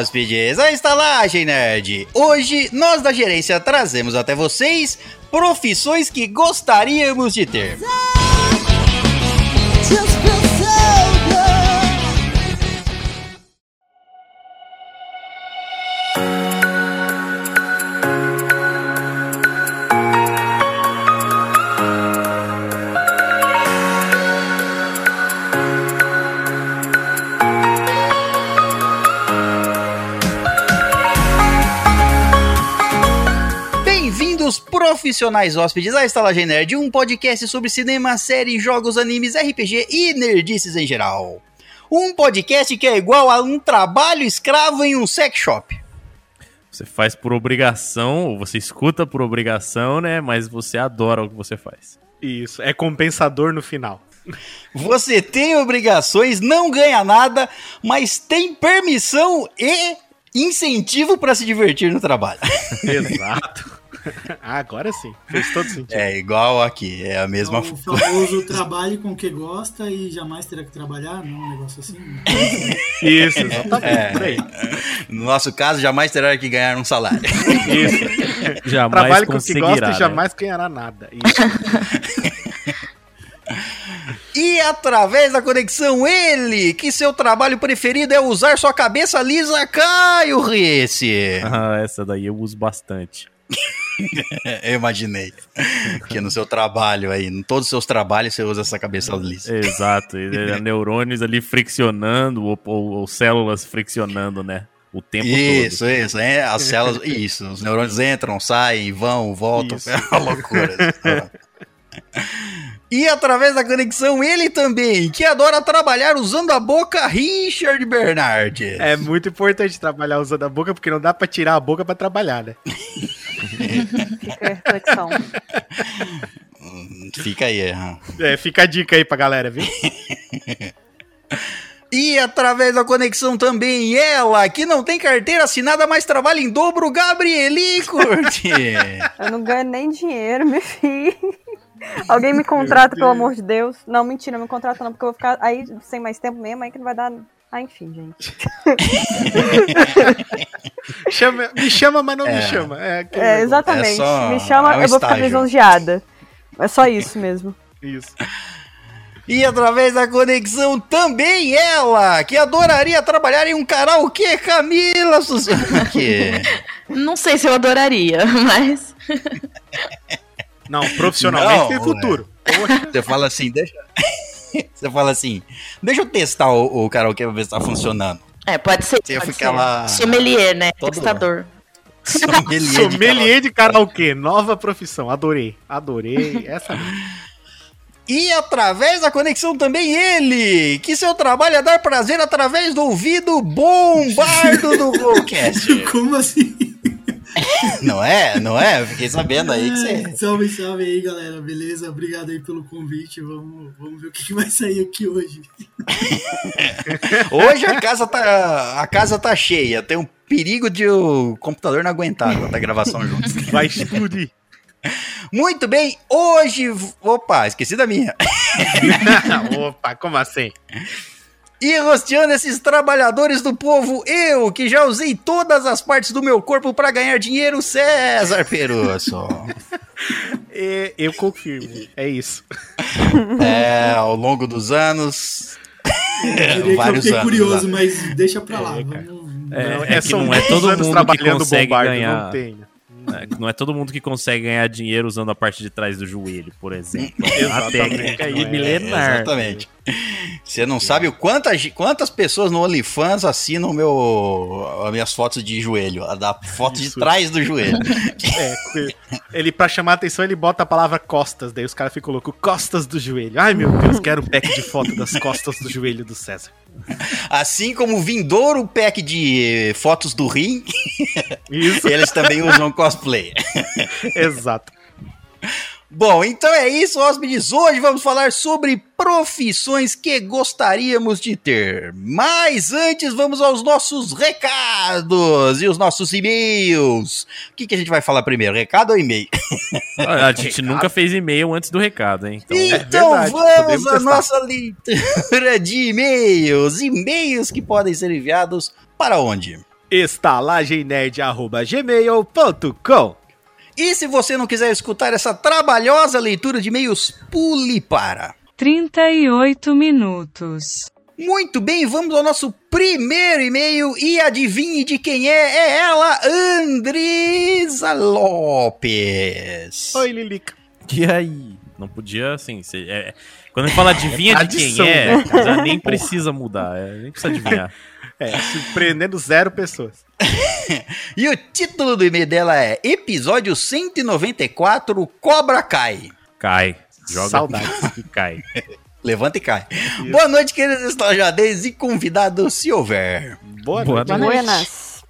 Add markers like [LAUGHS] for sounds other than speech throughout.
Hóspedes, à Estalagem Nerd! Hoje, nós da gerência trazemos até vocês profissões que gostaríamos de ter. Bem-vindos, profissionais hóspedes, à Estalagem Nerd, um podcast sobre cinema, séries, jogos, animes, RPG e nerdices em geral. Um podcast que é igual a um trabalho escravo em um sex shop. Você faz por obrigação, ou você escuta por obrigação, né? Mas você adora o que você faz. Isso, é compensador no final. Você tem obrigações, não ganha nada, mas tem permissão e incentivo para se divertir no trabalho. [LAUGHS] Exato. [LAUGHS] Ah, agora sim, fez todo sentido. É igual aqui, é a mesma O famoso trabalhe com o que gosta e jamais terá que trabalhar, não, um negócio assim. Isso, exatamente, É. por aí. No nosso caso, jamais terá que ganhar um salário. Isso. Jamais Trabalhe com o que conseguirá, gosta né? e jamais ganhará nada. Isso. E através da conexão, ele, que seu trabalho preferido é usar sua cabeça lisa, Caio Risse. Ah, essa daí eu uso bastante. [LAUGHS] Eu imaginei que no seu trabalho aí, em todos os seus trabalhos, você usa essa cabeça lisa. Exato, [LAUGHS] é, neurônios ali friccionando, ou, ou- ou células friccionando, né? O tempo Isso, isso, é, as células, isso, os neurônios entram, saem, vão, voltam, Isso. [LAUGHS] é uma loucura. E através da conexão, ele também, que adora trabalhar usando a boca, Richard Bernardes. É muito importante trabalhar usando a boca, porque não dá pra tirar a boca pra trabalhar, né? Fica a reflexão. [LAUGHS] Fica aí, aham. É, fica a dica aí pra galera, viu? [LAUGHS] E através da conexão também ela, que não tem carteira assinada, mas trabalha em dobro, Gabrieli Curti. [LAUGHS] Eu não ganho nem dinheiro, meu filho. Alguém me contrata, pelo amor de Deus. Não, mentira, não me contrata não, porque eu vou ficar aí sem mais tempo mesmo, aí que não vai dar. Ah, enfim, gente. [LAUGHS] Chama- me chama, mas não É. me chama. É, É, exatamente. É só- me chama, é um eu vou ficar estágio. lisonjeada. É só isso mesmo. Isso. E através da conexão também ela, que adoraria trabalhar em um karaokê, Camila Suzuki. Não sei se eu adoraria, [LAUGHS] mas. Não, profissionalmente Não, tem futuro. Poxa, Você fala assim, deixa... [LAUGHS] Você fala assim, deixa eu testar o, o karaokê pra ver se tá funcionando. É, pode ser. Você pode fica ser. lá- Sommelier, né? Todo- Testador. Sommelier de sommelier de karaokê, nova profissão. Adorei, adorei. Essa mesmo. E através da conexão também ele, que seu trabalho é dar prazer através do ouvido bombardo do Golcast. [LAUGHS] Como assim? [LAUGHS] Não é? Não é? Fiquei sabendo aí que você... Salve, salve aí, galera. Beleza? Obrigado aí pelo convite. Vamos, vamos ver o que, vai sair aqui hoje. [LAUGHS] Hoje a casa tá, a casa tá cheia, tem um perigo de o computador não aguentar com a gravação junto. [LAUGHS] Vai explodir. Muito bem, hoje... Opa, esqueci da minha. Opa, como assim? E rosteando esses trabalhadores do povo, eu, que já usei todas as partes do meu corpo pra ganhar dinheiro, César Perusso. É, [LAUGHS] eu confirmo. É isso. [LAUGHS] É, ao longo dos anos. Eu diria que eu vários fiquei anos, curioso, né? mas deixa pra lá. É, vamos... É, Não, é que não é todo mundo que trabalhando consegue bombardo, ganhar. Não tem. É, Não é todo mundo que consegue ganhar dinheiro usando a parte de trás do joelho, por exemplo. [LAUGHS] É uma Exatamente, técnica aí não é? milenar. Exatamente. Você não sabe o quantas, quantas pessoas no OnlyFans assinam meu, as minhas fotos de joelho, a da foto de Isso. trás do joelho. [LAUGHS] É, ele, pra chamar a atenção, ele bota a palavra costas, daí os caras ficam loucos, costas do joelho. Ai meu Deus, quero um pack de foto das costas do joelho do César. Assim como o vindouro pack de fotos do rim, Isso, [LAUGHS] eles também usam cosplay. exato. Bom, então é isso, hóspedes. Hoje vamos falar sobre profissões que gostaríamos de ter. Mas antes, vamos aos nossos recados e os nossos e-mails. O que, que a gente vai falar primeiro, recado ou e-mail? [LAUGHS] A gente nunca fez e-mail antes do recado, hein? Então, Então verdade, vamos à nossa leitura de e-mails. E-mails que podem ser enviados para onde? estalagemnerd.gmail.com E se você não quiser escutar essa trabalhosa leitura de e-mails, pule para. 38 minutos. Muito bem, vamos ao nosso primeiro e-mail e adivinhe de quem é? É ela, Andresa Lopes. Oi, Lilica. E aí? Não podia, assim. ser- é- quando a gente fala adivinha de quem é, né? já nem precisa mudar. é, nem precisa adivinhar. [LAUGHS] É, surpreendendo zero pessoas. [LAUGHS] E o título do e-mail dela é Episódio 194 Cobra Cai. Cai. Joga Saudades. e [LAUGHS] cai. Levanta e cai. Boa noite, queridos estalajadeiros e convidados, se houver. Boa, Boa noite. Buenas.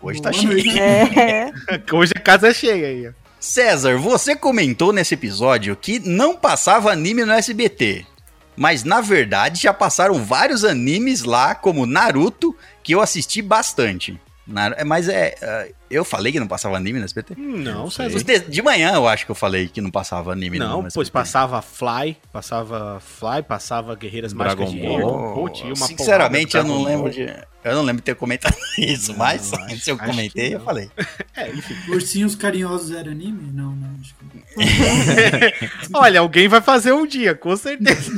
Hoje tá Boa cheio. noite. É. [LAUGHS] Hoje a casa é cheia aí. César, você comentou nesse episódio que não passava anime no SBT. Mas na verdade já passaram vários animes lá, como Naruto, que eu assisti bastante. Nar- é, Mas é. ah, Eu falei que não passava anime no SBT? Não, César. De, de manhã eu acho que eu falei que não passava anime no Não, SBT. pois passava Fly, passava Fly, passava Guerreiras Dragon Mágicas de Ball. Tinha uma Sinceramente, eu não de lembro de. Eu não lembro de ter comentado [LAUGHS] isso, mas acho- se eu comentei, eu não. falei. [LAUGHS] É, enfim. Ursinhos Carinhosos era anime? Não, não. Acho que... [LAUGHS] Olha, alguém vai fazer um dia, com certeza.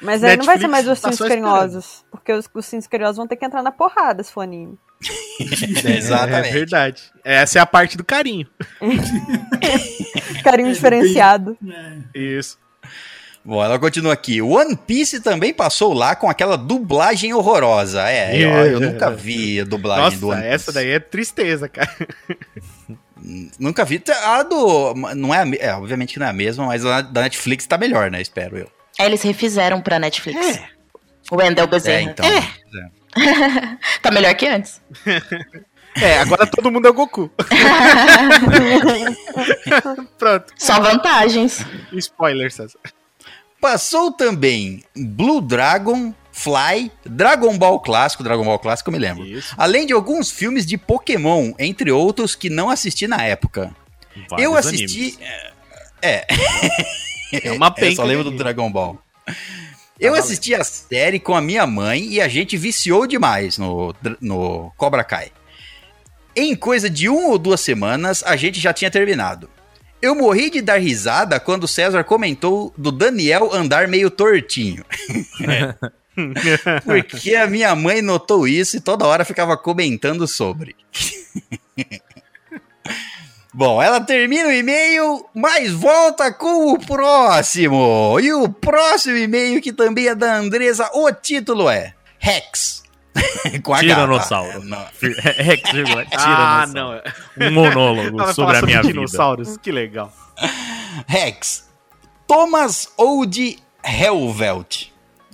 Mas aí não vai ser Netflix mais os tá ursinhos esperando. carinhosos. Porque os ursinhos carinhosos vão ter que entrar na porrada se for anime. [LAUGHS] Exatamente. É verdade. Essa é a parte do carinho. [LAUGHS] Carinho diferenciado. É, Isso. Bom, ela continua aqui. One Piece também passou lá com aquela dublagem horrorosa. É, eu, eu nunca vi a dublagem do Nossa, One Piece. essa daí é tristeza, cara. Nunca vi. A do. Não é, a é, obviamente que não é a mesma, mas a da Netflix tá melhor, né? Espero eu. Aí eles refizeram pra Netflix. O Wendell É, Bezerra. então. [LAUGHS] Tá melhor que antes. É, agora todo mundo é o Goku. [LAUGHS] Pronto. Só vantagens. Spoiler, César. Passou também Blue Dragon, Fly, Dragon Ball Clássico, Dragon Ball Clássico eu me lembro. Isso. Além de alguns filmes de Pokémon, entre outros que não assisti na época. eu Vários assisti. animes. É. É uma [LAUGHS] Eu penca. só lembro do anime. Dragon Ball. Eu assisti a série com a minha mãe e a gente viciou demais no, no Cobra Kai. Em coisa de uma ou duas semanas, a gente já tinha terminado. Eu morri de dar risada quando o César comentou do Daniel andar meio tortinho. [LAUGHS] Porque a minha mãe notou isso e toda hora ficava comentando sobre. [LAUGHS] Bom, ela termina o e-mail, mas volta com o próximo. E o próximo e-mail, que também é da Andresa, o título é Rex. [LAUGHS] com tá? Tiranossauro. [LAUGHS] Rex, vírgula, Ah, tiranossauro. não. Um monólogo sobre a minha sobre vida. dinossauros. Que legal. Rex. Thomas Old Helvelt.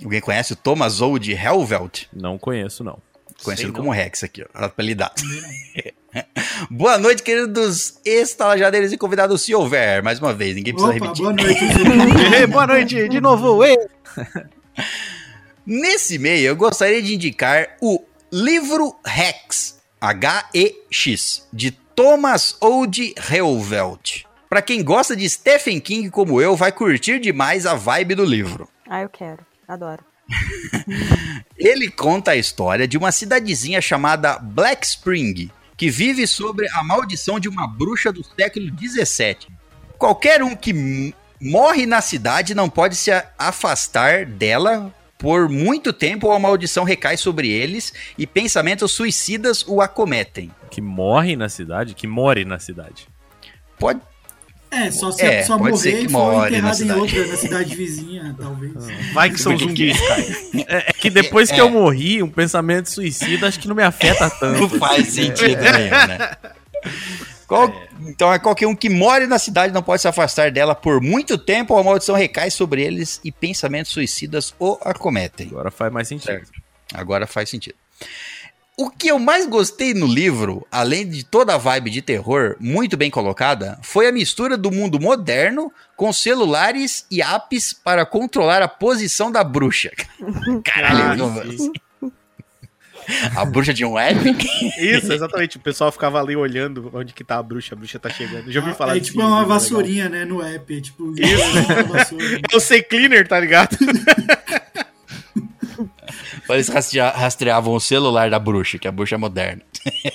Alguém conhece o Thomas Old Helvelt? Não conheço, não. Conhecido como Rex aqui, ó, apelidado. [LAUGHS] Boa noite, queridos estalajadeiros e convidados, se houver. Mais uma vez, ninguém precisa Opa, repetir. boa noite. [LAUGHS] Boa noite, de novo. Ei. [LAUGHS] Nesse e-mail, eu gostaria de indicar o livro Rex, H-E-X, de Thomas Old Helvelt. Pra quem gosta de Stephen King como eu, vai curtir demais a vibe do livro. Ah, eu quero. Adoro. [LAUGHS] Ele conta a história de uma cidadezinha chamada Black Spring, que vive sobre a maldição de uma bruxa do século 17. Qualquer um que morre na cidade não pode se afastar dela por muito tempo ou a maldição recai sobre eles e pensamentos suicidas o acometem. Que morre na cidade? Que more na cidade. Pode É, só se É, a pessoa morrer e for enterrada em cidade. outra, na cidade vizinha, talvez. Vai que são zumbis, cara. [LAUGHS] É, é que depois que eu morri, um pensamento suicida acho que não me afeta Não tanto. faz sentido nenhum, né? Qual- Então é qualquer um que more na cidade não pode se afastar dela por muito tempo, ou a maldição recai sobre eles e pensamentos suicidas o acometem. Agora faz mais sentido. Certo. Agora faz sentido. O que eu mais gostei no livro, além de toda a vibe de terror muito bem colocada, foi a mistura do mundo moderno com celulares e apps para controlar a posição da bruxa. [LAUGHS] Caralho, Ah, [LAUGHS] a bruxa tinha um app? Isso, exatamente. O pessoal ficava ali olhando onde que tá a bruxa, a bruxa tá chegando. Já ouvi falar é tipo uma livro, legal. vassourinha, né, no app. É tipo uma vassoura. É [LAUGHS] o Say Cleaner, tá ligado? [LAUGHS] Eles rastrea- rastreavam o celular da bruxa, que a bruxa é moderna.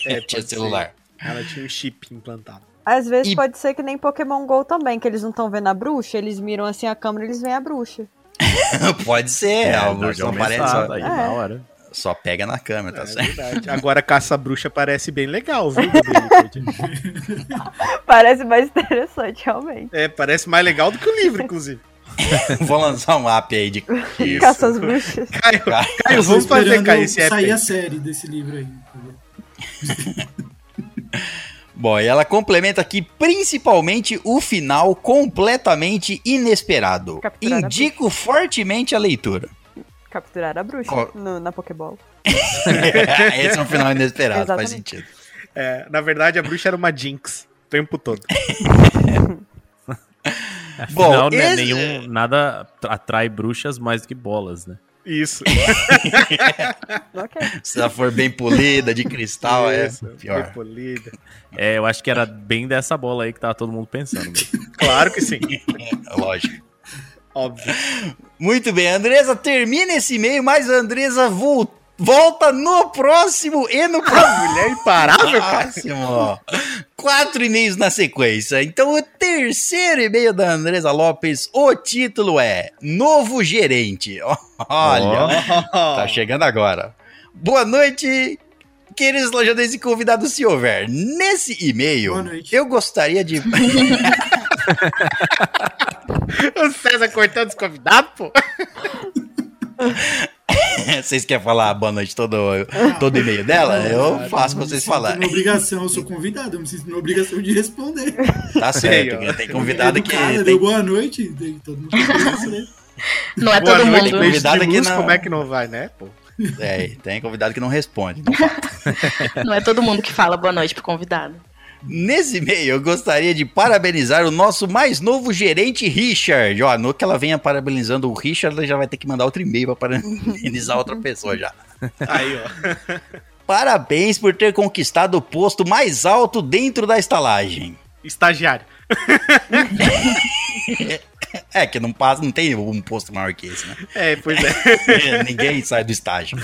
É, [LAUGHS] tinha pode ser. celular. Ela tinha um chip implantado. Às vezes E- pode ser que nem Pokémon GO também, que eles não estão vendo a bruxa, eles miram assim a câmera e eles veem a bruxa. [LAUGHS] Pode ser, a dá bruxa de não aparece, só, aí, É. da hora. só pega na câmera, tá É certo? verdade. Agora caça-bruxa parece bem legal, viu? Parece mais interessante, realmente. É, parece mais legal do que o livro, inclusive. [LAUGHS] Vou lançar um app aí de. Isso. [LAUGHS] Caça as bruxas. Caio, Caio vamos fazer, Caio, esse app. sair a série desse livro aí. [LAUGHS] Bom, e ela complementa aqui principalmente o final completamente inesperado. Capturar a Indico fortemente a leitura. Capturar a bruxa no- na Pokéball. Esse é um final inesperado, faz sentido. É, na verdade, a bruxa era uma Jinx. O tempo todo. [LAUGHS] Afinal, né, esse- nenhum, nada atrai bruxas mais do que bolas, né? Isso. [LAUGHS] Se ela for bem polida, de cristal, Isso, é pior. bem polida. É, eu acho que era bem dessa bola aí que tava todo mundo pensando. mesmo. [LAUGHS] Claro que sim. Lógico. Óbvio. Muito bem, Andresa termina esse e-mail, mas a Andresa vol- volta no próximo e no próximo. Mulher imparável, [LAUGHS] cara. Próximo. Quatro e-mails na sequência. Então, o terceiro e-mail da Andresa Lopes, o título é Novo Gerente. [LAUGHS] Olha, tá chegando agora. Boa noite, queridos lojadenses e convidados, se houver. Nesse e-mail, eu gostaria de. [LAUGHS] O César cortando os convidados, pô. [LAUGHS] vocês querem falar boa noite todo, todo e-mail dela? Eu faço pra vocês Eu falarem. uma obrigação, eu sou convidado, eu me sinto na obrigação de responder. Tá certo, tem convidado que. Educado, Tem, deu boa noite, tem- todo mundo tem que responder. Não é Boa todo noite, mundo. beijo Convidado aqui não. como é que não vai, né, pô? é, tem convidado que não responde. Então, [LAUGHS] Não é todo mundo que fala boa noite pro convidado. Nesse e-mail, eu gostaria de parabenizar o nosso mais novo gerente, Richard. Ó, no que ela venha parabenizando o Richard, ela já vai ter que mandar outro e-mail para parabenizar outra pessoa já. Aí, ó. Parabéns por ter conquistado o posto mais alto dentro da estalagem. Estagiário. É, que não passa, não tem um posto maior que esse, né? É, pois é. Ninguém sai do estágio.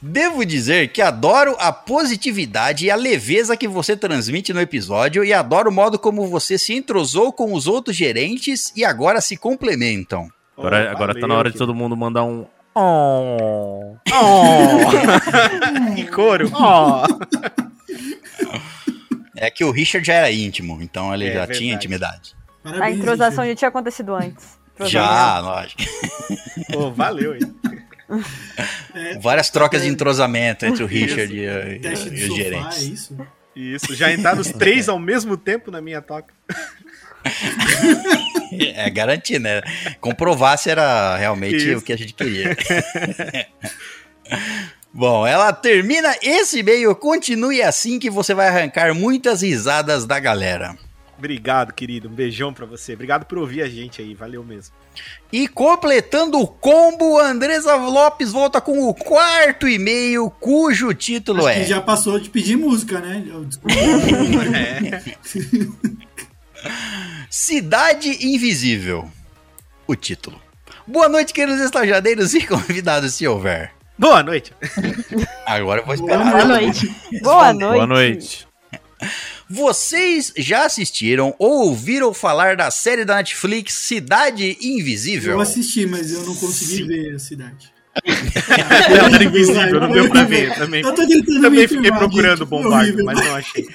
Devo dizer que adoro a positividade e a leveza que você transmite no episódio e adoro o modo como você se entrosou com os outros gerentes e agora se complementam. Agora, Oh, agora tá valeu, na hora de todo mundo mandar um. Oh. [LAUGHS] Que couro. Ó. [LAUGHS] É que o Richard já era íntimo, então ele É já verdade. tinha intimidade. A Parabéns, entrosação Richard. já tinha acontecido antes. Já, lógico. Pô, valeu, hein? [LAUGHS] Várias trocas de entrosamento entre o Richard e, e- Teste e de os sofá, é gerentes. isso? Isso, já entraram os três ao mesmo tempo na minha toca. [LAUGHS] É garantir, né? Comprovar se era realmente Isso. o que a gente queria. [LAUGHS] Bom, ela termina esse e-mail. Continue assim que você vai arrancar muitas risadas da galera. Obrigado, querido. Um beijão pra você. Obrigado por ouvir a gente aí. Valeu mesmo. E completando o combo, Andresa Lopes volta com o quarto e-mail, cujo título Acho é. que já passou de pedir música, né? Desculpa. [LAUGHS] Cidade Invisível. O título. Boa noite, queridos estajadeiros e convidados, se houver. Boa noite. Agora eu vou Boa esperar. Boa noite. Boa noite. Boa noite. Vocês já assistiram ou ouviram falar da série da Netflix Cidade Invisível? Eu assisti, mas eu não consegui ver a cidade. Ela era invisível, não deu pra ver. Também, também me fiquei procurando o bombardo, mas não achei.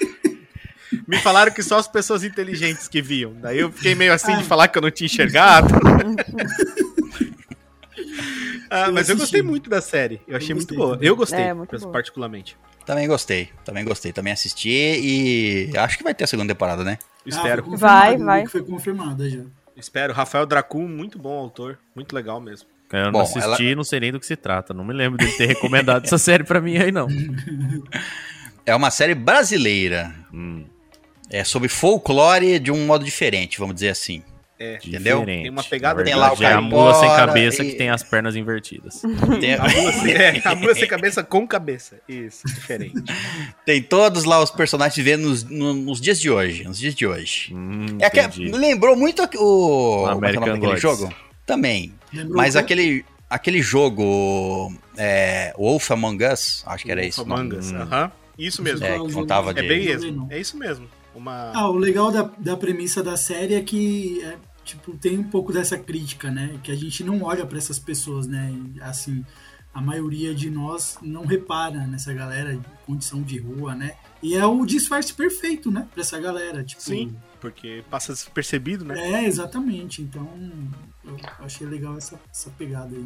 Me falaram que só as pessoas inteligentes que viam. Daí eu fiquei meio assim de falar que eu não tinha enxergado. [LAUGHS] Ah, Eu mas eu gostei muito da série. Eu achei muito gostei boa. também. Eu gostei, É, muito boa. particularmente. Também gostei, também gostei, também assisti e acho que vai ter a segunda temporada, né? Espero. Ah, foi Vai, vai. Foi confirmada já. Espero. Rafael Dracun, muito bom autor. Muito legal mesmo. Eu não Bom, assisti, não sei nem do que se trata. Não me lembro dele ter recomendado essa série pra mim aí, não. [LAUGHS] É uma série brasileira. Hum, É sobre folclore de um modo diferente, vamos dizer assim. É. Entendeu? diferente. Tem uma pegada Na Tem lá o verdade, é a mula sem cabeça e- que tem as pernas invertidas. [LAUGHS] Tem, A mula, sem, é, a mula sem cabeça com cabeça. Isso, diferente. [LAUGHS] tem todos lá os personagens vivendo nos, no- nos dias de hoje. Nos dias de hoje. Hum, É que entendi. lembrou muito o. como é que é o nome American daquele Gods. jogo? Também. Lembrou Mas aquele, aquele jogo. É, Wolf Among Us, acho que era isso. o nome. Mangas. Hum. Aham. Isso mesmo. É, É, que contava bem de. isso. Não. É isso mesmo. Uma. Ah, o legal da, da premissa da série é que é, tipo, tem um pouco dessa crítica, né? Que a gente não olha pra essas pessoas, né? Assim, a maioria de nós não repara nessa galera de condição de rua, né? E é o disfarce perfeito, né? Pra essa galera. Tipo, Sim, porque passa despercebido, né? É, exatamente. Então, eu achei legal essa, essa pegada aí.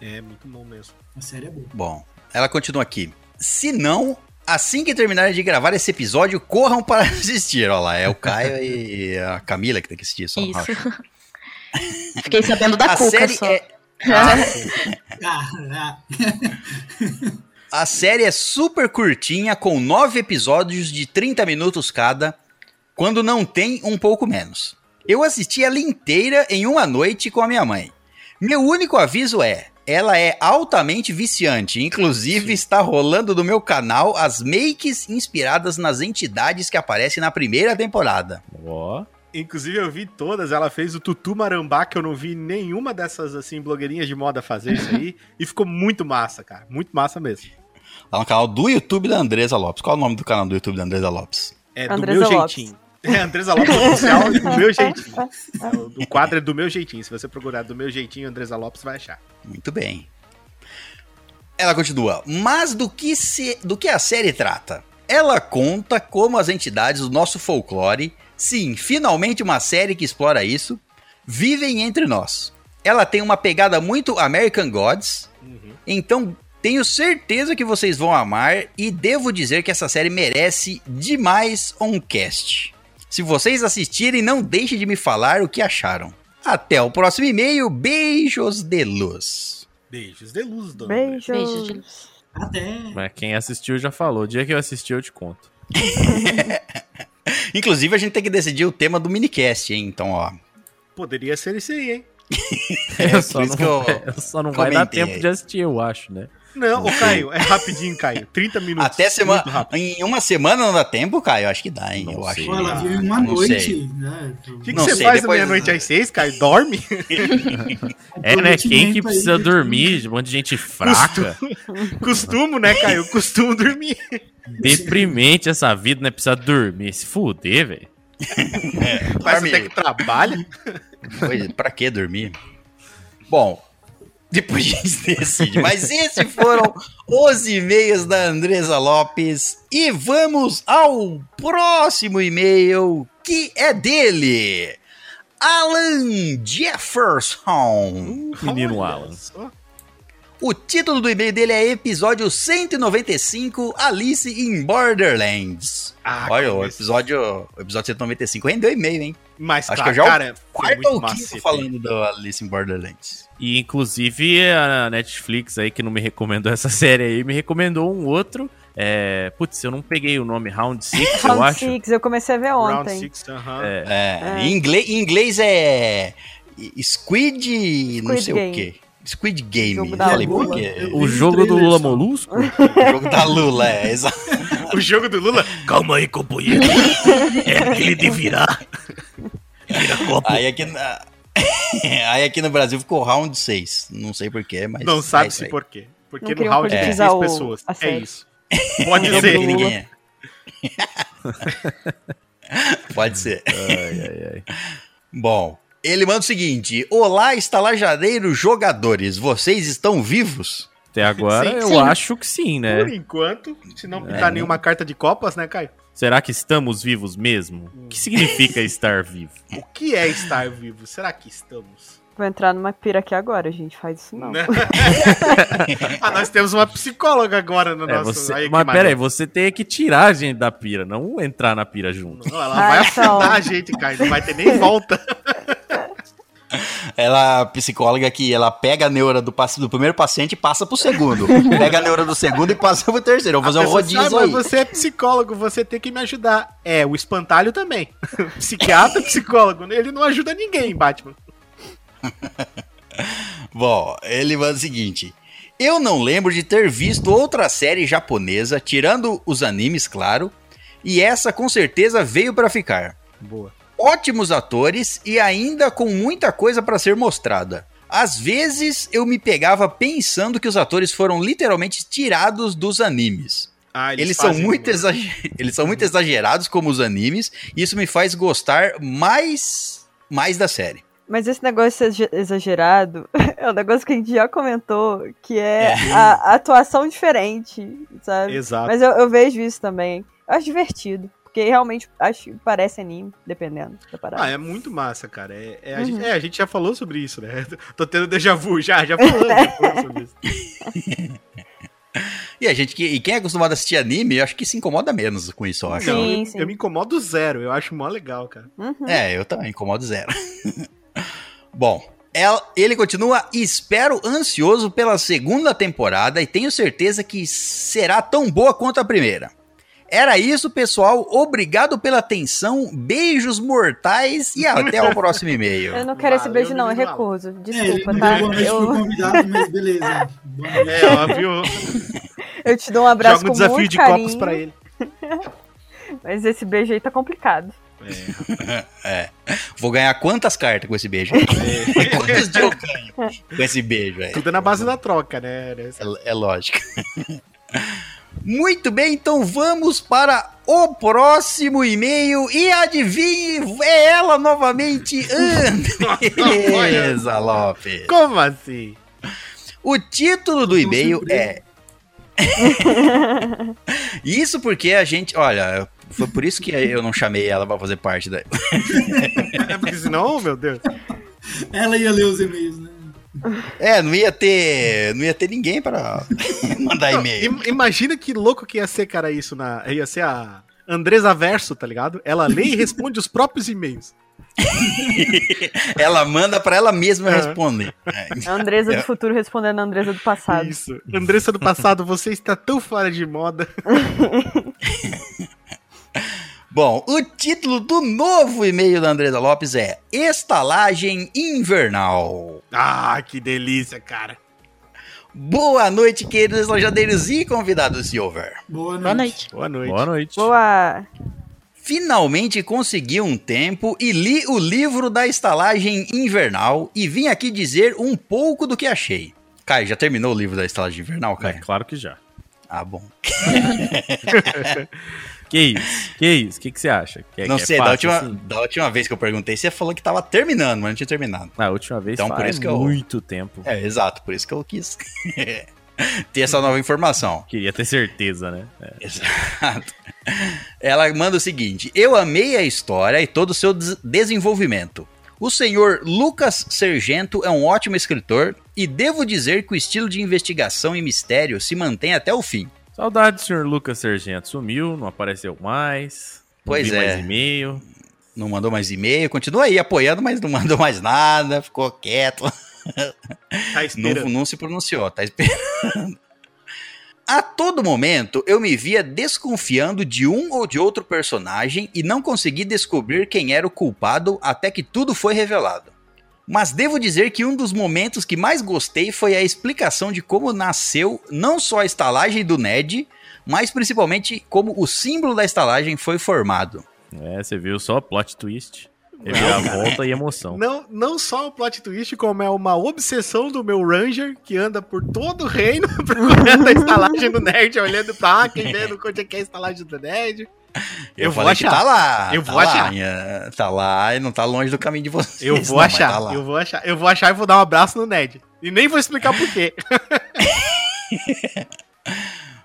É, muito bom mesmo. A série é boa. Bom, ela continua aqui. Se não, assim que terminarem de gravar esse episódio, corram para [LAUGHS] assistir. Olha lá, é o Caio e a Camila que tem que assistir só. Isso. [LAUGHS] Fiquei sabendo da A Cuca série só. é. Ah, ah, [LAUGHS] A série é super curtinha, com nove episódios de 30 minutos cada, quando não tem um pouco menos. Eu assisti ela inteira em uma noite com a minha mãe. Meu único aviso é: ela é altamente viciante, inclusive está rolando no meu canal as makes inspiradas nas entidades que aparecem na primeira temporada. Ó, Inclusive, eu vi todas. Ela fez o Tutu Marambá, que eu não vi nenhuma dessas, assim, blogueirinhas de moda fazer isso aí. [LAUGHS] e ficou muito massa, cara. Muito massa mesmo. Lá no canal do YouTube da Andresa Lopes. Qual é o nome do canal do YouTube da Andresa Lopes? É do Andresa meu Lopes. jeitinho. [LAUGHS] É, Andresa Lopes oficial e do meu jeitinho. [LAUGHS] O- quadro é do meu jeitinho. Se você procurar do meu jeitinho, Andresa Lopes vai achar. Muito bem. Ela continua. Mas do que, se, do que a série trata? Ela conta como as entidades do nosso folclore, sim, finalmente uma série que explora isso, vivem entre nós. Ela tem uma pegada muito American Gods, então tenho certeza que vocês vão amar e devo dizer que essa série merece demais um cast. Se vocês assistirem, não deixem de me falar o que acharam. Até o próximo e-mail. Beijos de luz. Beijos de luz, dona. Beijos. Beijos de até. mas quem assistiu já falou. O dia que eu assisti, eu te conto. [LAUGHS] Inclusive, a gente tem que decidir o tema do minicast, hein? Então, ó. Poderia ser esse aí, hein? [LAUGHS] eu só não, que eu [LAUGHS] eu só não vai dar tempo de assistir, eu acho, né? Não, ô Caio, é rapidinho, Caio. 30 minutos. Até semana. Em uma semana não dá tempo, Caio? Acho que dá, hein? Não eu sei. acho. Ela viu em uma não noite. sei. Né? O que, que você sei, faz da depois- meia-noite às seis, Caio? Dorme? [LAUGHS] É, né? Quem que precisa aí, dormir? Um monte de gente fraca. Costumo, né, Caio? Costumo dormir. Deprimente essa vida, né? Precisa dormir. Se fuder, velho. Mas Dorme. até que trabalha. Pois, pra que dormir? Bom, depois a gente [LAUGHS] decide. Mas esses foram os e-mails da Andresa Lopes. E vamos ao próximo e-mail, que é dele. Alan Jefferson. Menino Olha Alan. O título do e-mail dele é episódio 195, Alice in Borderlands. Ah, Olha, o episódio, o episódio 195 rendeu e-mail, hein? Mas, Acho cara, que já é o cara, Quarto ou quinto falando do Alice in Borderlands. E inclusive a Netflix aí, que não me recomendou [LAUGHS] essa série aí, me recomendou um outro. É... Putz, eu não peguei o nome Round 6, eu Round acho. Six, eu comecei a ver Round ontem. Six, aham. É, É, É. Em, inglês, em inglês é Squid, não Squid sei Game. o quê. Squid Game. Jogo da Falei, Lula. por quê? O jogo do Lula. Molusco? O jogo da Lula, é, exato. [LAUGHS] O jogo do Lula. Calma aí, companheiro. É aquele de virar. Vira copo. Aí aqui, na... [LAUGHS] Aí aqui no Brasil ficou round 6. Não sei porquê, mas. Não é sabe-se isso aí. por quê. Porque Não no round tem seis o- pessoas. a É isso. Pode [LAUGHS] Não ser. ninguém é. Pode ser. Ai, ai, ai. Bom, ele manda o seguinte: Olá, estalajadeiros jogadores, vocês estão vivos? Até agora Sim, eu sim. acho que sim, né? Por enquanto, se não É, pintar né? nenhuma carta de copas, né, Caio? Será que estamos vivos mesmo? O que significa [LAUGHS] estar vivo? O que é estar vivo? Será que estamos? Vou entrar numa pira aqui agora, gente. Faz isso não. Né? [LAUGHS] ah, nós temos uma psicóloga agora no É, nosso. você... aí, Mas maneiro. pera aí, você tem que tirar a gente da pira, não entrar na pira junto. Não, ela Ah, vai então. afundar a gente, Caio. Não vai ter nem volta. [LAUGHS] Ela, psicóloga que ela pega a neura do, do primeiro paciente e passa pro segundo. [LAUGHS] pega a neura do segundo e passa pro terceiro. Vamos fazer um rodízio "Ah, aí. mas você é psicólogo, você tem que me ajudar. É, o espantalho também. [LAUGHS] Psiquiatra, psicólogo, ele não ajuda ninguém, Batman. [LAUGHS] Bom, ele manda o seguinte. Eu não lembro de ter visto outra série japonesa, tirando os animes, claro, e essa com certeza veio pra ficar. Boa. Ótimos atores e ainda com muita coisa pra ser mostrada. Às vezes eu me pegava pensando que os atores foram literalmente tirados dos animes. Ah, Eles são, fazem muito exager... [LAUGHS] Eles são muito exagerados como os animes, e isso me faz gostar mais, mais da série. Mas esse negócio exa- exagerado [LAUGHS] é um negócio que a gente já comentou, que é a, a atuação diferente, sabe? Exato. Mas eu, eu vejo isso também. Eu acho divertido. Porque realmente acho que parece anime, dependendo da parada. Ah, é muito massa, cara. É, é, a Uhum. gente, é, a gente já falou sobre isso, né? [LAUGHS] Tô tendo déjà vu já, já falamos sobre isso. [LAUGHS] E a gente que e quem é acostumado a assistir anime, eu acho que se incomoda menos com isso, eu acho. Sim, eu, sim. eu me incomodo zero, eu acho mó legal, cara. Uhum. É, eu também incomodo zero. [LAUGHS] Bom, ela- ele continua espero ansioso pela segunda temporada e tenho certeza que será tão boa quanto a primeira. Era isso, pessoal. Obrigado pela atenção. Beijos mortais e [LAUGHS] até o próximo e-mail. Eu não quero esse beijo, não, eu recuso. É, Desculpa, tá? boa noite Eu, convidado, mas beleza. [LAUGHS] É, óbvio. [LAUGHS] eu te dou um abraço Joga um desafio muito de carinho, copos pra ele. mas esse beijo aí tá complicado. É. Vou ganhar quantas cartas com esse beijo? Quantos dias eu ganho com esse beijo? aí? Tudo é na base da troca, né? É, é lógico. Muito bem, então vamos para o próximo e-mail e adivinhe, é ela novamente, [LAUGHS] Andresa Lopes. Como assim? O título do e-mail é. [LAUGHS] Isso porque a gente, olha, foi por isso que eu não chamei ela pra fazer parte da. [LAUGHS] É porque senão, meu Deus. Ela ia ler os e-mails, né? É, não ia ter, não ia ter ninguém pra mandar e-mail. im- imagina que louco que ia ser, cara, isso na. Ia ser a Andresa Verso, tá ligado? Ela lê e responde os próprios e-mails. [LAUGHS] Ela manda pra ela mesma Aham. responder. É. A Andresa do futuro respondendo a Andresa do passado. Isso. Andressa do passado, você está tão fora de moda. [LAUGHS] Bom, o título do novo e-mail da Andresa Lopes é Estalagem Invernal. Ah, que delícia, cara. Boa noite, queridos lojadeiros e convidados de over. Boa noite. Boa noite. Boa noite. Boa! Finalmente consegui um tempo e li o livro da estalagem invernal e vim aqui dizer um pouco do que achei. Caio, já terminou o livro da estalagem invernal, É, Caio? claro que já. Ah, bom. [LAUGHS] Que isso? Que isso? O que, que você acha? Que é- não que é sei, da, fácil, última, assim? da última vez que eu perguntei, você falou que tava terminando, mas não tinha terminado. Na última vez Então, por isso que eu- muito tempo. É, exato, por isso que eu quis [LAUGHS] ter essa nova informação. Queria ter certeza, né? É. Exato. Ela manda o seguinte: Eu amei a história e todo o seu des- desenvolvimento. O senhor Lucas Sergento é um ótimo escritor e devo dizer que o estilo de investigação e mistério se mantém até o fim. Saudade do senhor Lucas Sergento. Sumiu, não apareceu mais. não Pois é. mais e-mail. Não mandou mais e-mail, continua aí apoiando, mas não mandou mais nada, ficou quieto. Tá Não, esperando. não se pronunciou, tá esperando. A todo momento eu me via desconfiando de um ou de outro personagem e não consegui descobrir quem era o culpado até que tudo foi revelado. Mas devo dizer que um dos momentos que mais gostei foi a explicação de como nasceu não só a estalagem do Ned, mas principalmente como o símbolo da estalagem foi formado. É, você viu só plot twist. Reviravolta e emoção. Não, não só o plot twist, como é uma obsessão do meu Ranger que anda por todo o reino [LAUGHS] procurando a estalagem do nerd, olhando pra quem vendo onde é que é a estalagem do nerd. Eu vou falei que achar. Tá lá. Eu tá vou lá, achar. minha- Tá lá e não tá longe do caminho de vocês. Eu vou não, achar, tá lá. eu vou achar, eu vou achar e vou dar um abraço no nerd. E nem vou explicar por quê. [LAUGHS]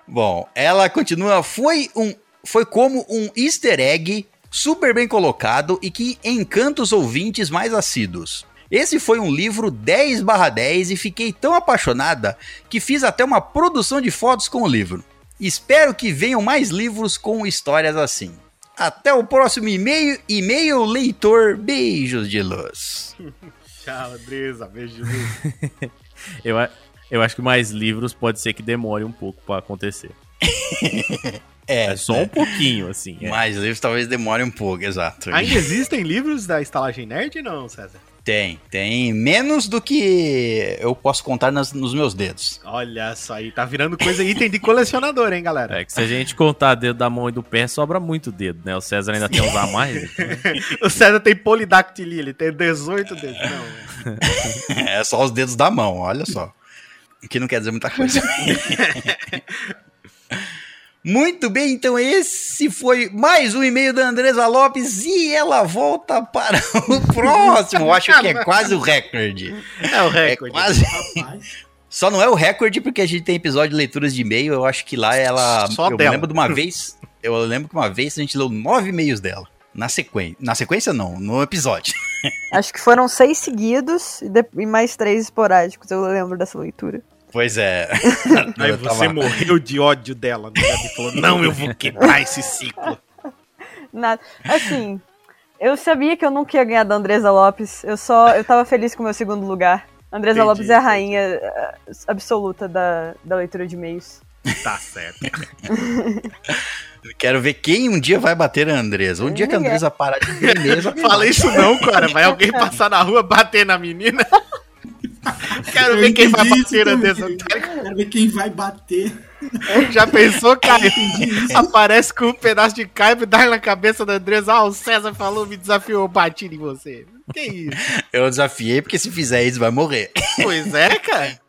Bom, ela continua. Foi um. Foi como um easter egg super bem colocado e que encanta os ouvintes mais assíduos. Esse foi um livro 10 10 e fiquei tão apaixonada que fiz até uma produção de fotos com o livro. Espero que venham mais livros com histórias assim. Até o próximo e-mail, e-mail leitor. Beijos de luz. [LAUGHS] Tchau, Andresa. Beijo de luz. [LAUGHS] Eu, eu acho que mais livros pode ser que demore um pouco pra acontecer. [LAUGHS] É, É só um pouquinho, assim. é. Mais livros talvez demore um pouco, exato. Ainda existem livros da Estalagem Nerd não, César? Tem, tem menos do que eu posso contar nas- nos meus dedos. Olha só aí, tá virando coisa item de colecionador, hein, galera? É que se a gente contar dedo da mão e do pé, sobra muito dedo, né? O César ainda tem [LAUGHS] uns a mais. então. O César tem polidactilia, ele tem 18 dedos. Não, [LAUGHS] É só os dedos da mão, olha só. O que não quer dizer muita coisa. [LAUGHS] Muito bem, então esse foi mais um e-mail da Andresa Lopes e ela volta para [LAUGHS] o próximo. Eu acho que é quase o recorde. é o É recorde. quase. Rapaz, [LAUGHS] Só não é o recorde porque a gente tem episódio de leituras de e-mail. Eu acho que lá ela. Só eu dela. lembro de uma vez. Eu lembro que uma vez a gente leu nove e-mails dela. Na sequência. Na sequência, não, no episódio. [LAUGHS] Acho que foram seis seguidos e, e mais três esporádicos. Eu lembro dessa leitura. Pois é. Aí Eu você tava- morreu de ódio dela, né? Ele falou, não, eu vou quebrar esse ciclo. Nada. Assim, eu sabia que eu nunca ia ganhar da Andresa Lopes. Eu só. Eu tava feliz com o meu segundo lugar. Andresa Entendi, Lopes é a entendi. rainha eh, absoluta da, da leitura de e-mails. Tá certo. Quero ver quem um dia vai bater a Andresa. Um dia que a. Andresa parar de ver mesmo. Fala isso não, cara. Vai alguém passar na rua bater na menina? [LAUGHS] Quero ver quem vai bater Andressa. também. Quero ver quem vai bater. Já pensou, Caio? Aparece com um pedaço de caibo e dá na cabeça da Andresa. Ah, o César falou, me desafiou, bati em você. Que isso? Eu desafiei porque se fizer isso vai morrer. Pois é, cara.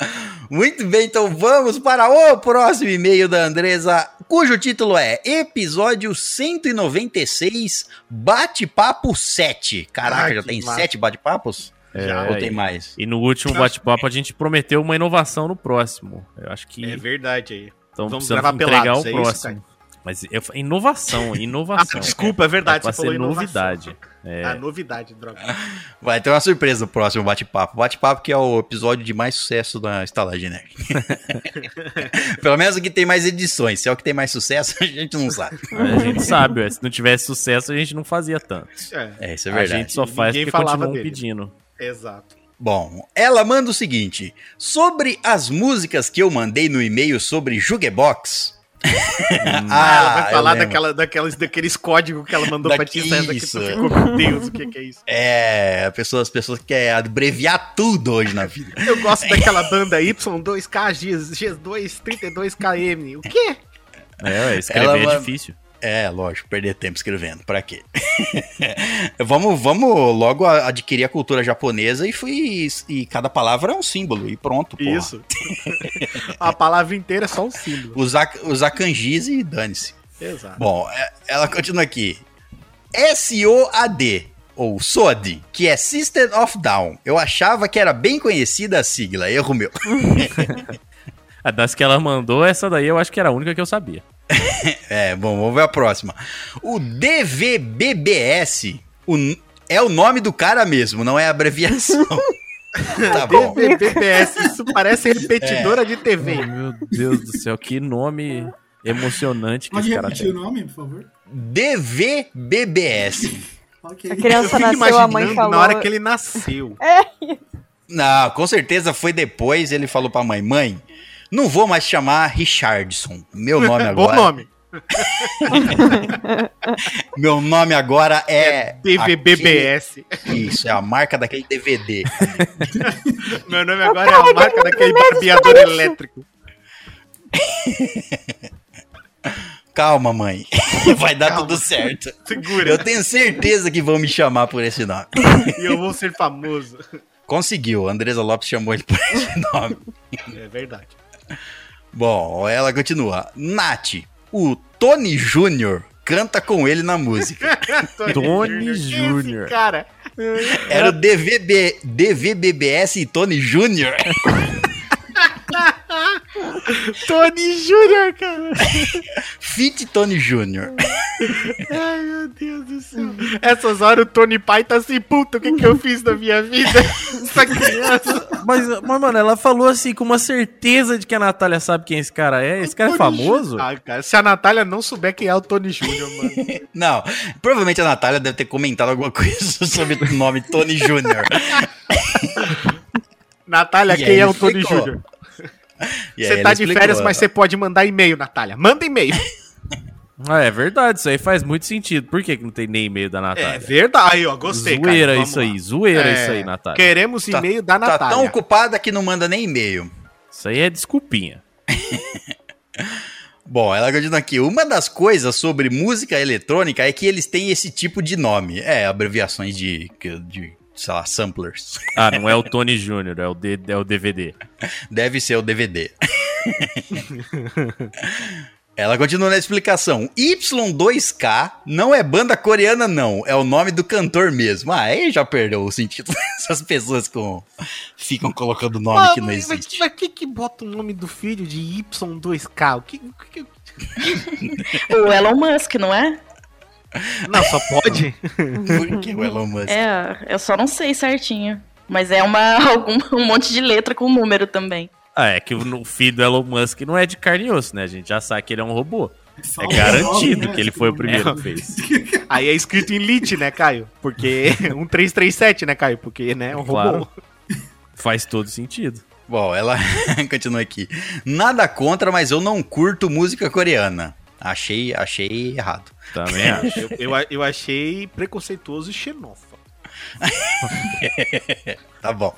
[LAUGHS] Muito bem, então vamos para o próximo e-mail da Andresa, cujo título é Episódio 196, Bate-Papo 7. Caraca, Ai, já tem massa. sete bate-papos? Já, Ou tem mais? E no último bate-papo a gente prometeu uma inovação no próximo. Eu acho que É verdade aí. então vamos gravar entregar pelados, o é isso, próximo. Mas eu, inovação, [LAUGHS] inovação. Ah, desculpa, é verdade, É falou ser inovação. novidade. É, Ah, novidade, droga. [LAUGHS] Vai ter uma surpresa no próximo bate-papo. Bate-papo que é o episódio de mais sucesso da Estalagem Nerd. [LAUGHS] Pelo menos o que tem mais edições. Se é o que tem mais sucesso, a gente não sabe. a gente sabe, ué, se não tivesse sucesso a gente não fazia tanto. É, É, isso é a verdade. gente só faz Ninguém porque falava continuam dele. pedindo. Exato. Bom, ela manda o seguinte: sobre as músicas que eu mandei no e-mail sobre Jugebox. [LAUGHS] Ah, ela vai eu falar daquela, daqueles, daqueles códigos que ela mandou pra ti, Daqui- tu isso. ficou, meu Deus, o que, que é isso? É, a pessoa- as pessoas querem abreviar tudo hoje na vida. Eu gosto daquela banda Y2K, G, G2, 32KM. O quê? É, escrever Ela é difícil. É, lógico, perder tempo escrevendo, pra quê? [LAUGHS] vamos, vamos logo a- adquirir a cultura japonesa e fui e cada palavra é um símbolo e pronto, porra. Isso. [LAUGHS] a palavra inteira é só um símbolo. Usar, usar kanjis e dane-se. Exato. Bom, é- ela continua aqui. S-O-A-D, ou SOD, que é System of Down. Eu achava que era bem conhecida a sigla, erro meu. A [LAUGHS] das que ela mandou, essa daí eu acho que era a única que eu sabia. [LAUGHS] É, bom, vamos ver a próxima. O DVBBS o é o nome do cara mesmo, não é abreviação. [LAUGHS] tá bom. DVBBS, isso parece repetidora de TV. Meu Deus do céu, que nome emocionante que Pode esse cara repetir o tem. nome, por favor? DVBBS. Ok. A Eu criança fico nasceu, a mãe imaginando falou. na hora que ele nasceu. Não, com certeza foi depois, ele falou pra mãe, mãe, não vou mais chamar Richardson. Meu nome [LAUGHS] Bom agora, nome. [LAUGHS] meu nome agora é DVBBS. aquele- Isso, é a marca daquele DVD. [LAUGHS] Meu nome agora é a marca daquele barbeador elétrico. Calma, mãe. Vai dar tudo certo. Segura. Eu tenho certeza que vão me chamar por esse nome. E eu vou ser famoso. Conseguiu, a Andresa Lopes chamou ele por esse nome. É verdade. Bom, ela continua. Nath, o Tony Júnior canta com ele na música. [LAUGHS] Tony Júnior. Cara, Era o DVB, DVBBS e Tony Júnior. [LAUGHS] [LAUGHS] Tony Júnior, cara. [LAUGHS] Fit Tony Jr. Ai, meu Deus do céu. Essas horas o Tony Pai tá assim, puta, o que que eu fiz na minha vida? [LAUGHS] Essa criança. Mas, mas, mano, ela falou assim com uma certeza de que a Natália sabe quem esse cara é. Esse cara é famoso? Júnior. Ah, cara, se a Natália não souber quem é o Tony Júnior, mano. Não, provavelmente a Natália deve ter comentado alguma coisa sobre o nome Tony Jr. Natália, E quem é o Tony explicou. Júnior? [LAUGHS] Você tá de explicou, férias, mas você pode mandar e-mail, Natália. Manda e-mail. [LAUGHS] Ah, é verdade, isso aí faz muito sentido. Por que, que não tem nem e-mail da É Natália? verdade, aí, ó, gostei, cara. zoeira Vamos isso lá. aí, zoeira É, isso aí, Natália. Queremos Tá- e-mail da Tá Natália. tão ocupada que não manda nem e-mail. Isso aí é desculpinha. [LAUGHS] Bom, ela continua aqui. Uma das coisas sobre música eletrônica é que eles têm esse tipo de nome. É, abreviações de, de sei lá, samplers. Ah, não é o Tony Júnior, é, o D- é o DVD. Deve ser o DVD. Ela continua na explicação. Y2K não é banda coreana, não. É o nome do cantor mesmo. Ah, aí já perdeu o sentido. [LAUGHS] Essas pessoas com... ficam colocando nome Ah, que não mas, mas, existe. mas que que bota o nome do filho de Y2K? O que, o que- O Elon Musk, não é? Não, só pode? [LAUGHS] Por que o Elon Musk? É, eu só não sei certinho. Mas é uma, [LAUGHS] algum, um monte de letra com número também. Ah, é que o filho do Elon Musk não é de carne e osso, né? A gente já sabe que ele é um robô. É Falta garantido né? que ele foi o primeiro É. que fez. [LAUGHS] Aí é escrito em lit, né, Caio? Porque um 337, né, Caio? Porque, né, é um Claro. robô. Faz todo sentido. Bom, ela continua aqui. Nada contra, mas eu não curto música coreana. Achei, achei errado. Também [LAUGHS] acho. Eu, eu, eu achei preconceituoso e xenófobo. [LAUGHS] Tá bom.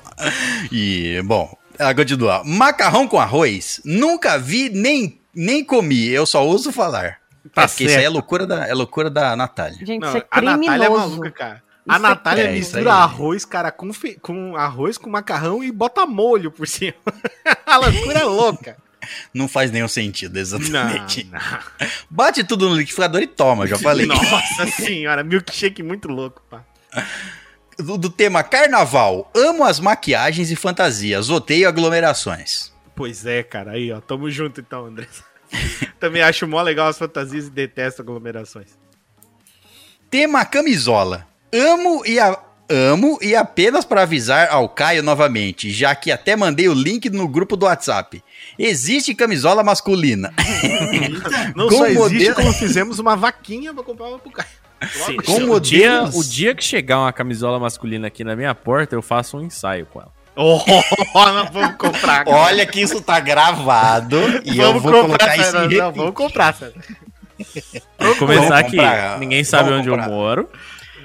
E, bom, ela continua. Macarrão com arroz? Nunca vi nem, nem comi. Eu só ouço falar. Tá é, porque isso aí é certo. loucura da, é loucura da Natália. Gente, Não, isso é a Natália é maluca, cara. A Isso é Natália é, mistura aí. arroz, cara, com, fe- com arroz, com macarrão e bota molho por cima. [LAUGHS] a loucura é louca. Não faz nenhum sentido, Não, exatamente. não. [LAUGHS] Bate tudo no liquidificador e toma, já falei. Nossa senhora, milkshake muito louco, pá. Do, do tema carnaval. Amo as maquiagens e fantasias. Odeio aglomerações. Pois é, cara. Aí, ó. Tamo junto então, André. [LAUGHS] Também acho mó legal as fantasias e detesto aglomerações. Tema camisola. Amo e a- amo e apenas para avisar ao Caio novamente, já que até mandei o link no grupo do WhatsApp. Existe camisola masculina. [LAUGHS] Não Com só existe, modelo- como fizemos uma vaquinha pra comprar uma pro Caio. Com o, dia, modelos- o dia que chegar uma camisola masculina aqui na minha porta, eu faço um ensaio com ela. Oh, [LAUGHS] nós vamos comprar. cara. Olha que isso tá gravado e eu vou colocar isso em Não, vamos comprar. Vou começar Vamos aqui. comprar. Ninguém sabe Vamos onde comprar. eu moro.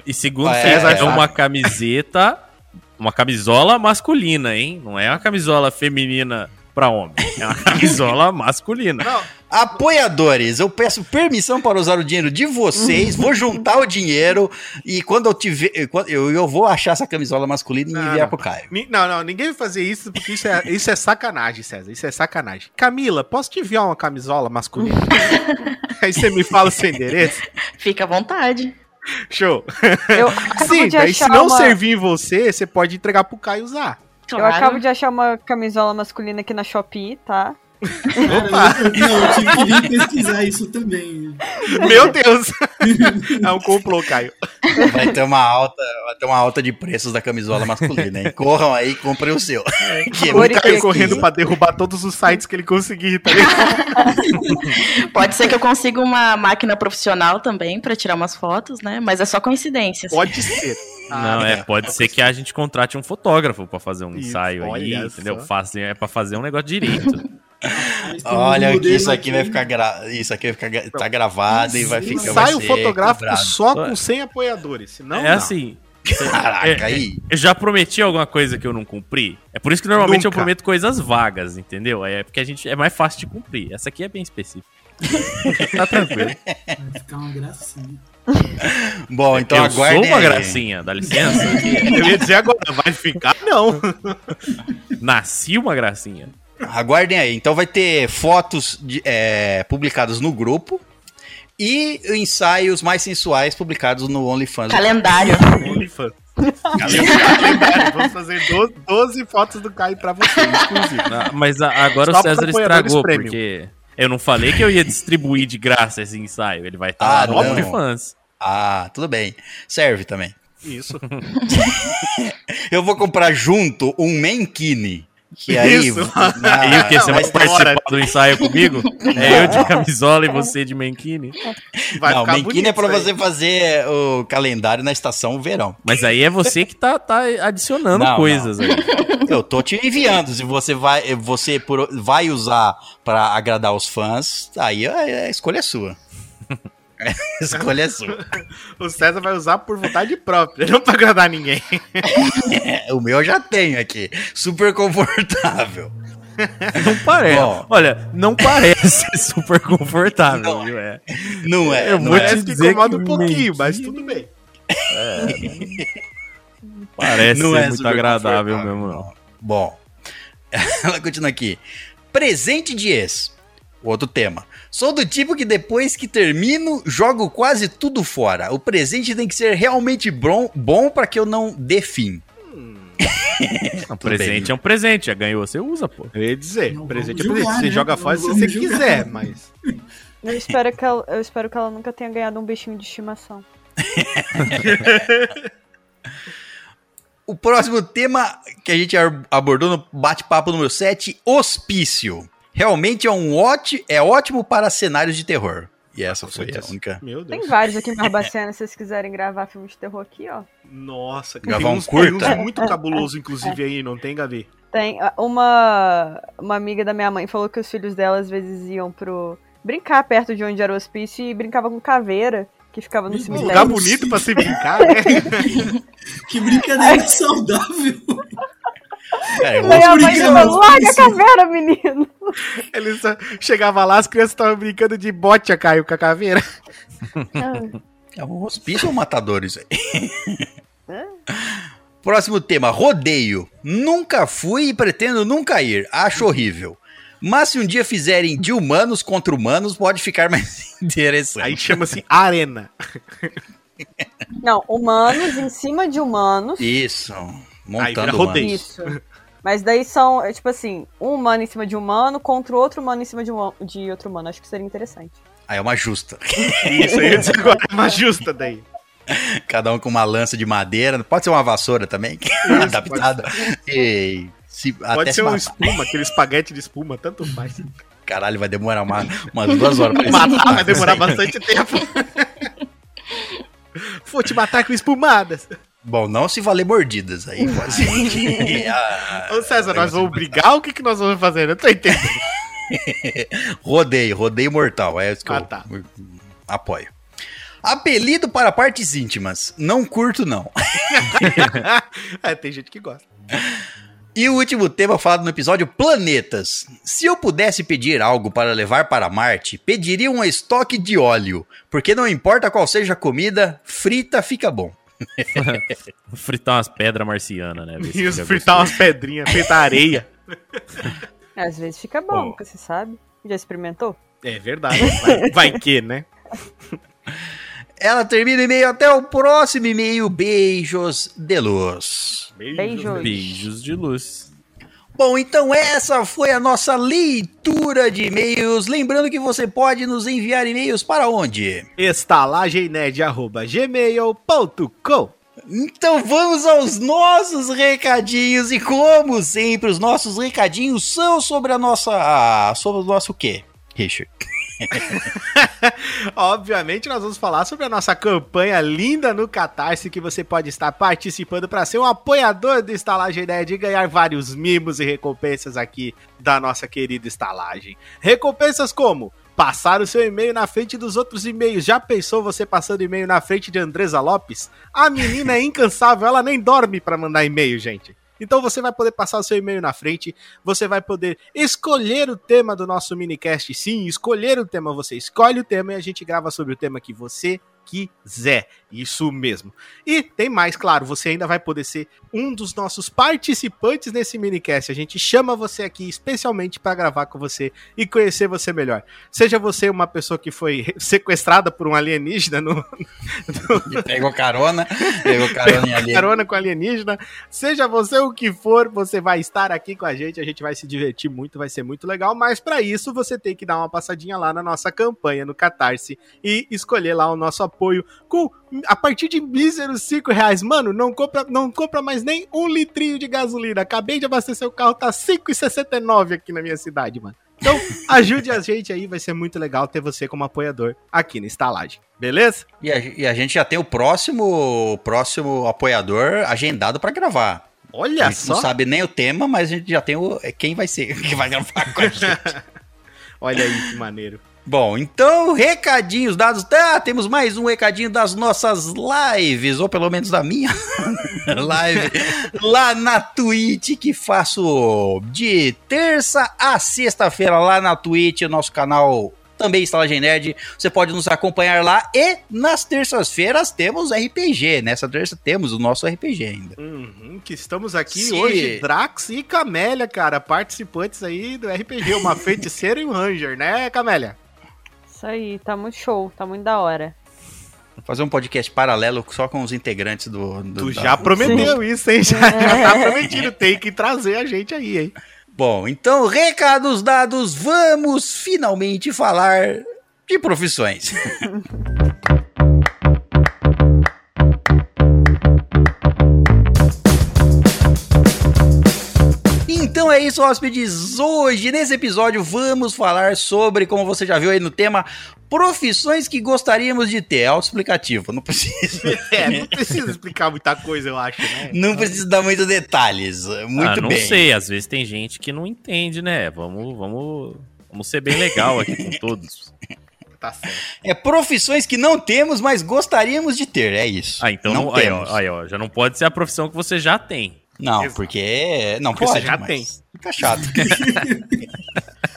E segundo, É, César, é. é uma camiseta, uma camisola masculina, hein? Não é uma camisola feminina pra homem. É uma camisola [LAUGHS] masculina. Não, Apoiadores, eu peço permissão para usar o dinheiro de vocês, vou juntar o dinheiro e quando eu tiver. quando- Eu, eu vou achar essa camisola masculina e Não, enviar não. pro Caio. não, não, ninguém vai fazer isso porque isso é, isso é sacanagem, César. Isso é sacanagem. Camila, posso te enviar uma camisola masculina? [LAUGHS] Aí você me fala o seu endereço? Fica à vontade. [LAUGHS] Show. Eu [LAUGHS] Sim, daí se não uma... servir em você, você pode entregar pro Caio usar. Eu acabo de achar uma camisola masculina aqui na Shopee, tá? Cara, eu, não, eu tive que pesquisar isso também. Meu Deus! [LAUGHS] É um complô, Caio. Vai ter uma alta, vai ter uma alta de preços da camisola masculina, hein? Corram aí e comprem o seu. Que é O Caio correndo pra derrubar todos os sites que ele conseguir, tá? [LAUGHS] Pode ser que eu consiga uma máquina profissional também pra tirar umas fotos, né? Mas é só coincidência. Pode ser. Não, é, pode ser que a gente contrate um fotógrafo pra fazer um Isso, ensaio aí, entendeu? Faça- é pra fazer um negócio direito. [LAUGHS] Olha que isso aqui vai ficar gra... isso aqui vai ficar gra- tá gravado e vai ficar Ensaio ser fotográfico cobrado. só com 100 apoiadores. Senão, é não. assim. Caraca, É, aí. Eu já prometi alguma coisa que eu não cumpri. É por isso que normalmente eu Nunca. prometo coisas vagas, entendeu? É porque a gente é mais fácil de cumprir. Essa aqui é bem específica. [LAUGHS] tá tranquilo. Vai ficar uma gracinha. Bom, então eu sou uma aí. gracinha, dá licença. [LAUGHS] Eu ia dizer agora, vai ficar? Não. Nasci uma gracinha. Aguardem aí. Então vai ter fotos de- é, publicadas no grupo e ensaios mais sensuais publicados no OnlyFans. Calendário. OnlyFans. Vamos fazer 12, 12 fotos do Caio pra você, exclusivo. Ah, Mas a- agora Só o César estragou, premium. porque eu não falei que eu ia distribuir de graça esse ensaio. Ele vai estar Ah, lá no não. OnlyFans. Ah, tudo bem. Serve também. Isso. [LAUGHS] Eu vou comprar junto um Mankini. Que aí. Isso. Ah, E o que? Você vai participar bora. do ensaio comigo? É eu de camisola e você de mankini. Vai não, Mankini é pra aí. você fazer o calendário na estação verão. Mas aí é você que tá, tá adicionando Não, coisas aí. Eu tô te enviando. Se você vai, você por- vai usar pra agradar os fãs, aí a, a escolha é sua. [LAUGHS] A escolha é sua. [LAUGHS] O César vai usar por vontade própria, não pra agradar ninguém. É, [LAUGHS] o meu eu já tenho aqui. Super confortável. Não parece. Bom. Olha, não parece super confortável, Não. viu? É. Não é. Eu não vou é. te Parece que dizer incomoda que um pouquinho, mentira. mas tudo bem. Parece Não ser é muito agradável mesmo, não. Bom, ela continua aqui. Presente de ex. Outro tema. Sou do tipo que depois que termino, jogo quase tudo fora. O presente tem que ser realmente bom, bom para que eu não dê fim. Um [LAUGHS] presente bem. é um presente. Já ganhou, você usa, pô. Eu ia dizer, Não presente é presente. Você né? joga Não fora se você julgar. quiser, mas. [LAUGHS] Eu espero, que ela, eu espero que ela nunca tenha ganhado um bichinho de estimação. [LAUGHS] O próximo tema que a gente abordou no bate-papo número 7, hospício. Realmente é um ótimo, é ótimo para cenários de terror. E essa foi a única. Meu Tem vários aqui em Barbacena, [LAUGHS] se vocês quiserem gravar filme de terror aqui, ó. Nossa, Gravar tem um uns, curta? tem uns muito cabuloso, inclusive, aí, não tem, Gabi? Tem uma, uma amiga da minha mãe falou que os filhos dela às vezes iam pro brincar perto de onde era o hospício e brincava com caveira que ficava no Um Um cemitério. lugar bonito pra se brincar, né? [LAUGHS] Que brincadeira saudável. [LAUGHS] [LAUGHS] É, Daí a mãe falou, larga a hospício." caveira, menino. [LAUGHS] Eles só- chegava lá, as crianças estavam brincando de bote a Caio com a caveira. É um hospício ou matador isso aí? [LAUGHS] Próximo tema, rodeio. Nunca fui e pretendo nunca ir. Acho horrível. Mas se um dia fizerem de humanos contra humanos, pode ficar mais interessante. Aí chama-se Arena. Não, humanos em cima de humanos. Isso. Aí Montando vira rodeio. humanos. Isso. Mas daí são, é, tipo assim, um humano em cima de um humano contra o outro humano em cima de, um, de outro humano. Acho que seria interessante. Aí é uma justa. [LAUGHS] Isso, aí eu disse agora é uma justa daí. Cada um com uma lança de madeira. Pode ser uma vassoura também. [LAUGHS] Adaptada. E se, Pode até ser se um matar. espuma, aquele espaguete de espuma, tanto faz. Caralho, vai demorar uma, umas duas horas pra Matar vai demorar isso aí. bastante tempo. [LAUGHS] Vou te matar com espumadas. Bom, não se valer mordidas aí. [LAUGHS] Pode que- ah, Ô César, nós vamos brigar o que, que nós vamos fazer? Eu não tô entendendo. [LAUGHS] Rodeio, rodeio mortal. É isso que Ah, eu tá. apoio. Apelido para partes íntimas. Não curto, não. [LAUGHS] é, tem gente que gosta. E o último tema falado no episódio: planetas. Se eu pudesse pedir algo para levar para Marte, pediria um estoque de óleo. Porque não importa qual seja a comida, frita fica bom. [LAUGHS] Fritar umas pedras marcianas, né? fica fritar gostoso. umas pedrinhas, feita areia. Às vezes fica bom, porque você sabe. Já experimentou? É verdade. Vai, vai que, né? Ela termina o e-mail até o próximo e-mail. Beijos de luz. Beijos. Beijos de luz. Bom, então essa foi a nossa leitura de e-mails. Lembrando que você pode nos enviar e-mails para onde? estalagemnerd.gmail.com Então vamos aos nossos recadinhos e como sempre os nossos recadinhos são sobre a nossa sobre o nosso quê? Richard. [LAUGHS] Obviamente, nós vamos falar sobre a nossa campanha linda no Catarse, que você pode estar participando para ser um apoiador do Estalagem Nerd e ganhar vários mimos e recompensas aqui da nossa querida estalagem. Recompensas como passar o seu e-mail na frente dos outros e-mails. Já pensou você passando e-mail na frente de Andresa Lopes? A menina é incansável, ela nem dorme para mandar e-mail, gente. Então você vai poder passar o seu e-mail na frente, você vai poder escolher o tema do nosso minicast. Sim, escolher o tema, você escolhe o tema e a gente grava sobre o tema que você quiser. Isso mesmo. E tem mais, claro, você ainda vai poder ser um dos nossos participantes nesse minicast. A gente chama você aqui especialmente para gravar com você e conhecer você melhor. Seja você uma pessoa que foi [LAUGHS] sequestrada por um alienígena no, E pegou carona, pegou [LAUGHS] carona ali. carona com alienígena. Seja você o que for, você vai estar aqui com a gente. A gente vai se divertir muito, vai ser muito legal. Mas para isso, você tem que dar uma passadinha lá na nossa campanha no Catarse e escolher lá o nosso apoio com a partir de míseros 5 reais. Mano, não compra, não compra mais nem um litrinho de gasolina. Acabei de abastecer o carro, tá 5,69 aqui na minha cidade, mano. Então, [LAUGHS] ajude a gente aí, vai ser muito legal ter você como apoiador aqui na estalagem. Beleza? E a, e a gente já tem o próximo, o próximo apoiador agendado pra gravar. Olha a gente só. não sabe nem o tema, mas a gente já tem o, quem vai ser, [LAUGHS] que vai gravar com a gente. [LAUGHS] Olha aí que maneiro. Bom, então, recadinhos dados. Tá, temos mais um recadinho das nossas lives, ou pelo menos da minha [LAUGHS] live, lá na Twitch, que faço de terça a sexta-feira lá na Twitch, o nosso canal também Estalagem Nerd. Você pode nos acompanhar lá e nas terças-feiras temos RPG. Nessa terça temos o nosso RPG ainda. Uhum, que estamos aqui Sim. hoje, Drax e Camélia, cara, participantes aí do RPG, uma [LAUGHS] feiticeira e um ranger, né, Camélia? Isso aí, tá muito show, tá muito da hora. Vou fazer um podcast paralelo só com os integrantes do. do Tu da- já prometeu isso, hein? Já, já tá [LAUGHS] prometido, tem que trazer a gente aí, hein? Bom, então, recados dados, vamos finalmente falar de profissões. [LAUGHS] Então é isso, hóspedes. Hoje, nesse episódio, vamos falar sobre, como você já viu aí no tema, profissões que gostaríamos de ter. Autoexplicativo, não precisa. [LAUGHS] É, não precisa explicar muita coisa, eu acho, né? Não precisa dar muitos detalhes. Muito ah, não bem. sei, às vezes tem gente que não entende, né? Vamos, vamos, vamos ser bem legal aqui com [LAUGHS] todos. Tá certo. É profissões que não temos, mas gostaríamos de ter, é isso. Ah, então não, não, aí, temos. ó, aí, ó, já não pode ser a profissão que você já tem. Não, Exato. porque não Porque pode, você já mas tem. Fica chato. [LAUGHS]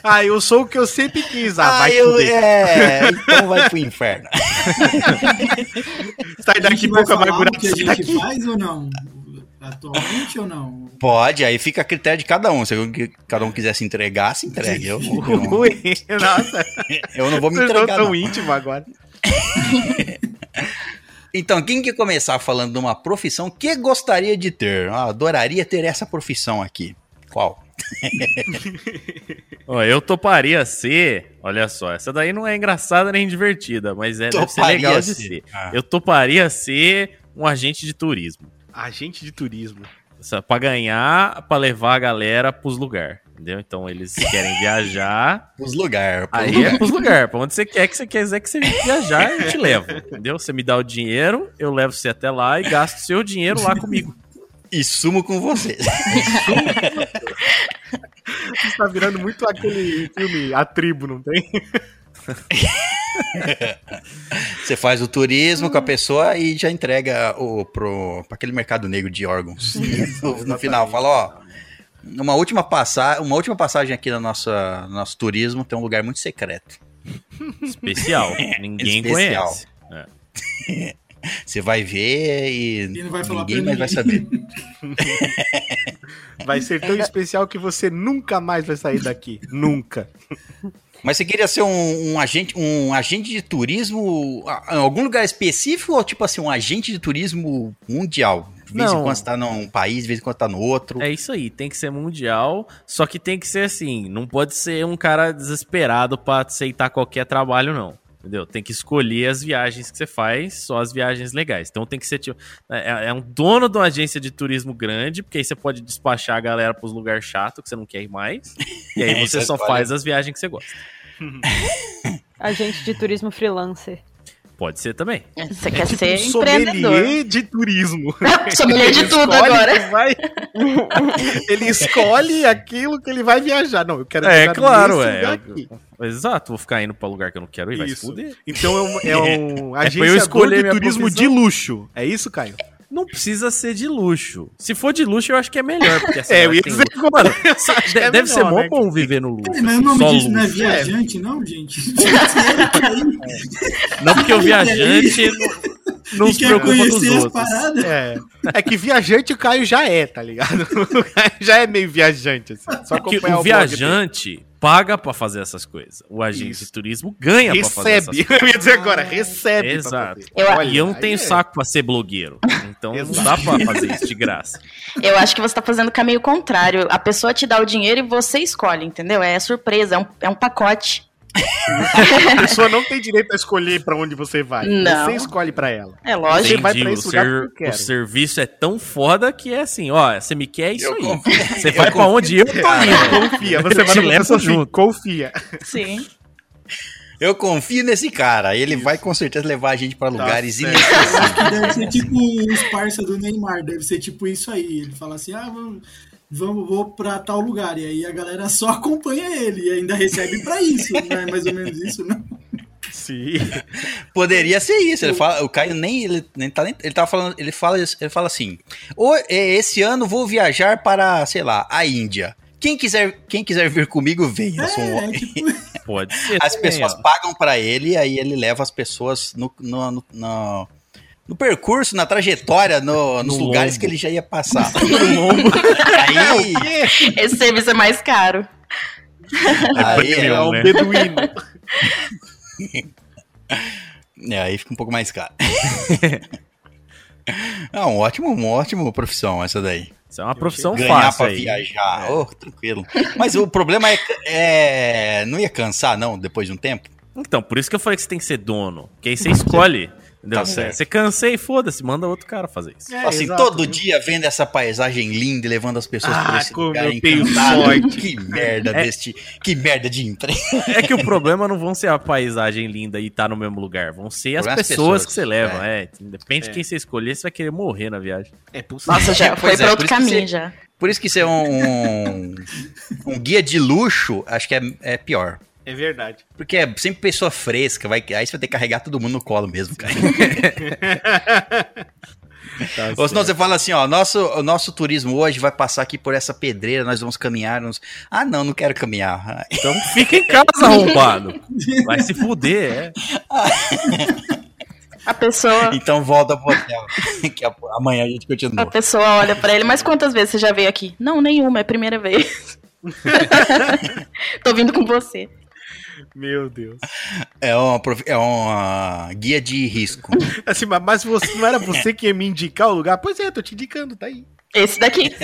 Ah, eu sou o que eu sempre quis. Ah, vai eu, fuder. é, então vai pro inferno. [LAUGHS] Sai daqui pouco amargurado. que a gente daqui. faz ou não? Atualmente ou não? Pode, aí fica a critério de cada um. Se cada um quiser se entregar, se entregue. Eu, não- [LAUGHS] eu, não, Nossa, eu não vou me vocês estão entregar. tão não. íntimo agora. Então, quem quer começar falando de uma profissão que gostaria de ter? Ah, adoraria ter essa profissão aqui. Qual? [LAUGHS] Ó, eu toparia ser. Olha só, essa daí não é engraçada nem divertida, mas é, deve ser Toparia legal de ser. ser. Ah. Eu toparia ser um agente de turismo. Agente de turismo. Pra ganhar, pra levar a galera pros lugares. Entendeu? Então eles querem viajar. [LAUGHS] Os lugares. Aí é pros lugares. Pra onde você quer que você quiser que você viajar, eu te levo. Entendeu? Você me dá o dinheiro, eu levo você até lá e gasto seu dinheiro lá comigo. E sumo com você. [LAUGHS] Isso tá virando muito aquele filme A Tribo, não tem? [LAUGHS] Você faz o turismo com a pessoa e já entrega o, pro, pra aquele mercado negro de órgãos. no, no final, fala, ó. Uma última, passa uma última passagem aqui no nosso, no nosso turismo tem um lugar muito secreto. Especial. [LAUGHS] Ninguém Especial. conhece. É. [LAUGHS] Você vai ver e, E não vai falar ninguém pra mais vai saber. [LAUGHS] Vai ser tão especial que você nunca mais vai sair daqui. Nunca. Mas você queria ser um, um agente, um agente de turismo ah, em algum lugar específico ou tipo assim, um agente de turismo mundial? De vez em Não. quando você tá num país, de vez em quando tá no outro. É isso aí, tem que ser mundial, só que tem que ser assim, não pode ser um cara desesperado pra aceitar qualquer trabalho, não. Entendeu? Tem que escolher as viagens que você faz, só as viagens legais. Então tem que ser tipo. É, é um dono de uma agência de turismo grande, porque aí você pode despachar a galera pros lugares chatos que você não quer ir mais. E aí [LAUGHS] É, você isso só é faz as viagens que você gosta. [LAUGHS] Agente de turismo freelancer. Pode ser também. Você quer Tipo ser um empreendedor. de turismo. Sommelier de tudo agora. vai- [LAUGHS] Ele escolhe aquilo que ele vai viajar. Não, eu quero É, viajar claro, é. aqui. Exato, vou ficar indo pra lugar que eu não quero ir, vai se Isso. fuder. Então é um, é [LAUGHS] um pra eu agenciador escolher de turismo de luxo. É isso, Caio? Não precisa ser de luxo. Se for de luxo, eu acho que é melhor. Porque essa [LAUGHS] É, eu ia tem dizer luxo. Mano, que é deve ser melhor, mó né? bom viver no luxo. Mas o nome disso não é viajante, não, gente? [LAUGHS] Não porque o viajante [LAUGHS] não, e se preocupa com os outros. paradas. É. É que viajante o Caio já é, tá ligado? O Caio já é meio viajante, assim. Só Que o dele. viajante paga pra fazer essas coisas. O agente Isso. de turismo ganha pra fazer essas recebe. [LAUGHS] Eu ia dizer agora, recebe. Exato. Eu- Olha, E eu não tenho é- saco pra ser blogueiro. Então não dá pra fazer isso de graça. [LAUGHS] Eu acho que você tá fazendo o caminho contrário. A pessoa te dá o dinheiro e você escolhe, entendeu? É surpresa, é um, é um pacote. A pessoa não tem direito a escolher pra onde você vai. Não. Você escolhe pra ela. É lógico. Você vai pra esse o, lugar ser- porque eu quero. o serviço é tão foda que é assim, ó, você me quer é isso Eu aí. confio- Você eu vai pra confio- onde eu tô indo. Confia. Eu Você te vai na levo assim, junto. confia. Sim. Eu confio nesse cara. Ele vai com certeza levar a gente pra lugares certo. inacessíveis. Que deve ser tipo os parça do Neymar, deve ser tipo isso aí. Ele fala assim: ah, vamos, vamos vou pra tal lugar. E aí a galera só acompanha ele e ainda recebe pra isso. [LAUGHS] Não é mais ou menos isso, não? Sim. Poderia ser isso. Ele fala, o Caio nem ele nem tá nem, ele tava falando, ele fala ele fala assim: "O- é, esse ano vou viajar para, sei lá, a Índia. Quem quiser, quem quiser vir comigo, venha. Eu sou um É, tipo. [LAUGHS] Pode ser. As também, pessoas ó. pagam pra ele e aí ele leva as pessoas no, no, no, no- no percurso, na trajetória, no- nos No lugares lombo. que ele já ia passar. [LAUGHS] aí, [LAUGHS] Esse serviço é mais caro. aí, premium. É um né? beduíno. [LAUGHS] é, aí fica um pouco mais caro. É um ótimo, uma ótima profissão essa daí. Isso é uma profissão Ganhar fácil pra aí. viajar, oh, tranquilo. Mas o problema é, é, não ia cansar não depois de um tempo. Então, por isso que eu falei que você tem que ser dono. Que aí você escolhe. Entendeu? Tá Você- certo. você cansei, foda-se, manda outro cara fazer isso. É, assim, exato. todo dia vendo essa paisagem linda e levando as pessoas Ah, por esse como lugar eu tenho encantado. sorte. Que merda É. deste, que merda de emprego. É que o problema não vão ser a paisagem linda e estar no mesmo lugar. Vão ser as é pessoas, pessoas, que você leva. É. Depende de quem você escolher, você vai querer morrer na viagem. É possível. Nossa, [LAUGHS] já foi é, pra por outro isso que caminho você- já. Por isso que ser um, um, um guia de luxo, acho que é, é pior. É verdade. Porque é sempre pessoa fresca, vai, aí você vai ter que carregar todo mundo no colo mesmo, cara. [LAUGHS] Ou senão você fala assim, ó, nosso, o nosso turismo hoje vai passar aqui por essa pedreira, nós vamos caminhar. Nos... Ah, não, não quero caminhar. [LAUGHS] Então fica em casa, arrombado. Vai se fuder, é. A pessoa, Então volta pro hotel, [LAUGHS] que a- amanhã a gente a continua. pessoa olha pra ele, mas quantas vezes você já veio aqui? Não, nenhuma, é a primeira vez. Tô vindo com você. Meu Deus. É uma, é uma guia de risco. [LAUGHS] Assim, mas- mas você, não era você que ia me indicar o lugar? Pois é, tô te indicando, tá aí. Esse daqui. [LAUGHS]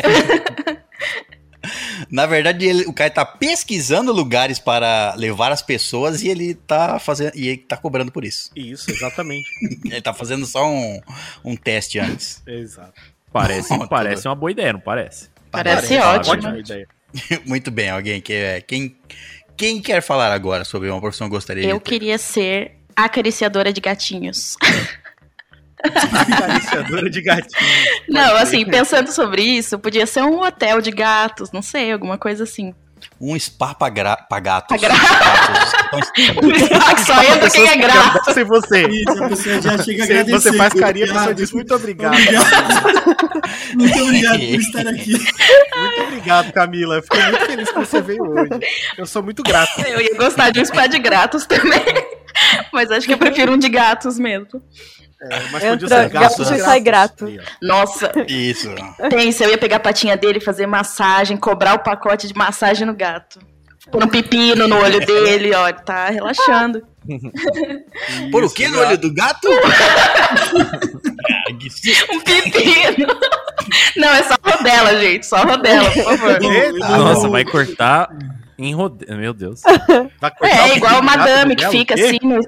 Na verdade, ele- o cara tá pesquisando lugares para levar as pessoas e ele tá fazendo e ele tá cobrando por isso. Isso, exatamente. [LAUGHS] Ele tá fazendo só um, um teste antes. Exato. Parece, Não, parece uma boa ideia, não parece? Parece Parece, ótimo. Ótima ideia. Muito bem, alguém quer quem quem quer falar agora sobre uma profissão que gostaria Eu de ter? queria ser acariciadora de gatinhos. Acariciadora de gatinho. [LAUGHS] Não, assim, pensando sobre isso, podia ser um hotel de gatos, não sei, alguma coisa assim. Um spa pra, gra... pra gatos. Pra gra- Gatos [LAUGHS] que estão- Só entra quem é grato. Agradecem você. Isso, a pessoa já [LAUGHS] chega Você, agradecendo. você faz carinho, a pessoa diz muito obrigado. Obrigado. Muito obrigado por estar aqui. Muito obrigado, Camila. Eu fiquei muito feliz que você veio hoje. Eu sou muito grato. Eu ia gostar de um spa de gatos também. [LAUGHS] Mas acho que eu prefiro um de gatos mesmo. É, mas Entra podia ser gato gatos e sai grato. Nossa, Isso. pensa, eu ia pegar a patinha dele, fazer massagem, cobrar o pacote de massagem no gato. Pôr um pepino no olho [LAUGHS] dele, ó, ele tá relaxando. [LAUGHS] Por o que no olho do gato? [LAUGHS] Um pepino! Não, é só rodela, gente, só rodela, por favor. Nossa, vai cortar em rodeio. Meu Deus. vai cortar É, o igual a madame que fica assim no.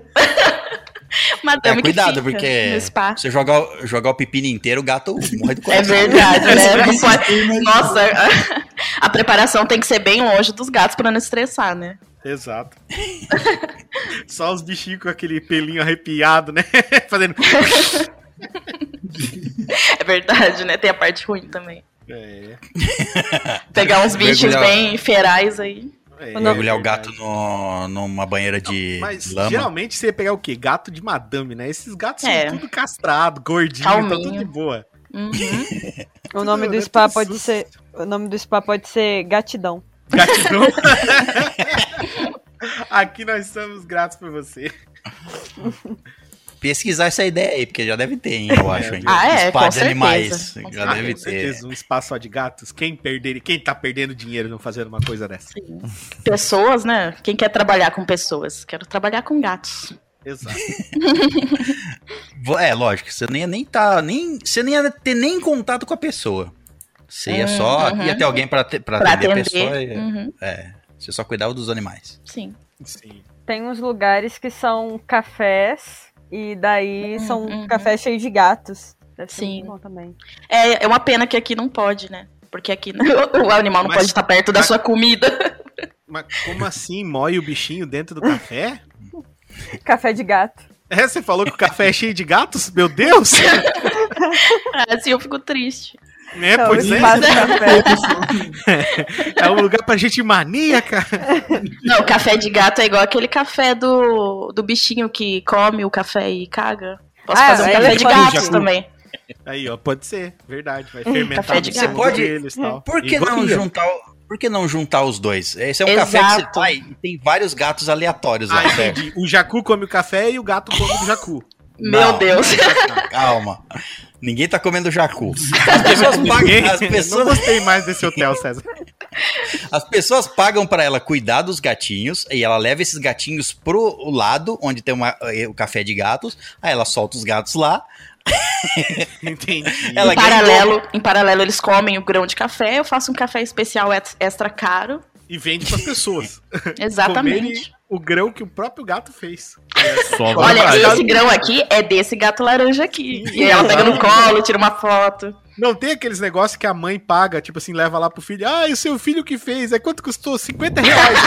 É, madame cuidado, que fica porque no spa. você jogar, o- jogar o pepino inteiro, o gato morre do É coração. verdade, né? [LAUGHS] Não pode... Nossa, a, a preparação tem que ser bem longe dos gatos pra não estressar, né? Exato. [LAUGHS] Só os bichinhos com aquele pelinho arrepiado, né? [LAUGHS] Fazendo. É verdade, né? Tem a parte ruim também. É, Pegar uns bichos Mergulhar. bem ferais aí. É, Mergulhar o é gato no, numa banheira de Mas lama. geralmente você ia pegar o quê? Gato de madame, né? Esses gatos É. são tudo castrado, gordinho, tá tudo de boa. Uhum. [LAUGHS] O nome do Tudo- spa pode ser. O nome do spa pode ser Gatidão. Gatidão. [LAUGHS] Aqui nós estamos gratos por você. [LAUGHS] Pesquisar essa ideia aí, porque já deve ter, hein, eu [LAUGHS] acho. hein? Ah, é, Spa com de certeza. animais. Com Já Ah, deve com ter. certeza, um espaço só de gatos. Quem perder, quem tá perdendo dinheiro não fazendo uma coisa dessa? Pessoas, né? Quem quer trabalhar com pessoas? Quero trabalhar com gatos. Exato. [LAUGHS] É, lógico, você nem ia nem tá. Nem, você nem ia ter nem contato com a pessoa. Você ia Hum, só. uhum. Ia ter alguém pra, te- pra Pra atender, a atender. pessoa. e- Uhum, É. Você só cuidava dos animais. sim. Sim. Tem uns lugares que são cafés e daí Hum, são uhum. cafés cheios de gatos. Deve ser Sim. muito bom também. É, é uma pena que aqui não pode, né? Porque aqui [LAUGHS] o animal não Mas- pode estar perto da mas- sua comida. Mas como assim mói o bichinho dentro do café? [LAUGHS] Café de gato. É, você falou que o café é cheio de gatos? Meu Deus! [LAUGHS] assim eu fico triste. É, Então, pois é. café. [LAUGHS] É um lugar pra gente maníaca. Não, café de gato é igual aquele café do, do bichinho que come o café e caga. Posso Ah, fazer um é café de gatos também. Aí, ó, pode ser, verdade. Vai fermentar Café de no gato. Você pode- deles tal. Por que não juntar o- Por que não juntar os dois? Esse é um café que você Exato. vai e tem vários gatos aleatórios lá. Ah, certo? entendi. O jacu come o café e o gato come o jacu. Meu Não. Deus. Calma. Ninguém tá comendo jacu. As pessoas pagam, as [LAUGHS] Não pessoas, gostei mais desse hotel, César. as pessoas pagam pra ela cuidar dos gatinhos e ela leva esses gatinhos pro lado onde tem uma- eh, o café de gatos. Aí ela solta os gatos lá. [LAUGHS] Entendi. Ela em, paralelo, em paralelo, eles comem o grão de café. Eu faço um café especial ex- extra caro. E vende pras pessoas. [LAUGHS] Exatamente. O grão que o próprio gato fez. Só Olha, esse grão aqui é desse gato laranja aqui. E aí ela pega no colo, tira uma foto. Não tem aqueles negócios que a mãe paga, tipo assim, leva lá pro filho. Ah, e o seu filho que fez? Aí quanto custou? 50 reais.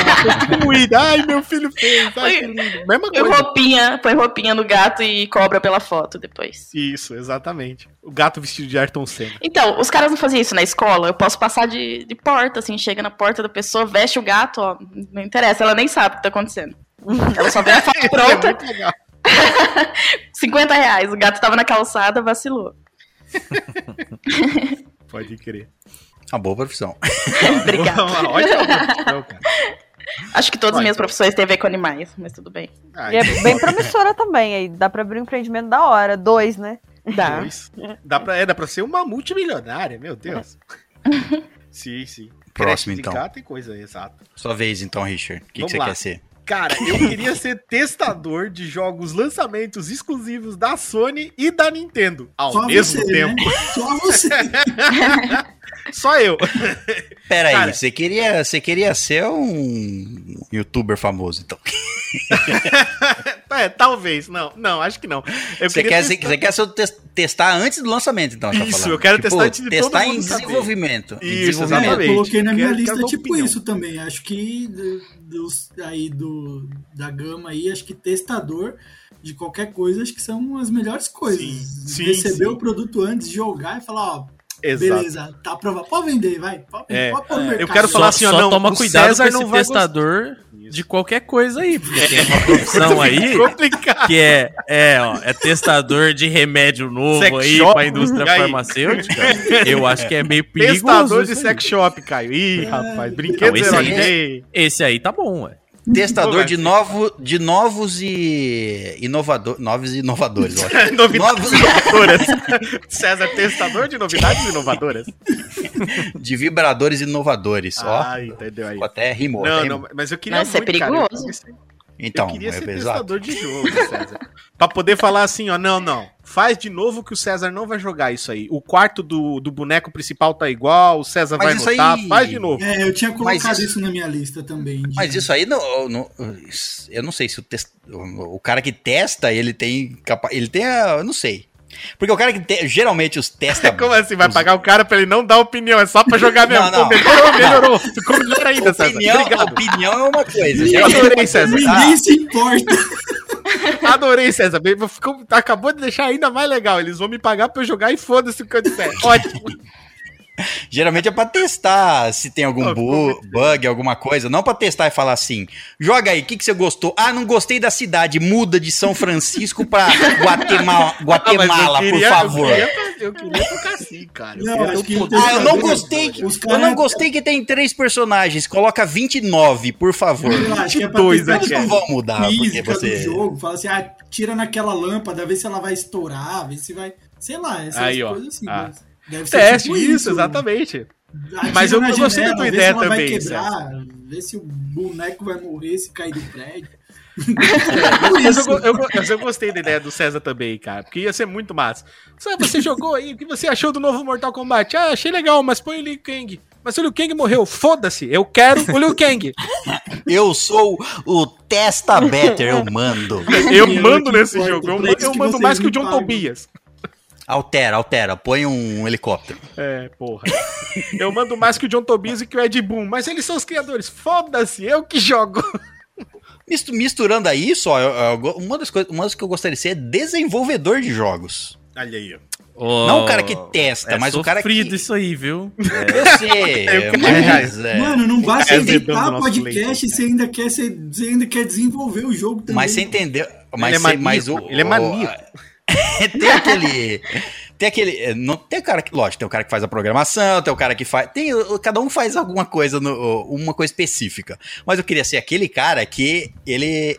Moída. Ai, meu filho fez. Ai, que lindo. Mesma Põe coisa. roupinha, põe roupinha no gato e cobra pela foto depois. Isso, exatamente. O gato vestido de Ayrton Senna. Então, os caras não faziam isso na escola. Eu posso passar de, de porta, assim, chega na porta da pessoa, veste o gato, ó. Não interessa, ela nem sabe o que tá acontecendo. Ela só vê a [LAUGHS] foto É pronta, legal. [LAUGHS] 50 reais. O gato tava na calçada, vacilou. [LAUGHS] Pode crer. Uma boa profissão. [LAUGHS] Obrigada. Uma ótima profissão, cara. Acho que todas as minhas profissões têm a ver com animais, mas tudo bem. Ah, E é então, bem promissora também. Aí dá pra abrir um empreendimento da hora. Dois, né? Dá. dois. Dá pra, é, dá pra ser uma multimilionária, meu Deus. [LAUGHS] sim, sim. Próximo, então. gato e coisa, exato. Sua vez, então, Richard. O que, que você lá. quer ser? Cara, eu queria ser testador de jogos lançamentos exclusivos da Sony e da Nintendo ao Só mesmo você, tempo. né? Só você. [LAUGHS] Só eu. [LAUGHS] Pera aí, você queria, você queria ser um youtuber famoso, então. [LAUGHS] É, talvez. Não, não, acho que não. Você quer, testar- você quer ser o tes- testar antes do lançamento, então, Isso, falando. eu quero testar antes de todo testar em mundo saber. desenvolvimento. em Isso, desenvolvimento. exatamente. Eu coloquei na minha Quero- lista quero tipo opinião. isso também. Acho que do- dos aí do da gama aí, acho que testador de qualquer coisa, acho que são as melhores coisas. Sim, sim, Receber sim. o produto antes, jogar e falar, ó, Exato. beleza, tá aprovado. Pode vender, vai. Pode, É, pode pôr no eu quero falar Só, assim, ó, só não, toma o cuidado César com esse não testador de qualquer coisa aí, porque tem uma profissão [LAUGHS] aí Complicado. que é, é, ó, é testador de remédio novo Sex aí shop. pra indústria aí? farmacêutica. [LAUGHS] Eu acho que é meio perigoso. Testador de sex shop, Caio. Ih, rapaz, brinquedos esse aí eróticos. Esse aí tá bom, ué. Testador Pô, de, novo, de novos e inovador, novos e inovadores, eu. [LAUGHS] Novidades Novos inovadoras. César, testador de novidades inovadoras. de vibradores inovadores, ó. Ah, entendeu aí. Até rimou. Não, até não, rimou. mas eu queria Não, isso é muito, cara, eu perigoso. queria ser- Então, eu queria ser é exato. testador de jogo, César. pra poder falar assim, ó, não, não. Faz de novo que o César não vai jogar isso aí. O quarto do, do boneco principal tá igual, o César Mas vai notar. aí- Faz de novo. É, eu tinha colocado isso- isso... na minha lista também. de- Mas isso aí, não, não- eu não sei se o, test, o, cara que testa, ele tem capa, ele tem, a- eu não sei. Porque o cara que te- geralmente os testa... [LAUGHS] Como assim? Vai pagar o cara pra ele não dar opinião? É só pra jogar [LAUGHS] mesmo. Não, não. Melhorou, melhorou. Ficou melhor ainda, César. opinião, Obrigado. opinião é uma coisa. Eu adorei, César. Ninguém se importa. [LAUGHS] Adorei, César. Ficou, acabou de deixar ainda mais legal. Eles vão me pagar pra eu jogar e foda-se o que eu disser. Ótimo. Geralmente é pra testar se tem algum Não, bu- bug, alguma coisa. Não pra testar e falar assim: joga aí, o que, que você gostou? Ah, não gostei da cidade, muda de São Francisco pra Guatemala, [LAUGHS] Ah, eu Guatemala por queria- eu favor. queria fazer eu queria tocar assim, cara. Eu Não, queria poder. Ah, eu não Os gostei. Que, eu não gostei que tem três personagens. Coloca 29, por favor. Eu acho que é pra Dois aqui, Eles não vão mudar, porque você. do jogo. Fala assim, ah, tira naquela lâmpada, vê se ela vai estourar, vê se vai... Sei lá, essas Aí, ó. coisas assim. Ah. mas Deve ser Teste, tipo isso, exatamente. Atira Mas eu- gostei da tua vê ideia também, Vai quebrar, vê se o boneco vai morrer se cair do prédio. Mas eu, [LAUGHS] eu, eu gostei da ideia do César também, cara. Porque ia ser muito massa. Só você jogou aí, o que você achou do novo Mortal Kombat? Ah, achei legal, mas põe o Liu Kang. Mas o Liu Kang morreu, foda-se, eu quero o Liu Kang. [LAUGHS] Eu sou o Testa Better, eu mando. Eu mando nesse jogo, eu, mando- mais que o John. Tobias. Altera, altera, põe um helicóptero. É, porra. Eu mando mais que o John Tobias e que o Ed Boon, mas eles são os criadores, foda-se, eu que jogo. Mistu- Misturando a isso, ó, eu- eu go- uma das coisas uma das que eu gostaria de ser é desenvolvedor de jogos. Olha aí, ó. Ô, Não o cara que testa, é mas o cara que. sofrido isso aí, viu? Eu sei, [LAUGHS] Eu mas. é, Mano, não basta É, o nosso podcast, leite, você ainda, quer ser, você ainda quer desenvolver o jogo também. mas você entendeu. Mas, é você- mas o, maníaco, ele é maníaco. [LAUGHS] tem aquele. Tem aquele. é, Não, tem o cara que. Lógico, tem o cara que faz a programação, tem o cara que faz. Tem, o- cada um faz alguma coisa, no, uma coisa específica. Mas eu queria ser aquele cara que ele.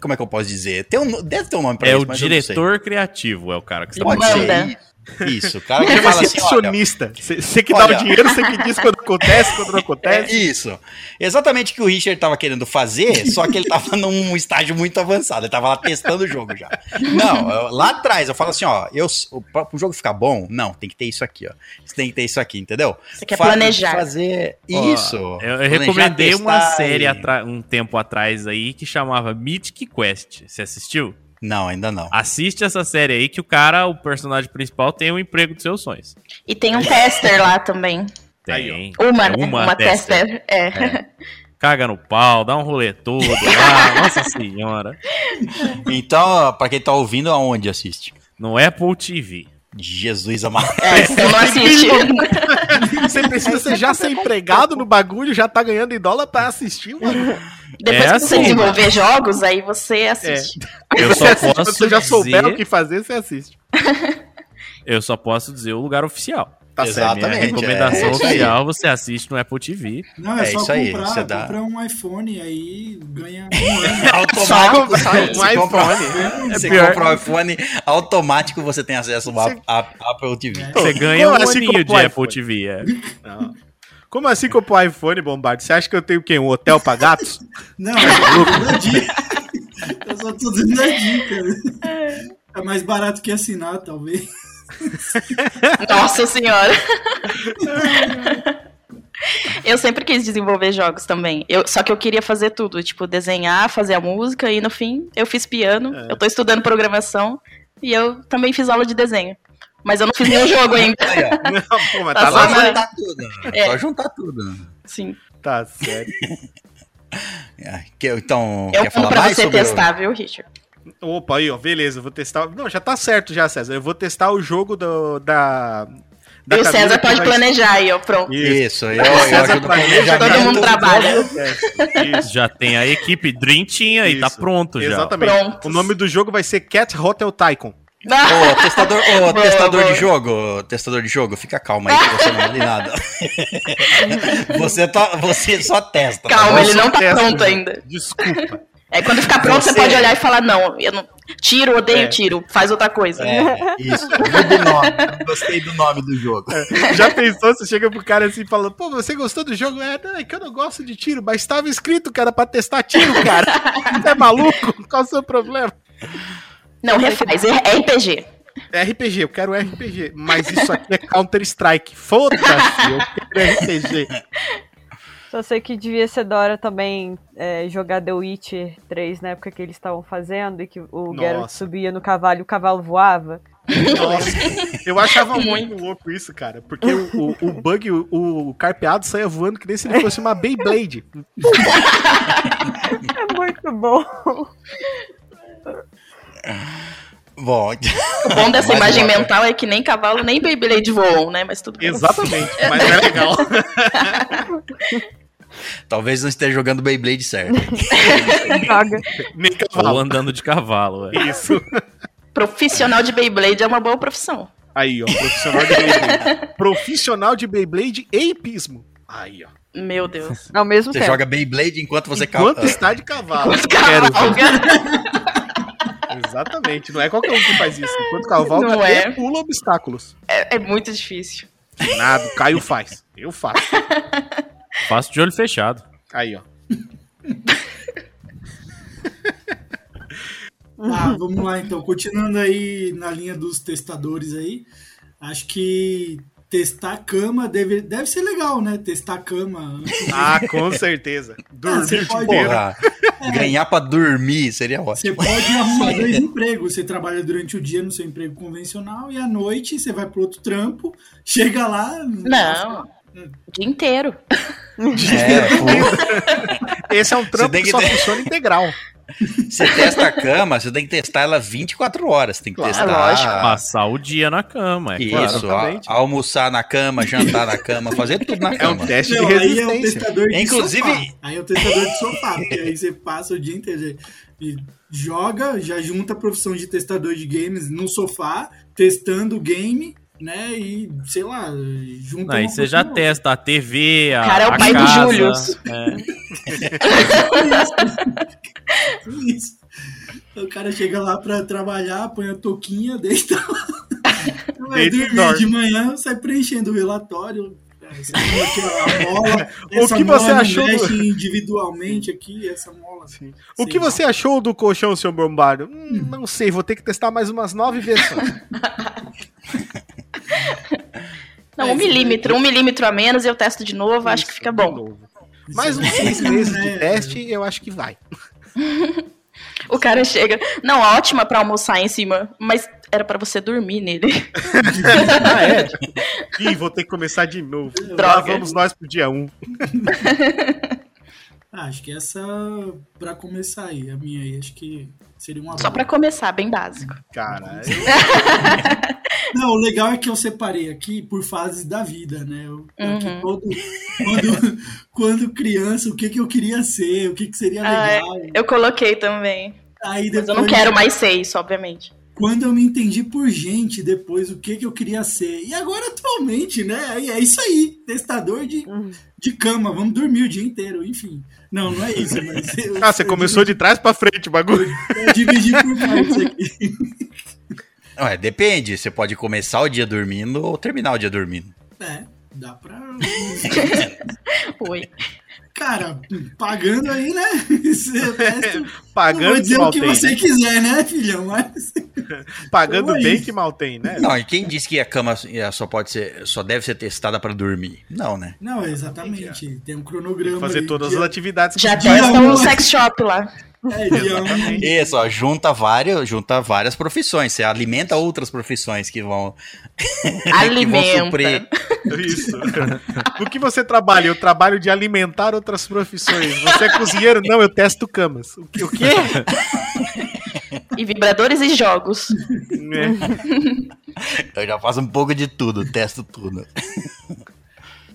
Como é que eu posso dizer? Tem um, deve ter um nome pra É isso, o mas eu não sei. diretor criativo, é o cara que você Pode Manda. ser. Isso, o cara que é fala assim. olha, recepcionista. Você que dá olha. o dinheiro, você que diz quando acontece, quando não [LAUGHS] É acontece. isso. Exatamente o que o Richard tava querendo fazer, só que ele tava [LAUGHS] num estágio muito avançado. Ele tava lá testando o jogo já. Não, eu- lá atrás eu falo assim, ó, eu, para o jogo ficar bom, não, tem que ter isso aqui, ó. Você tem que ter isso aqui, entendeu? Você quer Fa- planejar. Fazer Ó, isso. Eu, eu Planejar, recomendei uma série e- um tempo atrás aí que chamava Mythic Quest. Você assistiu? Não, ainda não. Assiste essa série aí que o cara, o personagem principal, tem o emprego dos seus sonhos. E tem um tester lá também. Tem. Uma, É né? Uma, tester. É. Caga no pau, dá um rolê todo lá. [LAUGHS] Nossa senhora. Então, pra quem tá ouvindo, aonde assiste? No Apple TV. Jesus amado. É, não assiste. [LAUGHS] Você precisa ser já ser empregado no bagulho, já tá ganhando em dólar pra assistir. Mano. Depois É que você assim, desenvolver jogos, aí você assiste. Eu Você só assiste, posso quando você já souber dizer- o que fazer, você assiste. [LAUGHS] Eu só posso dizer o lugar oficial. Tá Exatamente. Minha é, recomendação é oficial você assiste no Apple TV. Não, é, É só isso aí, comprar, você dá- comprar um iPhone aí ganha um. [LAUGHS] Automático. Só- você um compra- iPhone. Você pior. compra o iPhone, automático você tem acesso ao a- a- Apple TV. Você ganha um Como assim aninho como de o Apple? TV. É. Não. Como assim comprar o iPhone, Bombardo? Você acha que eu tenho o quê? Um hotel pra gatos? [LAUGHS] Não, eu só tô dando a dica. Eu só tô dando a dica. É mais barato que assinar, talvez. [LAUGHS] Nossa senhora. Eu sempre quis desenvolver jogos também. Eu, só que eu queria fazer tudo, tipo, desenhar, fazer a música, e no fim eu fiz piano, eu tô estudando programação e eu também fiz aula de desenho. Mas eu não fiz nenhum jogo ainda. Não, pô, mas Tá tá só lá. na- Só juntar tudo. É. Só juntar tudo. Sim. Tá sério. [LAUGHS] É, que- então, Eu quer falar pra mais você sobre o- testar, viu, Richard? Opa, aí, ó, beleza, eu vou testar. Não, já tá certo já, César. Eu vou testar o jogo do, da. da e o César pode vai- planejar aí, ó, pronto. Isso, eu, O eu César ajudo planeja, todo mundo trabalha. [LAUGHS] Isso. Já tem a equipe Dream Team aí, tá Isso. pronto já. Exatamente. Prontos. O nome do jogo vai ser Cat Hotel Tycoon. Ô, [LAUGHS] testador, ô, Boa, testador boa. de jogo, testador de jogo, fica calma aí que você não vale nada. [LAUGHS] você, tá, você só testa. tá Calma, ele não tá Testa, pronto né? ainda. Desculpa. [LAUGHS] É quando ficar pronto, você, Você- pode olhar e falar, não, eu não. Tiro, odeio É. tiro, faz outra coisa. É, isso. Muda o nome. Gostei do nome do jogo. Já pensou? Você chega pro cara assim e fala, pô, você gostou do jogo? É, não, é que eu não gosto de tiro, mas tava escrito que era pra testar tiro, cara. Você é maluco? Qual o seu problema? Não, refaz, é RPG. É RPG, eu quero RPG. Mas isso aqui é Counter-Strike. Foda-se, eu quero RPG. Só sei que devia ser da hora também é, jogar The Witcher 3 na época que eles estavam fazendo e que o Geralt subia no cavalo e o cavalo voava. Nossa, eu achava muito louco isso, cara. Porque o, o, o bug, o, o carpeado saia voando que nem se ele fosse uma Beyblade. [LAUGHS] É muito bom. Bom, O bom dessa [LAUGHS] Mais imagem mental é que nem cavalo, nem Beyblade voam, né? Mas tudo bem. Exatamente, [LAUGHS] mas é legal. [LAUGHS] talvez não esteja jogando Beyblade certo. Joga. Nem Ou cavalo. andando de cavalo. é. Isso. Profissional de Beyblade é uma boa profissão. Aí, ó, profissional de Beyblade. profissional de Beyblade e hipismo. Aí, ó. Meu Deus. Ao mesmo Você tempo. joga Beyblade enquanto você Enquanto calma. está de cavalo. Quero cavalo, ver. Exatamente, não é qualquer um que faz isso. Enquanto cavalga Não é. pula obstáculos. É, é muito difícil. Nada, o Caio faz. Eu faço. Faço de olho fechado. Aí, ó. Tá, vamos lá então. Continuando aí na linha dos testadores aí. Acho que testar a cama deve, deve ser legal, né? Testar a cama. Ah, com certeza. [LAUGHS] Ah, Dormir pode- inteiro. Porra, [LAUGHS] ganhar pra dormir seria ótimo. Você pode arrumar [LAUGHS] dois empregos. Você trabalha durante o dia no seu emprego convencional e à noite você vai pro outro trampo, chega lá. Não. O dia inteiro. É, Esse é um trampo que, que só ter- funciona integral. Você testa a cama, você tem que testar ela 24 horas. Tem que Claro, testar. lógico. Passar o dia na cama, é claro. Isso, a- Exatamente. almoçar na cama, jantar na cama, fazer tudo na É um cama. teste Não, de aí é o resistência. testador de Inclusive- sofá. Aí é o testador de sofá, porque aí você passa o dia inteiro e joga, já junta a profissão de testador de games no sofá, testando o game, né? E sei lá, junta. Aí você já testa a TV, a, Cara, é o pai do casa. Július. É. com [LAUGHS] Isso. O cara chega lá pra trabalhar, põe a touquinha, deita lá. [LAUGHS] Vai dormir de manhã, sai preenchendo o relatório. Mola mola, [LAUGHS] O que você achou do- individualmente aqui, essa mola. O sei que você achou do colchão, seu bombário? Hum, não sei, vou ter que testar mais umas nove vezes. Não, É, um você milímetro. Um milímetro a menos e eu testo de novo, acho que fica bom. Mais Isso uns é seis bacana, meses né? de teste, eu acho que vai. [LAUGHS] O cara chega. Não, ótima pra almoçar em cima, mas era pra você dormir nele. [LAUGHS] Ah, é? [LAUGHS] Ih, vou ter que começar de novo. Lá Droga. vamos nós pro dia 1. Ah, acho que essa, pra começar aí, a minha aí, acho que seria uma Só boa. pra começar, bem básico. Cara, [LAUGHS] Não, o legal é que eu separei aqui por fases da vida, né? Eu, aqui Uhum. todo- quando, quando criança, o que, que eu queria ser, o que, que seria Ah, é. legal. Eu coloquei também. Aí Mas depois, eu não quero mais ser isso, obviamente. Quando eu me entendi por gente, depois o que, que eu queria ser. E agora, atualmente, né? aí É isso aí, testador de, de cama, vamos dormir o dia inteiro, enfim. Não, não é isso, [LAUGHS] mas. eu- ah, você eu começou de trás pra frente o bagulho. Eu dividi por partes aqui. Ué, depende, você pode começar o dia dormindo ou terminar o dia dormindo. É, dá pra. [LAUGHS] Oi. Cara, pagando aí, né? [LAUGHS] Não [LAUGHS] Pagando vou que dizer mal o que tem. você né? quiser, né, filhão? Mas. [LAUGHS] Pagando Como é bem isso? que mal tem, né? Não, e quem disse que a cama só pode ser, só deve ser testada pra dormir? Não, né? Não, exatamente. Tem um cronograma. Fazer ali, todas dia- as atividades que Já Dia testa um. um sex shop lá. É, Isso, ó, junta várias, junta várias profissões, você alimenta outras profissões que vão [LAUGHS] que vão Alimenta. suprir. Isso. No que você trabalha? Eu trabalho de alimentar outras profissões. Você é cozinheiro? Não, eu testo camas. O que- o quê? E vibradores e jogos. É. Eu já faço um pouco de tudo, testo tudo.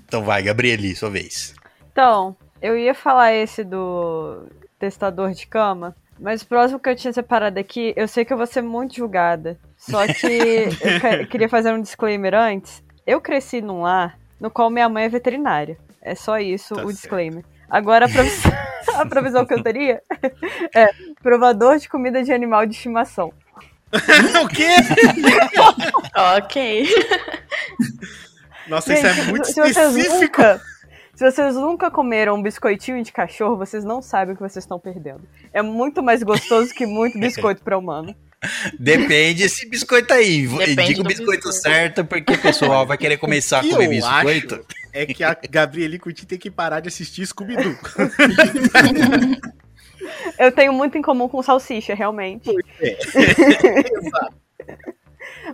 Então vai, Gabrieli, sua vez. Então, eu ia falar esse do testador de cama, mas o próximo que eu tinha separado aqui, eu sei que eu vou ser muito julgada. Só que [LAUGHS] eu que- queria fazer um disclaimer antes. Eu cresci num lar no qual minha mãe é veterinária. É só isso Tá o certo. disclaimer. Agora a provisão, [LAUGHS] a provisão que eu teria [LAUGHS] é provador de comida de animal de estimação. o quê? Ok. Nossa, isso é Gente, muito específico. nunca, se vocês nunca comeram um biscoitinho de cachorro, vocês não sabem o que vocês estão perdendo. É muito mais gostoso que muito biscoito para humano. [LAUGHS] Depende esse biscoito aí. Depende Diga o biscoito, biscoito. certo, porque o pessoal vai querer começar [LAUGHS] a O que comer eu biscoito. acho é que a Gabrieli Curti tem que parar de assistir Scooby-Doo. [LAUGHS] Eu tenho muito em comum com salsicha, realmente. é.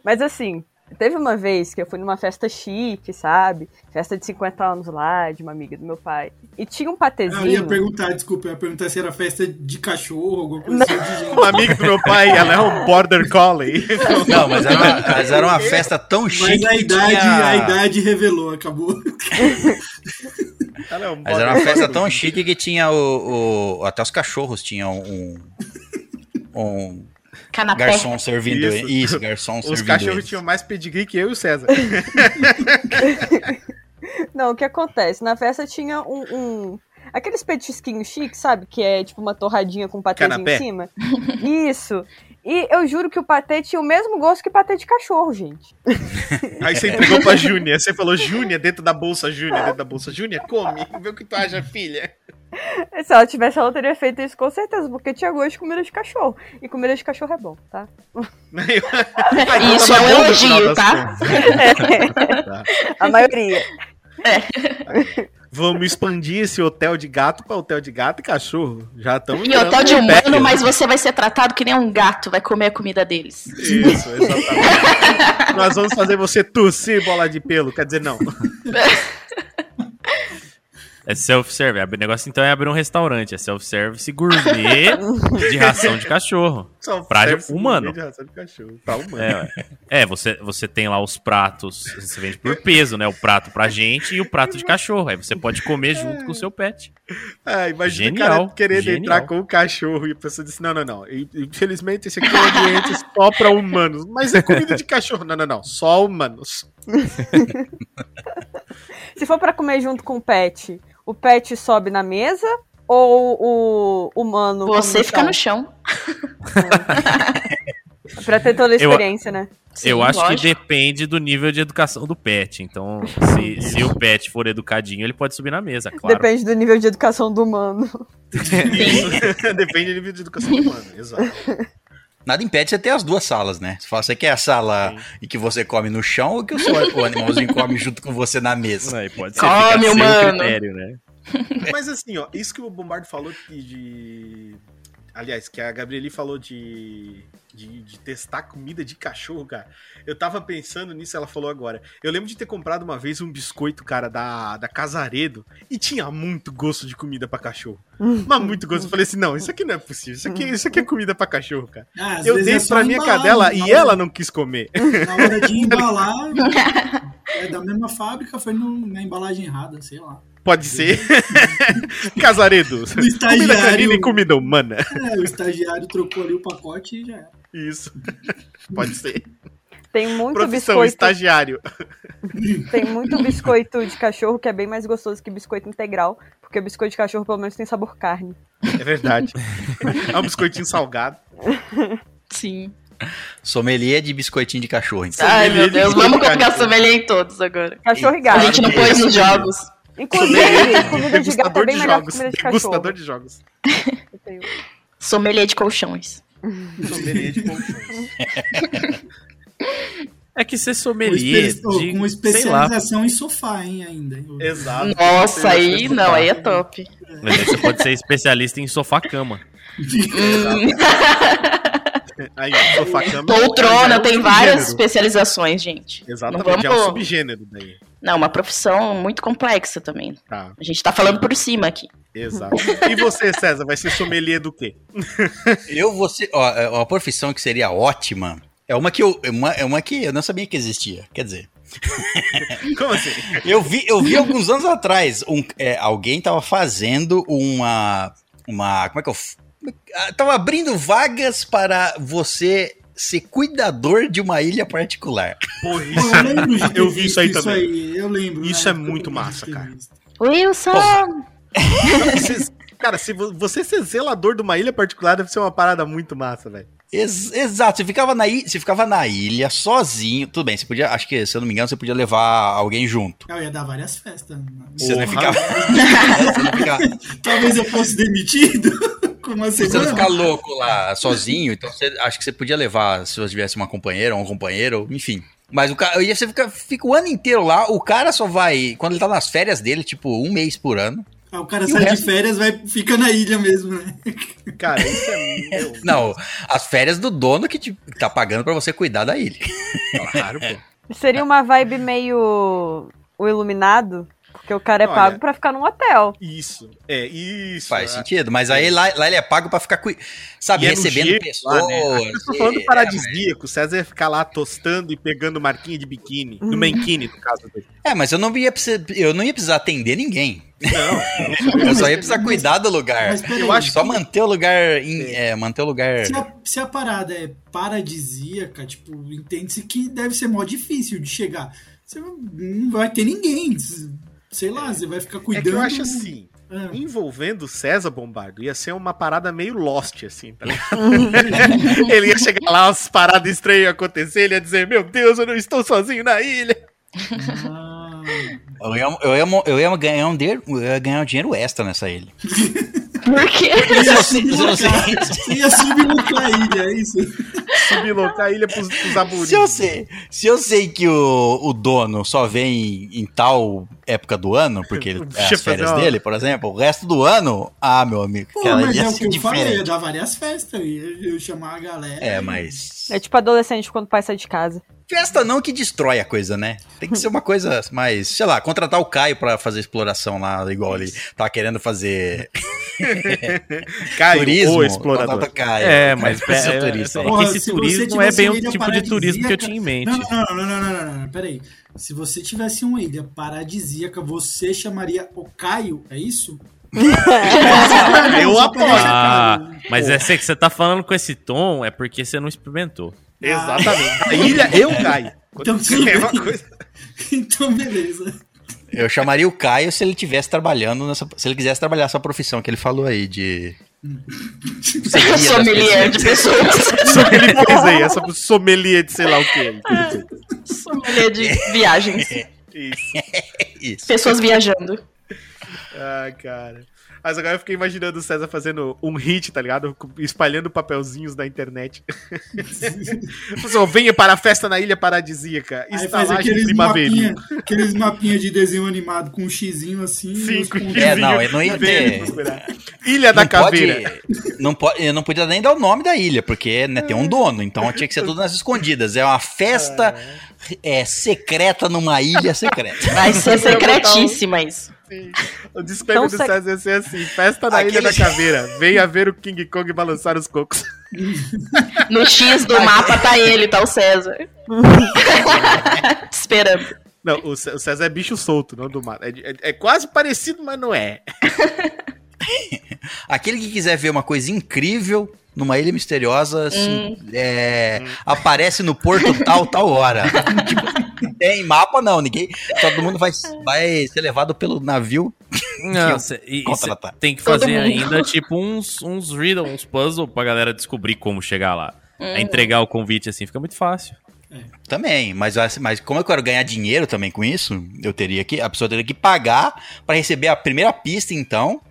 Mas assim, teve uma vez que eu fui numa festa chique, sabe? Festa de 50 anos lá, de uma amiga do meu pai. E tinha um Ah, eu ia patezinho. perguntar, desculpa, eu ia perguntar se era festa de cachorro, alguma coisa assim de gente. Um amigo do meu pai, ela é um border collie. [LAUGHS] Não, mas era uma, mas era uma festa tão Mas chique a que idade, tinha... a idade revelou, acabou. Ela é um Mas era uma festa tão chique que tinha o, o- Até os cachorros tinham um. Um. Canapé. Garçom servindo. Isso. Isso, garçom Os servindo. cachorros eles. tinham mais pedigree que eu e o César. [LAUGHS] Não, o que acontece? Na festa tinha um. um- Aqueles petisquinhos chiques, sabe? Que é tipo uma torradinha com Canapé? em cima. Isso. E eu juro que o patê tinha o mesmo gosto que patê de cachorro, gente. [LAUGHS] Aí você entregou pra Júnia. Você falou, Júnia, dentro da bolsa, Júnia, dentro da bolsa. Júnia, come. Vê o que tu acha, filha. [LAUGHS] Se ela tivesse, ela teria feito isso com certeza, porque tinha gosto de comida de cachorro. E comida de cachorro é bom, tá? [LAUGHS] Isso é um elogio, tá? Tá. A maioria. Vamos expandir esse hotel de gato pra hotel de gato e cachorro. Já estamos E hotel de humano, mas você vai ser tratado que nem um gato, vai comer a comida deles. Isso, exatamente. Nós vamos fazer você tossir bola de pelo. Quer dizer, não. [LAUGHS] É self-service. O negócio então é abrir um restaurante. É self-service gourmet de ração de cachorro. [LAUGHS] Pra serve humano. de ração de cachorro. Pra humano. É, é você, você tem lá os pratos, você vende por peso, né? O prato pra gente e o prato de cachorro. Aí você pode comer junto com o seu pet. Ah, imagina Genial, o cara querendo genial. entrar com o cachorro e a pessoa disse: não, não, não. Infelizmente, esse aqui é um ambiente só pra humanos. Mas é comida de cachorro. Não, não, não. Só humanos. [LAUGHS] Se for pra comer junto com o pet, o pet sobe na mesa ou o humano. Você fica no chão. Pra ter toda a Eu- experiência, né? Sim, Eu acho lógico. que depende do nível de educação do pet. Então, se, se o pet for educadinho, ele pode subir na mesa, claro. Depende do nível de educação do humano. [LAUGHS] [LAUGHS] Depende do nível de educação humana. Exato. Nada impede você ter as duas salas, né? Você fala, você quer a sala em que você come no chão ou que o, seu, o animalzinho come junto com você na mesa? Aí pode ser Come, fica humano. critério, né? [LAUGHS] Mas assim, ó, isso que o Bombardo falou de. de- Aliás, que a Gabrieli falou de, de. de testar comida de cachorro, cara. Eu tava pensando nisso, ela falou agora. Eu lembro de ter comprado uma vez um biscoito, cara, da, da Casaredo, e tinha muito gosto de comida pra cachorro. Mas muito gosto. Eu falei assim: não, isso aqui não é possível. Isso aqui, isso aqui é comida pra cachorro, cara. Ah, Eu dei é pra minha embalar, cadela e hora- ela não quis comer. Na hora de [LAUGHS] embalar, é da mesma fábrica, foi no- na embalagem errada, sei lá. Pode ser. [LAUGHS] Casaredo. Comida canina e comida humana. É, o estagiário trocou ali o pacote e já era. Isso. [LAUGHS] Pode ser. Tem muito Profissão, biscoito. estagiário. Tem muito biscoito de cachorro que é bem mais gostoso que biscoito integral. Porque biscoito de cachorro pelo menos tem sabor carne. É verdade. É um biscoitinho salgado. Sim. Sommelier de biscoitinho de cachorro, então. Ai, meu de Deus, vamos colocar sommelier em todos agora. Cachorro e A gato. gente não pôs nos jogos. Inclusive, comida de gato é bem de melhor que jogos. comida de cachorro. de jogos. Sommelier de colchões. Sommelier de colchões. [LAUGHS] É que ser Com, sommelier oh, de, com sei lá, especialização em sofá, hein, ainda. Exato. Nossa, aí não, aí é top. mas aí você pode ser especialista em sofá-cama. [LAUGHS] Aí, sofá cama. Poltrona, é um tem várias especializações, gente. Exatamente, Não é um vamos- subgênero daí. Não, uma profissão muito complexa também. Tá, A gente tá falando por cima aqui. Exato. E você, César, vai ser sommelier do quê? Eu vou ser. Ó, é uma profissão que seria ótima. É uma que eu. é Uma, é uma que eu não sabia que existia. Quer dizer, [LAUGHS] Como assim? eu vi, eu vi alguns anos atrás. Um, é, alguém tava fazendo uma. Uma. Como é que eu. Tava abrindo vagas para você ser cuidador de uma ilha particular. Porra, Pô, eu ter Eu vi isso aí visto também. aí, eu lembro. Isso é muito massa, cara. Wilson! Vocês- Cara, se vo- você ser zelador de uma ilha particular deve ser uma parada muito massa, velho. Ex- exato, você ficava, na ilha, você ficava na ilha sozinho. Tudo bem, você podia. Acho que, se eu não me engano, você podia levar alguém junto. Eu ia dar várias festas. Você não ficava. [LAUGHS] você não ficava. Talvez eu fosse demitido [LAUGHS] com uma Você não ficar louco lá sozinho, então você, acho que você podia levar, se você tivesse uma companheira ou um companheiro, enfim. Mas o cara, ia você fica, fica o ano inteiro lá, o cara só vai, quando ele tá nas férias dele, tipo, um mês por ano. Ah, o cara E o sai de resto? férias, vai, fica na ilha mesmo, né? Cara, isso é. Meu, [LAUGHS] Não, as férias do dono que te, que tá pagando pra você cuidar da ilha. claro, pô. Seria uma vibe meio o iluminado, porque o cara é Olha. pago pra ficar num hotel. Isso, é, isso. Faz é. sentido, mas aí lá, lá ele é pago pra ficar, sabe, E é recebendo gelo pessoas. lá, né? Eu tô falando é, paradisíaco. O César ia ficar lá tostando e pegando marquinha de biquíni. Uhum. Do mankini, no caso dele. É, mas eu não ia precisar, eu não ia precisar atender ninguém. Não. Eu só ia precisar cuidar do lugar. Mas Eu acho Só manter o lugar, em- é, manter o lugar. se, a, se a parada é paradisíaca, tipo, entende-se que deve ser mó difícil de chegar. Você não vai ter ninguém. Sei lá, você vai ficar É cuidando. que eu acho assim. Ah. Envolvendo o César Bombardo, ia ser uma parada meio Lost, assim, tá ligado? [LAUGHS] ele ia chegar lá, umas paradas estranhas iam acontecer, ele ia dizer, meu Deus, eu não estou sozinho na ilha. Ah, Eu ia, eu ia, eu ia ganhar um dinheiro, eu ia ganhar um dinheiro extra nessa ilha. Por quê? Você- ia sublucar a ilha, é isso? Sublocar a ilha pros, pros aburinhos. Se eu sei, se eu sei que o, o dono só vem em tal época do ano, porque ele- é as férias dele, por exemplo, o resto do ano, ah, meu amigo, Pô, mas ia é o que eu falei, dar várias festas, eu ia eu chamar a galera. É, e- mas É tipo adolescente quando o pai sai de casa. festa não que destrói a coisa, né? Tem que ser uma coisa mais, sei lá, contratar o Caio pra fazer exploração lá, igual ele tá querendo fazer Caio, turismo. o explorador. Caio. É, mas é, turista. é, lá. que esse turismo não é bem o tipo de turismo que eu tinha em mente. Não, não, não, não, não, não, não, não, peraí. Se você tivesse uma ilha paradisíaca, você chamaria o Caio, é isso? [LAUGHS] Eu apoio. Ah, mas essa que você tá falando com esse tom é porque você não experimentou. Exatamente. A ilha, eu caio. Então, [LAUGHS] é coisa. Então, beleza. Eu chamaria o Caio se ele tivesse trabalhando nessa, se ele quisesse trabalhar essa profissão que ele falou aí de [LAUGHS] Sommelier de pessoas. [LAUGHS] Só que ele fez aí, essa sommelier de sei lá o quê. Sommelier de viagens. [LAUGHS] Isso. Isso. Pessoas viajando. Ai, cara. Mas agora eu fiquei imaginando o César fazendo um hit, tá ligado? Espalhando papelzinhos na internet. [LAUGHS] Pessoal, venha para a festa na ilha paradisíaca. Aí faz aqueles mapinha, aqueles mapinha de desenho animado com um xizinho assim. Sim, com pontos. É, não, eu não ia ter-. Ilha da Não pode, Caveira. não pode, eu não podia nem dar o nome da ilha, porque né, tem um dono, então tinha que ser tudo nas escondidas. É uma festa é, secreta numa ilha secreta. [LAUGHS] Vai ser secretíssima isso. Sim. O disclaimer Então, do César ia ser assim: festa na Aquele- Ilha da Caveira. Venha ver o King Kong balançar os cocos. [LAUGHS] No X do mapa tá ele, tá o César. [LAUGHS] Esperando. Não, o Cé- o César é bicho solto, não do mato. É, é- é quase parecido, mas não é. Aquele que quiser ver uma coisa incrível numa ilha misteriosa, assim, é, aparece no porto tal, tal hora. [LAUGHS] Tipo, não tem mapa, não. Ninguém. Todo mundo vai, vai ser levado pelo navio. Não, cê- e- tem que fazer ainda tipo uns, uns riddle, uns puzzle pra galera descobrir como chegar lá. É entregar o convite assim fica muito fácil. Também, mas, mas como eu quero ganhar dinheiro também com isso, eu teria que. A pessoa teria que pagar pra receber a primeira pista, então.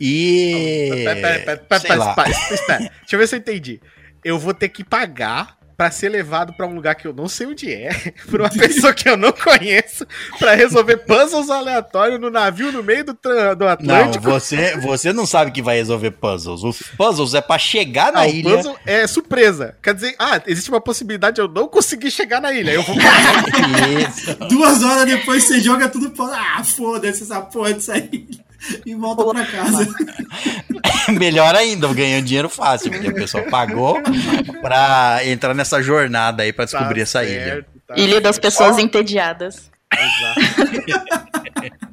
E. Pera, pera, pera, pera, sei lá. espera. Deixa eu ver se eu entendi. Eu vou ter que pagar pra ser levado pra um lugar que eu não sei onde é, [LAUGHS] por uma pessoa que eu não conheço, pra resolver puzzles aleatórios no navio no meio do, do Não, Atlântico. você, você não sabe que vai resolver puzzles. Os puzzles é pra chegar na Ah, o ilha. puzzle é surpresa. Quer dizer, ah, existe uma possibilidade de eu não conseguir chegar na ilha. Eu vou. [LAUGHS] Duas horas depois você joga tudo pra. Ah, foda-se essa porra disso aí. E volta pra casa. [LAUGHS] Melhor ainda, eu ganhei um dinheiro fácil, porque a pessoa pagou pra entrar nessa jornada aí pra descobrir Tá essa ilha. certo, tá Ilha das pessoas entediadas. [LAUGHS]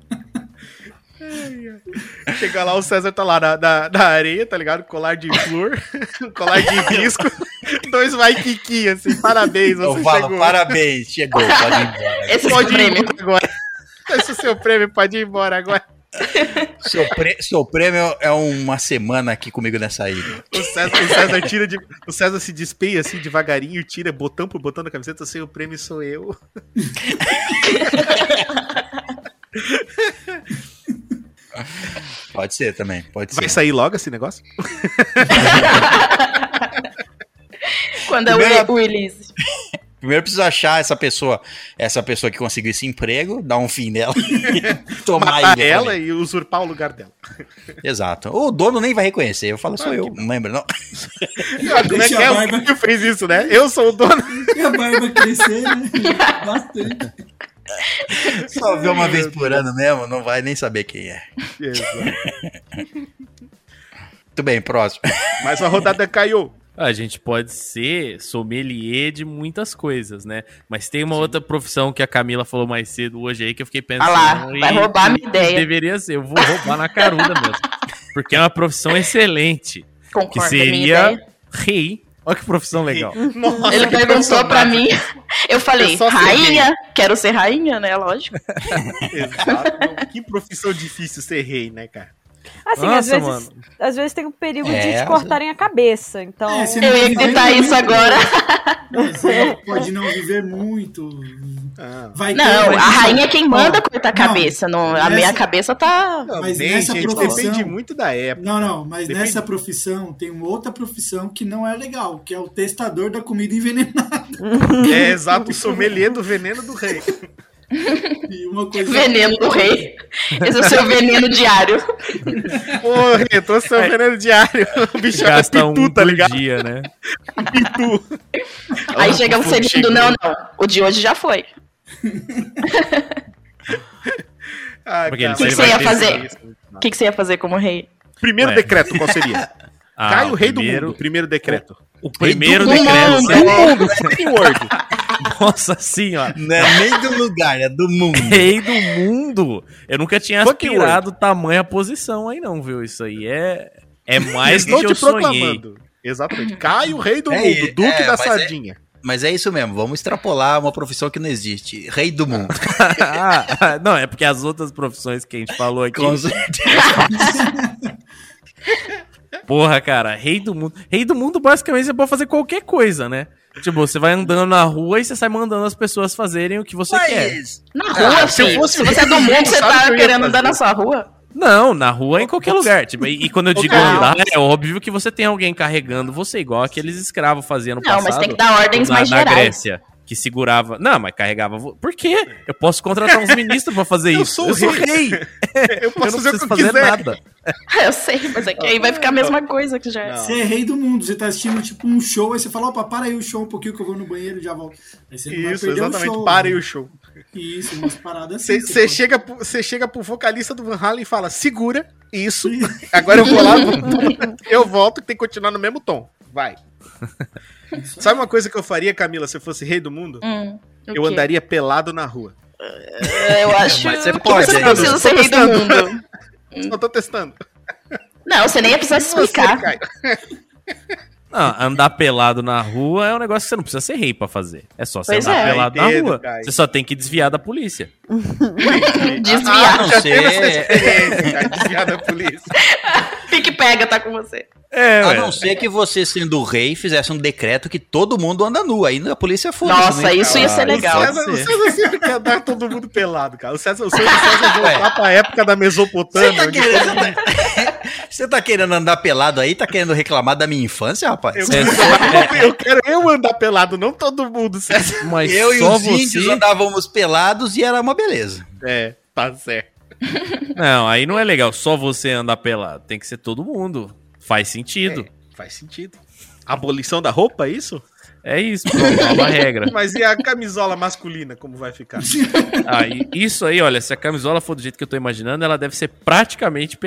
Chega lá, o César tá lá na, na, na areia, tá ligado? Colar de flor, [LAUGHS] colar de risco, dois Waikiki, assim, parabéns, Eu você falo, chegou. parabéns, chegou, pode ir embora. Esse é o Pode prêmio. agora. Esse é o seu prêmio, pode ir embora agora. Seu, prê- seu prêmio é uma semana aqui comigo nessa ilha. O César, o César tira de. O César se despeia assim devagarinho, tira botão por botão da camiseta, assim, o prêmio sou eu. [LAUGHS] Pode ser também, pode Vai ser. sair logo esse negócio? Quando é Primeira- o, o release. Primeiro preciso achar essa pessoa, essa pessoa que conseguiu esse emprego, dar um fim nela, [LAUGHS] tomar Matar ilha. ela também. e usurpar o lugar dela. Exato. O dono nem vai reconhecer, eu falo, sou Claro eu, não lembra não? [LAUGHS] Ah, como é que Deixa é? barba- que fez isso, né? Eu sou o dono. E a barba crescer, né? [LAUGHS] Bastante. Só vê uma vez por ano mesmo, não vai nem saber quem é. Exato. Muito bem, próximo. Mas a rodada caiu. A gente pode ser sommelier de muitas coisas, né? Mas tem uma outra profissão que a Camila falou mais cedo hoje aí que eu fiquei pensando. Ah lá, vai roubar a minha ideia. Deveria ser, eu vou roubar na caruda mesmo. Porque é uma profissão excelente. Que Concordo, minha seria rei. Olha que profissão legal. [LAUGHS] Nossa, Ele que perguntou pra mim. Eu falei, Eu rainha? Quero ser rainha, né? Lógico. [LAUGHS] Exato. Que profissão difícil ser rei, né, cara? Assim, às Nossa, vezes, mano. às vezes tem um perigo É, de te às cortarem a cabeça. Então, É, Eu ia gritar isso agora. Você pode não viver muito. Ah. Vai ter- Não, vai a ter- rainha é quem manda Ó, cortar a cabeça. Não, a nessa- minha cabeça tá. Não, Mas bem, nessa gente, profissão- depende muito da época. Não, não, mas Depende. nessa profissão tem uma outra profissão que não é legal, que é o testador da comida envenenada. [LAUGHS] É exato, o sommelier do veneno do rei. E uma coisa. Veneno do rei. Esse é o seu veneno diário. Pô, rei, tô seu veneno diário. O bicho é Gasta um pitu, tá por ligado? dia, né? Pitu. Aí chega fogo segundo, chegou. não, não. O de hoje já foi. Ai, Porque ele- cara, O que, que você ia fazer? O que, que você ia fazer como rei? Primeiro Ué. decreto, qual seria? Ah, Cai o rei primeiro- do mundo. Primeiro decreto. O primeiro Rei do decreto. mundo. né? mundo, [LAUGHS] sem word. Nossa senhora. Não é nem do lugar, é do mundo. Rei do mundo. Eu nunca tinha Fucking aspirado tamanha posição aí, não, viu? Isso aí é, é [LAUGHS] mais do Estou que te eu sonhei. proclamando. Exatamente. Cai o rei do É, mundo, duque é, da é- sardinha. Mas é isso mesmo, vamos extrapolar uma profissão que não existe. Rei do mundo. [LAUGHS] Ah, não, é porque as outras profissões que a gente falou aqui. Com certeza. Porra, cara, rei do mundo. Rei do mundo, basicamente, você pode fazer qualquer coisa, né? Tipo, você vai andando na rua e você sai mandando as pessoas fazerem o que você quer. Mas, Na rua, Ah, se eu fosse Se você é do mundo, você tá que querendo andar na sua rua? Não, na rua em qualquer lugar. Tipo, e, e quando eu digo Não. andar, é óbvio que você tem alguém carregando você, igual aqueles escravos faziam no Não, passado. mas tem que dar ordens na, mais na gerais. Grécia. Que segurava. Não, mas carregava. Por quê? Eu posso contratar uns ministros pra fazer Eu isso. sou eu sou rei. [LAUGHS] Eu Eu posso não fazer o que preciso eu fazer quiser. nada. [LAUGHS] Eu sei, mas é que aí vai ficar a mesma coisa que já é. Não. Você é rei do mundo, você tá assistindo tipo um show, aí você fala, opa, para aí o show um pouquinho que eu vou no banheiro e já volto. Aí você Isso, perder exatamente. o show. Parem né? o show. Isso, umas paradas assim. Você pode- chega, pro- você chega pro vocalista do Van Halen e fala: segura isso. Agora eu vou lá, [LAUGHS] eu volto que tem que continuar no mesmo tom. Vai. Sabe uma coisa que eu faria, Camila, se eu fosse rei do mundo? Hum, Eu quê? andaria pelado na rua. É, Eu acho Mas você pode você não precisa ser rei do mundo. Só tô testando. Não, você nem ia precisar se Você, explicar. Caio. Não, andar pelado na rua é um negócio que você não precisa ser rei pra fazer. É só você Pois andar é. pelado Entendo, na rua. Você só tem que desviar da polícia. [LAUGHS] Desviar. não teve essa sei. desviar da polícia. [LAUGHS] Pique pega, tá com você. É, A ué. não ser que você, sendo rei, fizesse um decreto que todo mundo anda nu. Aí a polícia foda Nossa, isso ia ser Ah, legal. O César, o. César sempre quer dar todo mundo pelado, cara. O César, o sonho do César é voltar pra época da Mesopotâmia. Você tá, querendo... você tá querendo andar pelado aí? Tá querendo reclamar da minha infância, rapaz? Eu, [LAUGHS] É, eu quero eu andar pelado, não todo mundo, César. [LAUGHS] Mas Eu e os índios você... andávamos pelados e era uma beleza. É, tá certo. [LAUGHS] Não, aí não é legal. Só você andar pelado. Tem que ser todo mundo. Faz sentido. Faz sentido. Abolição da roupa, é isso? É, isso, pronto, nova regra. Mas e a camisola masculina, como vai ficar? Aí, isso aí, olha, se a camisola for do jeito que eu tô imaginando, ela deve ser praticamente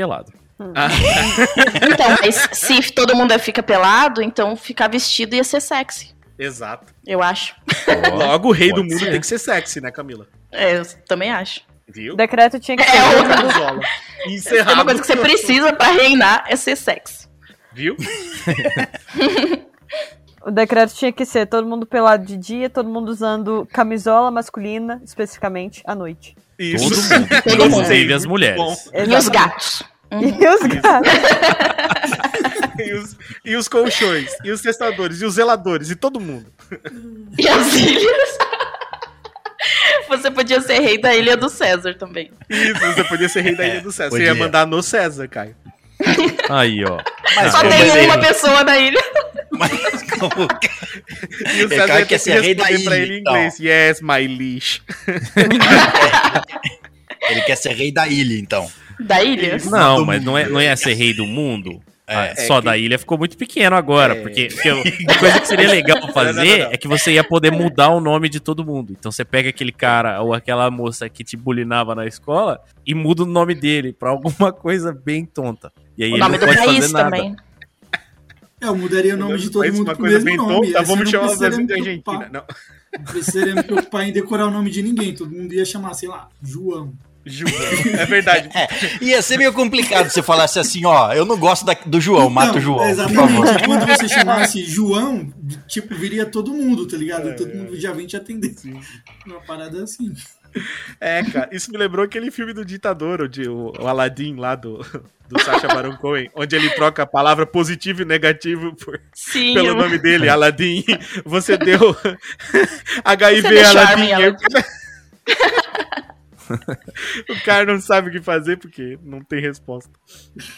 pelado. [LAUGHS] Então, mas se todo mundo fica pelado, então ficar vestido ia ser sexy. Exato. Eu acho. Logo, o rei do mundo ser. tem que ser sexy, né, Camila? É, eu também acho. Viu? o decreto tinha que ser. É, todo o- mundo- Camisola. Tem Encerrado. uma coisa que você precisa pra reinar é ser sexy. Viu? [LAUGHS] O decreto tinha que ser todo mundo pelado de dia, todo mundo usando camisola masculina, especificamente, à noite. Isso. Todo mundo. Gostei, [LAUGHS] Inclusive as mulheres. E os Exatamente. Gatos. E os gatos. [LAUGHS] E os, e os colchões, e os testadores, e os zeladores, e todo mundo. E as ilhas. Você podia ser rei da ilha do César também. Isso, você podia ser rei da Ilha do César. Você ia podia. mandar no César, Caio. Aí, ó. Mas Só tem uma pessoa na ilha. Mas como que- E o Ele César quer ia ter que ser rei da responder pra ilha, ele em então. inglês. Yes, my leash. [LAUGHS] Ele quer ser rei da ilha, então. Da ilha? Não, mas não, é, não ia ser rei do mundo. Ah, É, só da ilha ficou muito pequeno agora, É. porque, porque uma coisa que seria legal fazer [LAUGHS] Não, não, não, não. é que você ia poder mudar o nome de todo mundo. Então você pega aquele cara ou aquela moça que te bulinava na escola e muda o nome dele pra alguma coisa bem tonta. E aí O ele nome não do pode país fazer nada. também. É, eu mudaria o nome de todo mundo uma pro coisa mesmo bem nome. tonta, você vamos chamar os precisaria da me Argentina. Não precisaria me preocupar em decorar o nome de ninguém. Todo mundo ia chamar, sei lá, João. João. É verdade. [LAUGHS] Ia ser meio complicado se você falasse assim, ó, eu não gosto da- do João, mata o João, por favor. Exatamente. Quando você chamasse João, tipo, viria todo mundo, tá ligado? todo mundo já vem te atender. Uma parada assim. É, cara, isso me lembrou aquele filme do ditador, onde o, o Aladdin lá do, do Sacha Baron Cohen, onde ele troca a palavra positivo e negativo por, Sim, pelo eu- nome dele, Aladdin. Você deu HIV Você [LAUGHS] deu Aladdin. [LAUGHS] [LAUGHS] o cara- não sabe o que fazer porque não tem resposta. Acho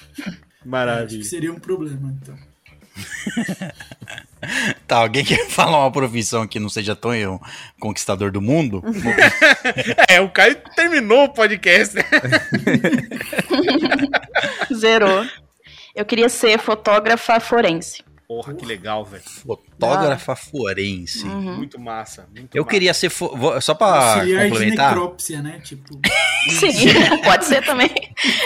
que Maravilha. seria um problema, então. [LAUGHS] Tá, alguém quer [LAUGHS] falar uma profissão que não seja tão eu, conquistador do mundo? É, o Caio terminou o podcast. né? Zerou. Eu queria ser fotógrafa forense. Porra, que legal, velho. Fotógrafa forense. Uhum. Muito massa. Muito Eu massa. queria ser. fo- Só pra Auxiliar de complementar. necrópsia, né? Tipo. [LAUGHS] Sim, pode ser também.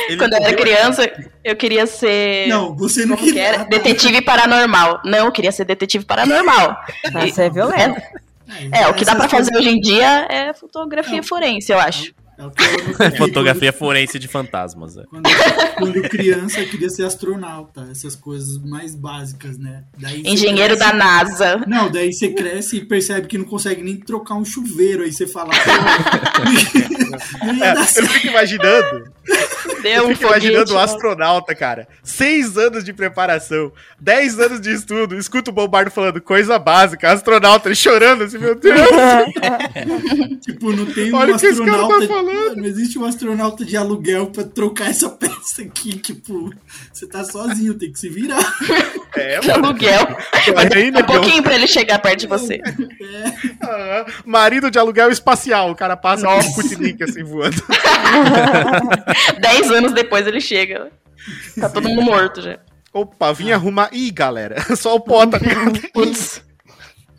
Ele Quando eu era criança, eu queria ser. Não, você não Como que era? Detetive paranormal. Não, eu queria ser detetive paranormal. Mas é violento. É, o que dá pra Essas fazer hoje em dia é fotografia forense, eu acho. É o que eu. [LAUGHS] Fotografia forense de fantasmas. é. Quando, quando criança, eu queria ser astronauta. Essas coisas mais básicas, né? Daí Engenheiro da cresce- NASA. Não, daí você cresce e percebe que não consegue nem trocar um chuveiro. Aí você fala. "Pô, [LAUGHS] não ia É, eu fico imaginando Deu Eu um fico imaginando o foguete. astronauta, cara. Seis anos de preparação, dez anos de estudo, escuta o Bombardo falando coisa básica, astronauta ele chorando assim, meu Deus. [LAUGHS] Tipo, não tem um Olha o que esse cara tá astronauta. falando. Não existe um astronauta de aluguel pra trocar essa peça aqui. Tipo, você tá sozinho, tem que se virar. [LAUGHS] É, [LAUGHS] Que aluguel. Aí, Um negão. pouquinho pra ele chegar perto de você. Ah, marido de aluguel espacial, o cara passa com um Nossa. Assim voando. [LAUGHS] Dez anos depois ele chega. Tá todo mundo morto já. Opa, vim arrumar. Ih, galera, [LAUGHS] só o pó tá ligado? Putz.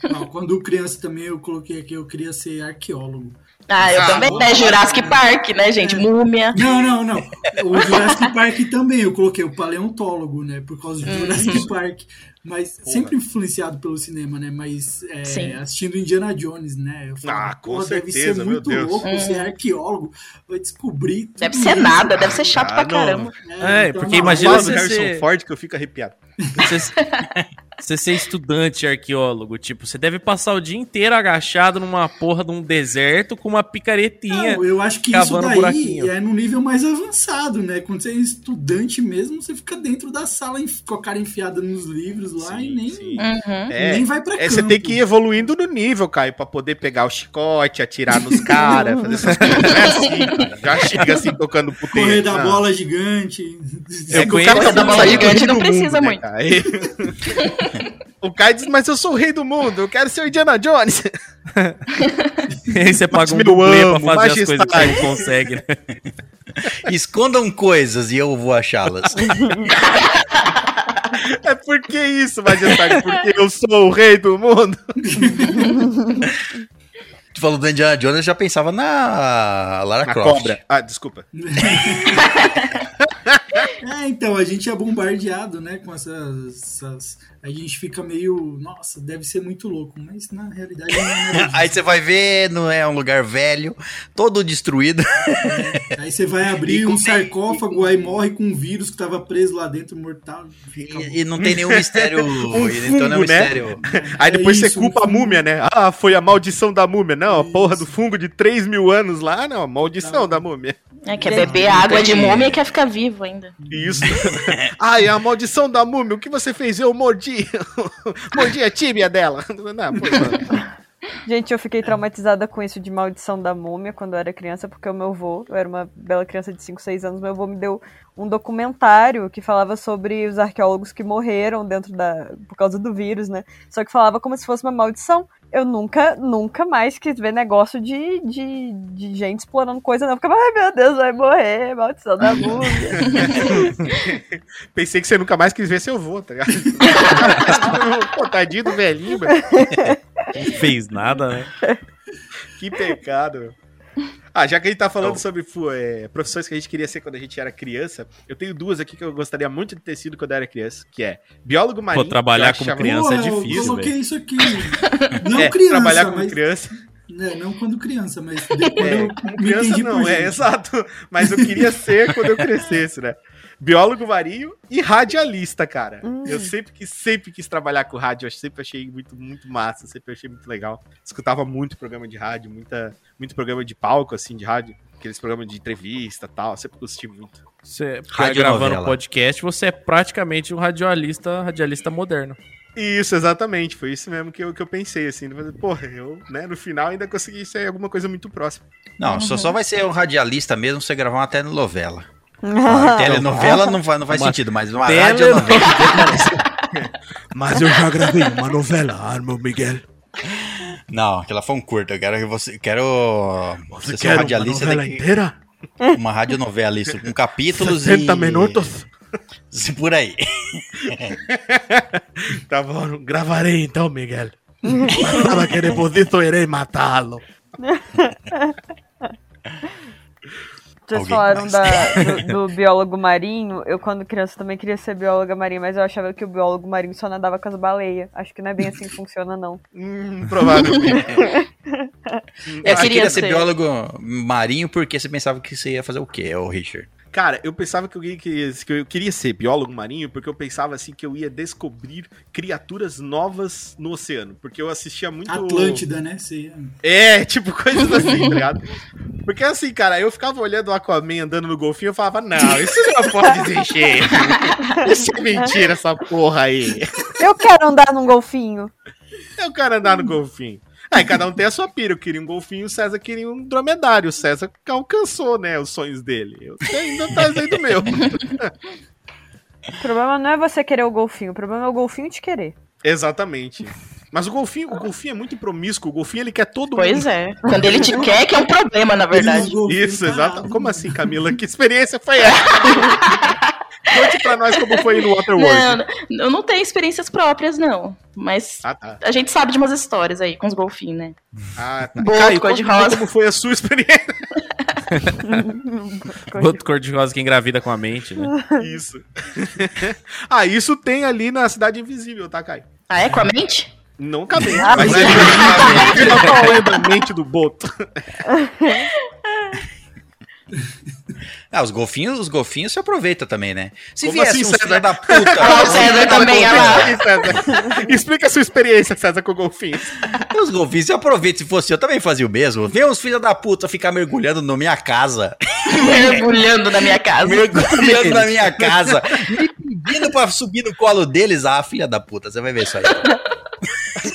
Não, quando criança também eu coloquei aqui, eu queria ser arqueólogo. Ah, eu Ah, também, né? Jurassic Park, né, gente? Múmia. Não, não, não. O [LAUGHS] Jurassic Park também, eu coloquei o paleontólogo, né? Por causa do Jurassic Park. Mas sempre influenciado pelo cinema, né? Mas é, assistindo Indiana Jones, né? Eu Ah, com "Porra, deve certeza, ser meu muito Deus." louco ser arqueólogo. Vai descobrir. tudo Deve ser isso, nada, deve ser chato Ah, pra não. caramba. É, então, porque não, imagina do você Harrison ser- Ford que eu fico arrepiado. Você, [LAUGHS] você ser estudante arqueólogo, tipo, você deve passar o dia inteiro agachado numa porra de um deserto com uma picaretinha. Não, eu acho que isso cavando daí buraquinho. é no nível mais avançado, né? Quando você é estudante mesmo, você fica dentro da sala com a cara enfiada nos livros lá e nem, sim. Uhum. É, nem vai pra é, você tem que ir evoluindo no nível, Caio, pra poder pegar o chicote, atirar nos [LAUGHS] caras, fazer essas coisas. Não é assim, cara. Já chega assim tocando puteiro. Correr da Não. bola gigante. É Eu que o cara da bola gigante não mundo, precisa né, muito. cara? [LAUGHS] O Caio diz, mas eu sou o rei do mundo, eu quero ser o Indiana Jones. E [LAUGHS] aí você paga um meu dublê pra fazer as coisas que não consegue, né? [LAUGHS] Escondam coisas e eu vou achá-las. [LAUGHS] É porque isso, majestade, porque eu sou o rei do mundo. Tu falou do Indiana Jones, eu já pensava na Lara A Croft. cobra. Ah, desculpa. É, então, a gente é bombardeado, né, com essas, essas- A gente fica meio. Nossa, deve ser muito louco, mas na realidade não é. [LAUGHS] Aí você vai ver, não é um lugar velho, todo destruído. Aí você vai [LAUGHS] abrir um sarcófago, aí morre com um vírus que tava preso lá dentro, mortal. E, e não tem nenhum mistério. [LAUGHS] Um e então não é um fungo, né? mistério. Aí depois É você isso, culpa um a fungo. múmia, né? Ah, foi a maldição da múmia. Não, a porra Isso. do fungo de 3 mil anos lá, não, a maldição Não. da múmia. É, quer beber não água de múmia e quer ficar vivo ainda. Isso. Ai, a maldição da múmia, o que você fez? Eu mordi. [LAUGHS] mordi a tíbia dela. [LAUGHS] Não, pô. Gente, eu fiquei traumatizada com isso de maldição da múmia quando eu era criança, porque o meu avô, eu era uma bela criança de 5, 6 anos, meu avô me deu um documentário que falava sobre os arqueólogos que morreram dentro da. por causa do vírus, né? Só que falava como se fosse uma maldição. Eu nunca, nunca mais quis ver negócio de, de, de gente explorando coisa, não. Ficava, ai meu Deus, vai morrer, maldição da múmia. [LAUGHS] Pensei que você nunca mais quis ver seu avô, tá ligado? [LAUGHS] Pô, tadinho do velhinho, velho. Não fez nada, né? [LAUGHS] Que pecado, meu. Ah, já que a gente tá falando sobre fu- é, profissões que a gente queria ser quando a gente era criança, eu tenho duas aqui que eu gostaria muito de ter sido quando eu era criança, que é biólogo marinho. Pô, trabalhar eu como achava- criança é eu difícil, coloquei velho. isso aqui. [LAUGHS] Não É, criança, trabalhar como mas... criança. É, não quando criança, mas depois É, eu criança entendi não, por é, gente. exato. Mas eu queria ser quando eu crescesse, né? Biólogo marinho e radialista, cara. Eu sempre quis, sempre quis trabalhar com rádio, eu sempre achei muito, muito massa, sempre achei muito legal. Escutava muito programa de rádio, muita, muito programa de palco, assim, de rádio. Aqueles programas de entrevista e tal, sempre gostei muito. Você Radionovela. gravando podcast, você é praticamente um radialista, radialista moderno. Isso, exatamente. Foi isso mesmo que eu, que eu pensei, assim. Porra, eu, né, no final ainda consegui ser alguma coisa muito próxima. Não, só, só vai ser um radialista mesmo se você gravar uma telenovela. Uma [LAUGHS] telenovela não, vai, não faz Uma sentido, mas uma telenovela. radionovela. [LAUGHS] Mas eu já gravei uma novela, Armo Miguel. Não, aquela foi um curto. Eu quero que você. Quero. Você, ser um radialista tem que, inteira? uma radionovela, isso, com capítulos 60 e. minutos? Se por aí. [LAUGHS] Tá bom, gravarei então, Miguel. Pensava que depois disso irei matá-lo. Vocês Alguém falaram mais? da- do, [LAUGHS] do biólogo marinho. Eu, quando criança, também queria ser bióloga marinha, mas eu achava que o biólogo marinho só nadava com as baleias. Acho que não é bem assim que [LAUGHS] funciona, não. Hum, provavelmente. É, você queria queria ser ser. biólogo marinho porque você pensava que você ia fazer o quê, ô Richard? Cara, eu pensava que eu, ia- que, que eu queria ser biólogo marinho porque eu pensava assim que eu ia descobrir criaturas novas no oceano. Porque eu assistia muito. Atlântida, né? Você... É, tipo, coisas assim, tá ligado? [LAUGHS] Porque assim, cara, eu ficava olhando o Aquaman andando no golfinho e eu falava, não, isso não pode existir. [LAUGHS] Isso é mentira, essa porra aí. Eu quero andar num golfinho. É o cara andar no golfinho. Aí cada um tem a sua pira. Eu queria um golfinho, o César queria um dromedário. O César alcançou, né, os sonhos dele. Eu ainda tá do meu. O problema não é você querer o golfinho, o problema é o golfinho te querer. Exatamente. Mas o golfinho, o golfinho é muito promíscuo. O golfinho ele quer todo Pois mundo. é. Quando ele te [LAUGHS] quer, que é um problema, na verdade. Isso, exato. Como assim, Camila? Que experiência foi essa? [LAUGHS] Conte pra nós como foi no Waterworld. Não, eu não tenho experiências próprias, não. Mas Ah, tá. a gente sabe de umas histórias aí com os golfinhos, né? Ah, tá. Boa, Caio, cor de conta rosa. como foi a sua experiência? [LAUGHS] Outro cor-de-rosa que engravida com a mente, né? Isso. ah, isso tem ali na Cidade Invisível, tá, Caio? Ah, é com a mente? Não cabendo. Ah, mas é eu tô falando a mente do Boto. Ah, os golfinhos, os golfinhos se aproveitam também, né? Se Como viesse assim, um filho da puta. Ah, o César também. Aí, César. Explica a sua experiência, César, com golfinhos. Os golfinhos se aproveitam. Se fosse eu, também fazia o mesmo. Vê uns filhos da puta ficar mergulhando na minha casa. [LAUGHS] Mergulhando na minha casa. mergulhando na minha casa. Me pedindo pra subir no colo deles. Ah, filha da puta, você vai ver isso aí.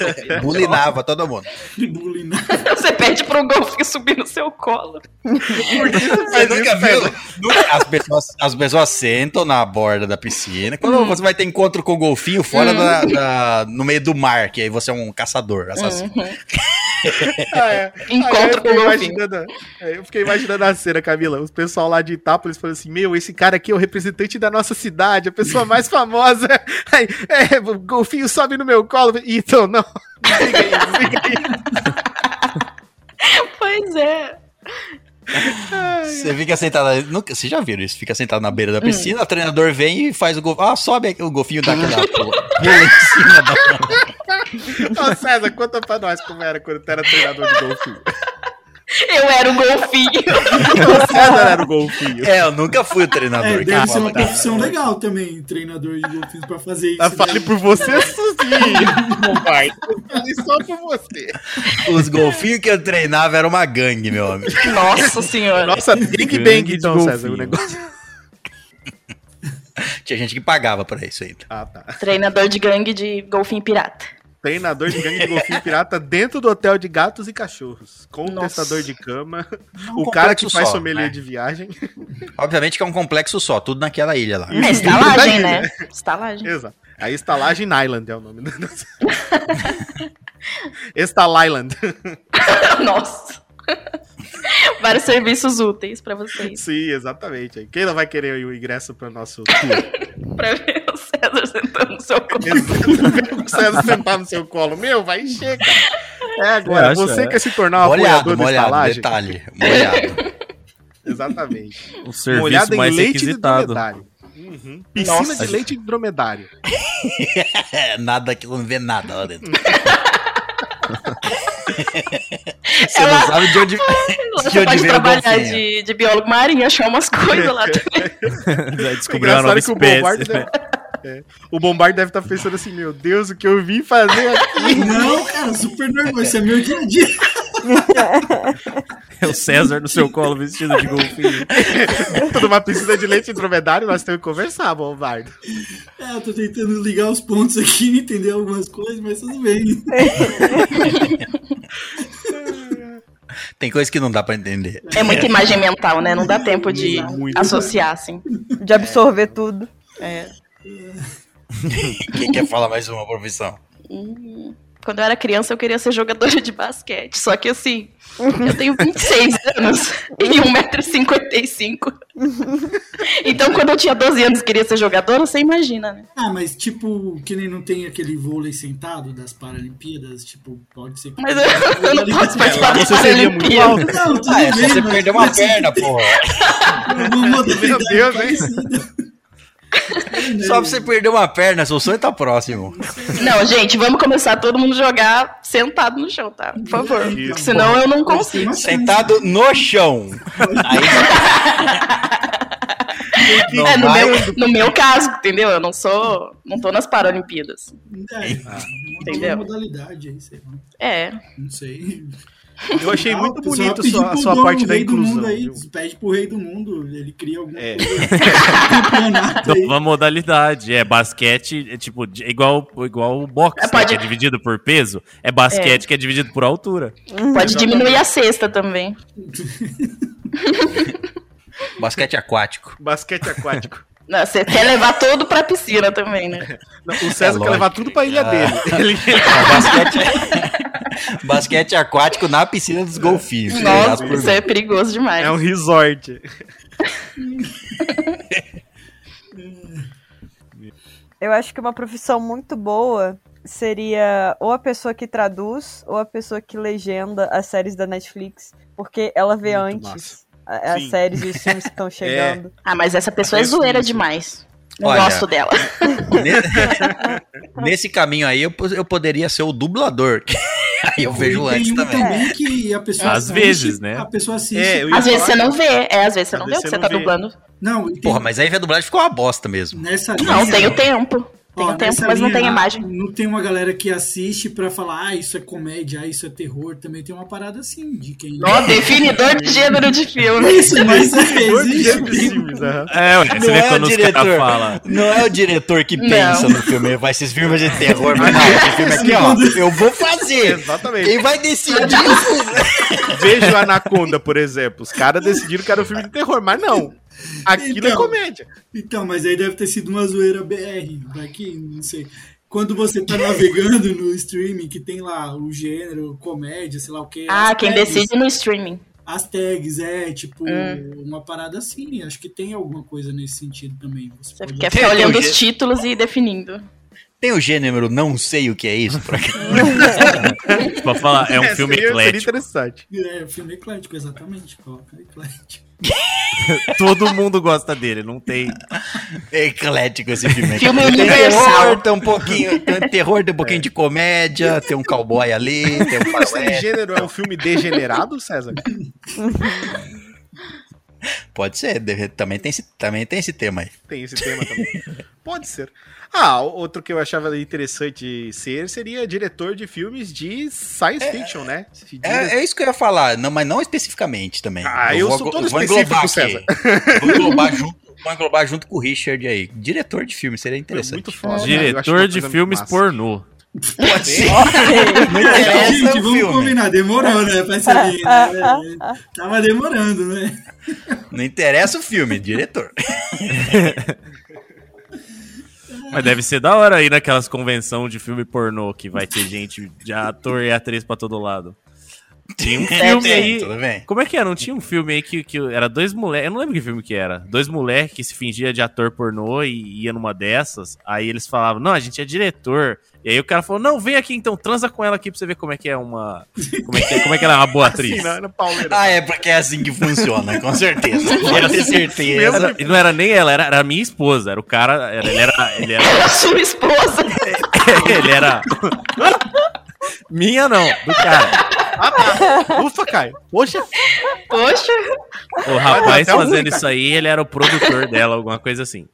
[LAUGHS] Bulinava todo mundo. Bullying, né? Você pede pro golfinho subir no seu colo. Você nunca viu? Nunca- As, pessoas, as pessoas sentam na borda da piscina. Quando você vai ter encontro com o golfinho fora da, da- no meio do mar, que aí você é um caçador, assassino. Ah, é. [LAUGHS] Encontro com fiquei o imaginando- é, Eu fiquei imaginando a cena, Camila. Os pessoal lá de Itápolis falando assim: Meu, esse cara aqui é o representante da nossa cidade, a pessoa mais famosa. [LAUGHS] Aí, é, o golfinho sobe no meu colo. Então, não. Desliga aí, desliga aí. Pois é. Você fica sentado. Nunca, vocês já viram isso? Fica sentado na beira da Hum. piscina, o treinador vem e faz o golfinho. Ah, sobe o golfinho daquela [LAUGHS] pula em cima da. [LAUGHS] Ô, César, conta pra nós como era quando tu era treinador de golfinho. Eu era o golfinho. O [LAUGHS] César era o golfinho. É, eu nunca fui o treinador. É, que deve ser uma profissão legal também, treinador de golfinhos, pra fazer isso. Ah, Fale né? por você sozinho, compadre. Fale só por você. Os golfinhos que eu treinava era uma gangue, meu amigo. Nossa senhora. Nossa, Big Grande Bang então, golfinho. César, o negócio. Tinha gente que pagava pra isso ainda. Ah, tá. Treinador de gangue de golfinho pirata. Treinador de gangue de golfinho pirata dentro do hotel de gatos e cachorros. Com o Nossa. testador de cama. Um o cara que faz só, sommelier né? de viagem. Obviamente que é um complexo só, tudo naquela ilha lá. É estalagem, né? Estalagem. Exato. A Estalagem Island é o nome da. [LAUGHS] Estal Island. [LAUGHS] Nossa. Vários serviços úteis pra vocês. Sim, exatamente. Quem não vai querer o ingresso para o nosso tour? Pra ver o César sentando no seu colo. O César sentar no seu colo. Meu, vai encher, cara. É agora. Acho, você é. quer se tornar um molhado, apoiador da molhado, estalagem? detalhe. Molhado. [LAUGHS] Exatamente. O serviço Molhado em mais leite de requisitado. dromedário. Uhum. Piscina Nossa. de leite de dromedário. [LAUGHS] É, nada que não vê nada lá dentro. [LAUGHS] [LAUGHS] Você Ela- não sabe de onde, [LAUGHS] de Você onde pode trabalhar de, de biólogo marinho, achar umas coisas lá [LAUGHS] também. Descobriu uma nova espécie. deve... É. O Bombardo deve estar pensando assim, meu Deus, o que eu vim fazer aqui? Não, cara, super normal. Isso é meu dia a dia. É o César no seu colo vestido de golfinho. [LAUGHS] Dentro de uma piscina de leite de dromedário, nós temos que conversar, Bombardo. É, eu tô tentando ligar os pontos aqui, [LAUGHS] entender algumas coisas, mas tudo bem. Tem coisa que não dá pra entender. É muita imagem mental, né? Não dá tempo de Muito. associar, assim. De absorver tudo. É. [LAUGHS] Quem quer falar mais uma profissão? Hum, Quando eu era criança, eu queria ser jogadora de basquete. Só que assim, eu tenho 26 [LAUGHS] anos e 1,55m. Então, quando eu tinha 12 anos e queria ser jogadora, você imagina, né? Ah, mas tipo, que nem não tem aquele vôlei sentado das Paralimpíadas, tipo, pode ser que. Mas eu, eu [LAUGHS] não posso participar das Paralimpíadas. Não, tudo Ah, é bem, você mas- perder uma perna, porra. [LAUGHS] Uma modalidade Meu Deus, hein? Só pra você perder uma perna, seu sonho tá próximo. Não, gente, vamos começar todo mundo jogar sentado no chão, tá? Por favor. Porque senão eu não consigo. Sentado no chão. Aí não É, no, meu, no meu caso, entendeu? Eu não sou. Não tô nas Paralimpíadas. É, Entendeu? Modalidade aí, sei lá. É. Não sei. Eu achei Legal, muito bonito sua, a sua parte da inclusão. mundo aí, pede pro rei do mundo, ele cria algum É. campeonato [LAUGHS] aí. Nova modalidade. É basquete, é tipo, igual, igual o boxe, É, né, pode- que é dividido por peso. É basquete que é dividido por altura. Pode diminuir a cesta também. [LAUGHS] Basquete aquático. Basquete aquático. Não, Você quer levar todo pra piscina também, né? Não, O César quer lógico. levar tudo pra ilha Ah. dele. [LAUGHS] Ele... basquete... [LAUGHS] basquete aquático na piscina dos golfinhos. Nossa, isso é perigoso demais. É um resort. [LAUGHS] Eu acho que uma profissão muito boa seria ou a pessoa que traduz ou a pessoa que legenda as séries da Netflix, porque ela vê Muito antes a- as séries e os filmes que [LAUGHS] estão chegando. Ah, mas essa pessoa é Penso zoeira demais. Não Olha, gosto dela. Ne- Nesse caminho aí, eu, eu poderia ser o dublador. [LAUGHS] aí eu vejo E tem antes um também. também que a pessoa Às vezes, né? A pessoa assiste. É, Às vezes você não vê. É, às vezes você Às não vê o que você você tá dublando. Não, tem- Porra, mas aí a dublagem ficou uma bosta mesmo. nessa Não, linha- tenho tempo. Tenho Ó, tempo, mas não linha, tem imagem. Não tem uma galera que assiste pra falar, ah, isso é comédia, ah, isso é terror. Também tem uma parada assim, de quem. Ó, definidor de gênero de filme. [LAUGHS] Isso, mas é, existe. de filmes, aham. É, ué, você Não vê é o diretor. falam. Não é o diretor que Não. pensa no filme, vai esses filmes de terror, mas não, esse filme aqui, ó, eu vou fazer. Exatamente. Quem vai decidir Vejo Anaconda, por exemplo. Os caras decidiram que era um filme de terror, mas não. Aquilo é Então. comédia. Então, mas aí deve ter sido uma zoeira BR. Daqui, não sei. Quando você tá navegando no streaming, que tem lá o gênero, comédia, sei lá o que. Ah, quem decide no streaming. As tags, é, tipo, Hum. uma parada assim. Acho que tem alguma coisa nesse sentido também. Você Você pode- quer Tem ficar olhando os títulos e definindo. Tem o gênero não sei o que é isso, por acaso? [LAUGHS] Pra falar, é um É, filme seria, seria eclético. interessante. É, filme eclético, exatamente. Coloca eclético. [LAUGHS] Todo mundo gosta dele, não tem. É eclético esse filme. aqui. Filme tem universal. terror, tem um pouquinho, tem terror, tem um pouquinho de comédia, tem um cowboy ali, tem um Esse gênero é um filme degenerado, César? [LAUGHS] Pode ser, deve- também tem, esse, também tem esse tema aí. Tem esse tema também. [LAUGHS] Pode ser. Ah, outro que eu achava interessante ser seria diretor de filmes de science fiction, né? De dire- É, é isso que eu ia falar, não, mas não especificamente também. Ah, eu vou sou todo vou específico, César. aqui. Vou englobar, junto, englobar junto com o Richard aí. Diretor de filme, seria interessante. muito foda. né? Eu Diretor de coisa filmes massa. pornô. Pode ser. Não É, interessa gente, o vamos filme. combinar. Demorou, né? Pra saber. Né? [LAUGHS] Tava demorando, né? Não interessa o filme, diretor. [LAUGHS] Mas deve ser da hora aí naquelas convenção de filme pornô que vai ter gente de ator e atriz pra todo lado. Tinha um [LAUGHS] filme Tem, aí. tudo bem. Como é que era? Não tinha um filme aí que, que era dois moleques. Eu não lembro que filme que era. Dois moleques que se fingia de ator pornô e ia numa dessas. Aí eles falavam, não, a gente é diretor. E aí o cara falou, não, vem aqui então, transa com ela aqui pra você ver como é que é uma. Como é que, é- como é que ela é uma boa [LAUGHS] atriz. Assim, pauleira. Ah, é porque é assim que funciona, com certeza. [LAUGHS] Pode ter certeza. Era- e não era nem ela, era, era a minha esposa. Era o cara. Era, ele era. Ele era. A sua esposa. ele era. Minha não, do cara. Ufa, Caio. Poxa, Poxa. O rapaz fazendo ruim, isso aí, ele era o produtor dela, alguma coisa assim.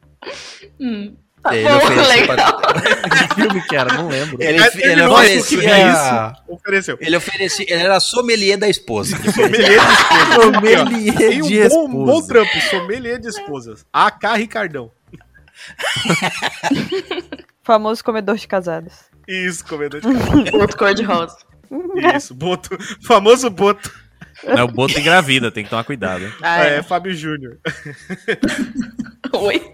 Hum. Tá Ele bom, ofereceu legal. [LAUGHS] Que filme que era? Não lembro. Ele, ele terminou, oferecia. é isso? Ofereceu. Ele oferecia. Ele era sommelier da esposa. [LAUGHS] Sommelier de esposas. Sommelier um de bom, bom esposa. trampo, sommelier de esposas. AK Ricardão. [LAUGHS] Famoso comedor de casados. Isso, comedor de carne. Outro cor de rosa. Isso, Boto. [LAUGHS] Famoso Boto. Não, o Boto engravida, tem que tomar cuidado. hein? Ah, É, é. Fábio Júnior. [LAUGHS] Oi.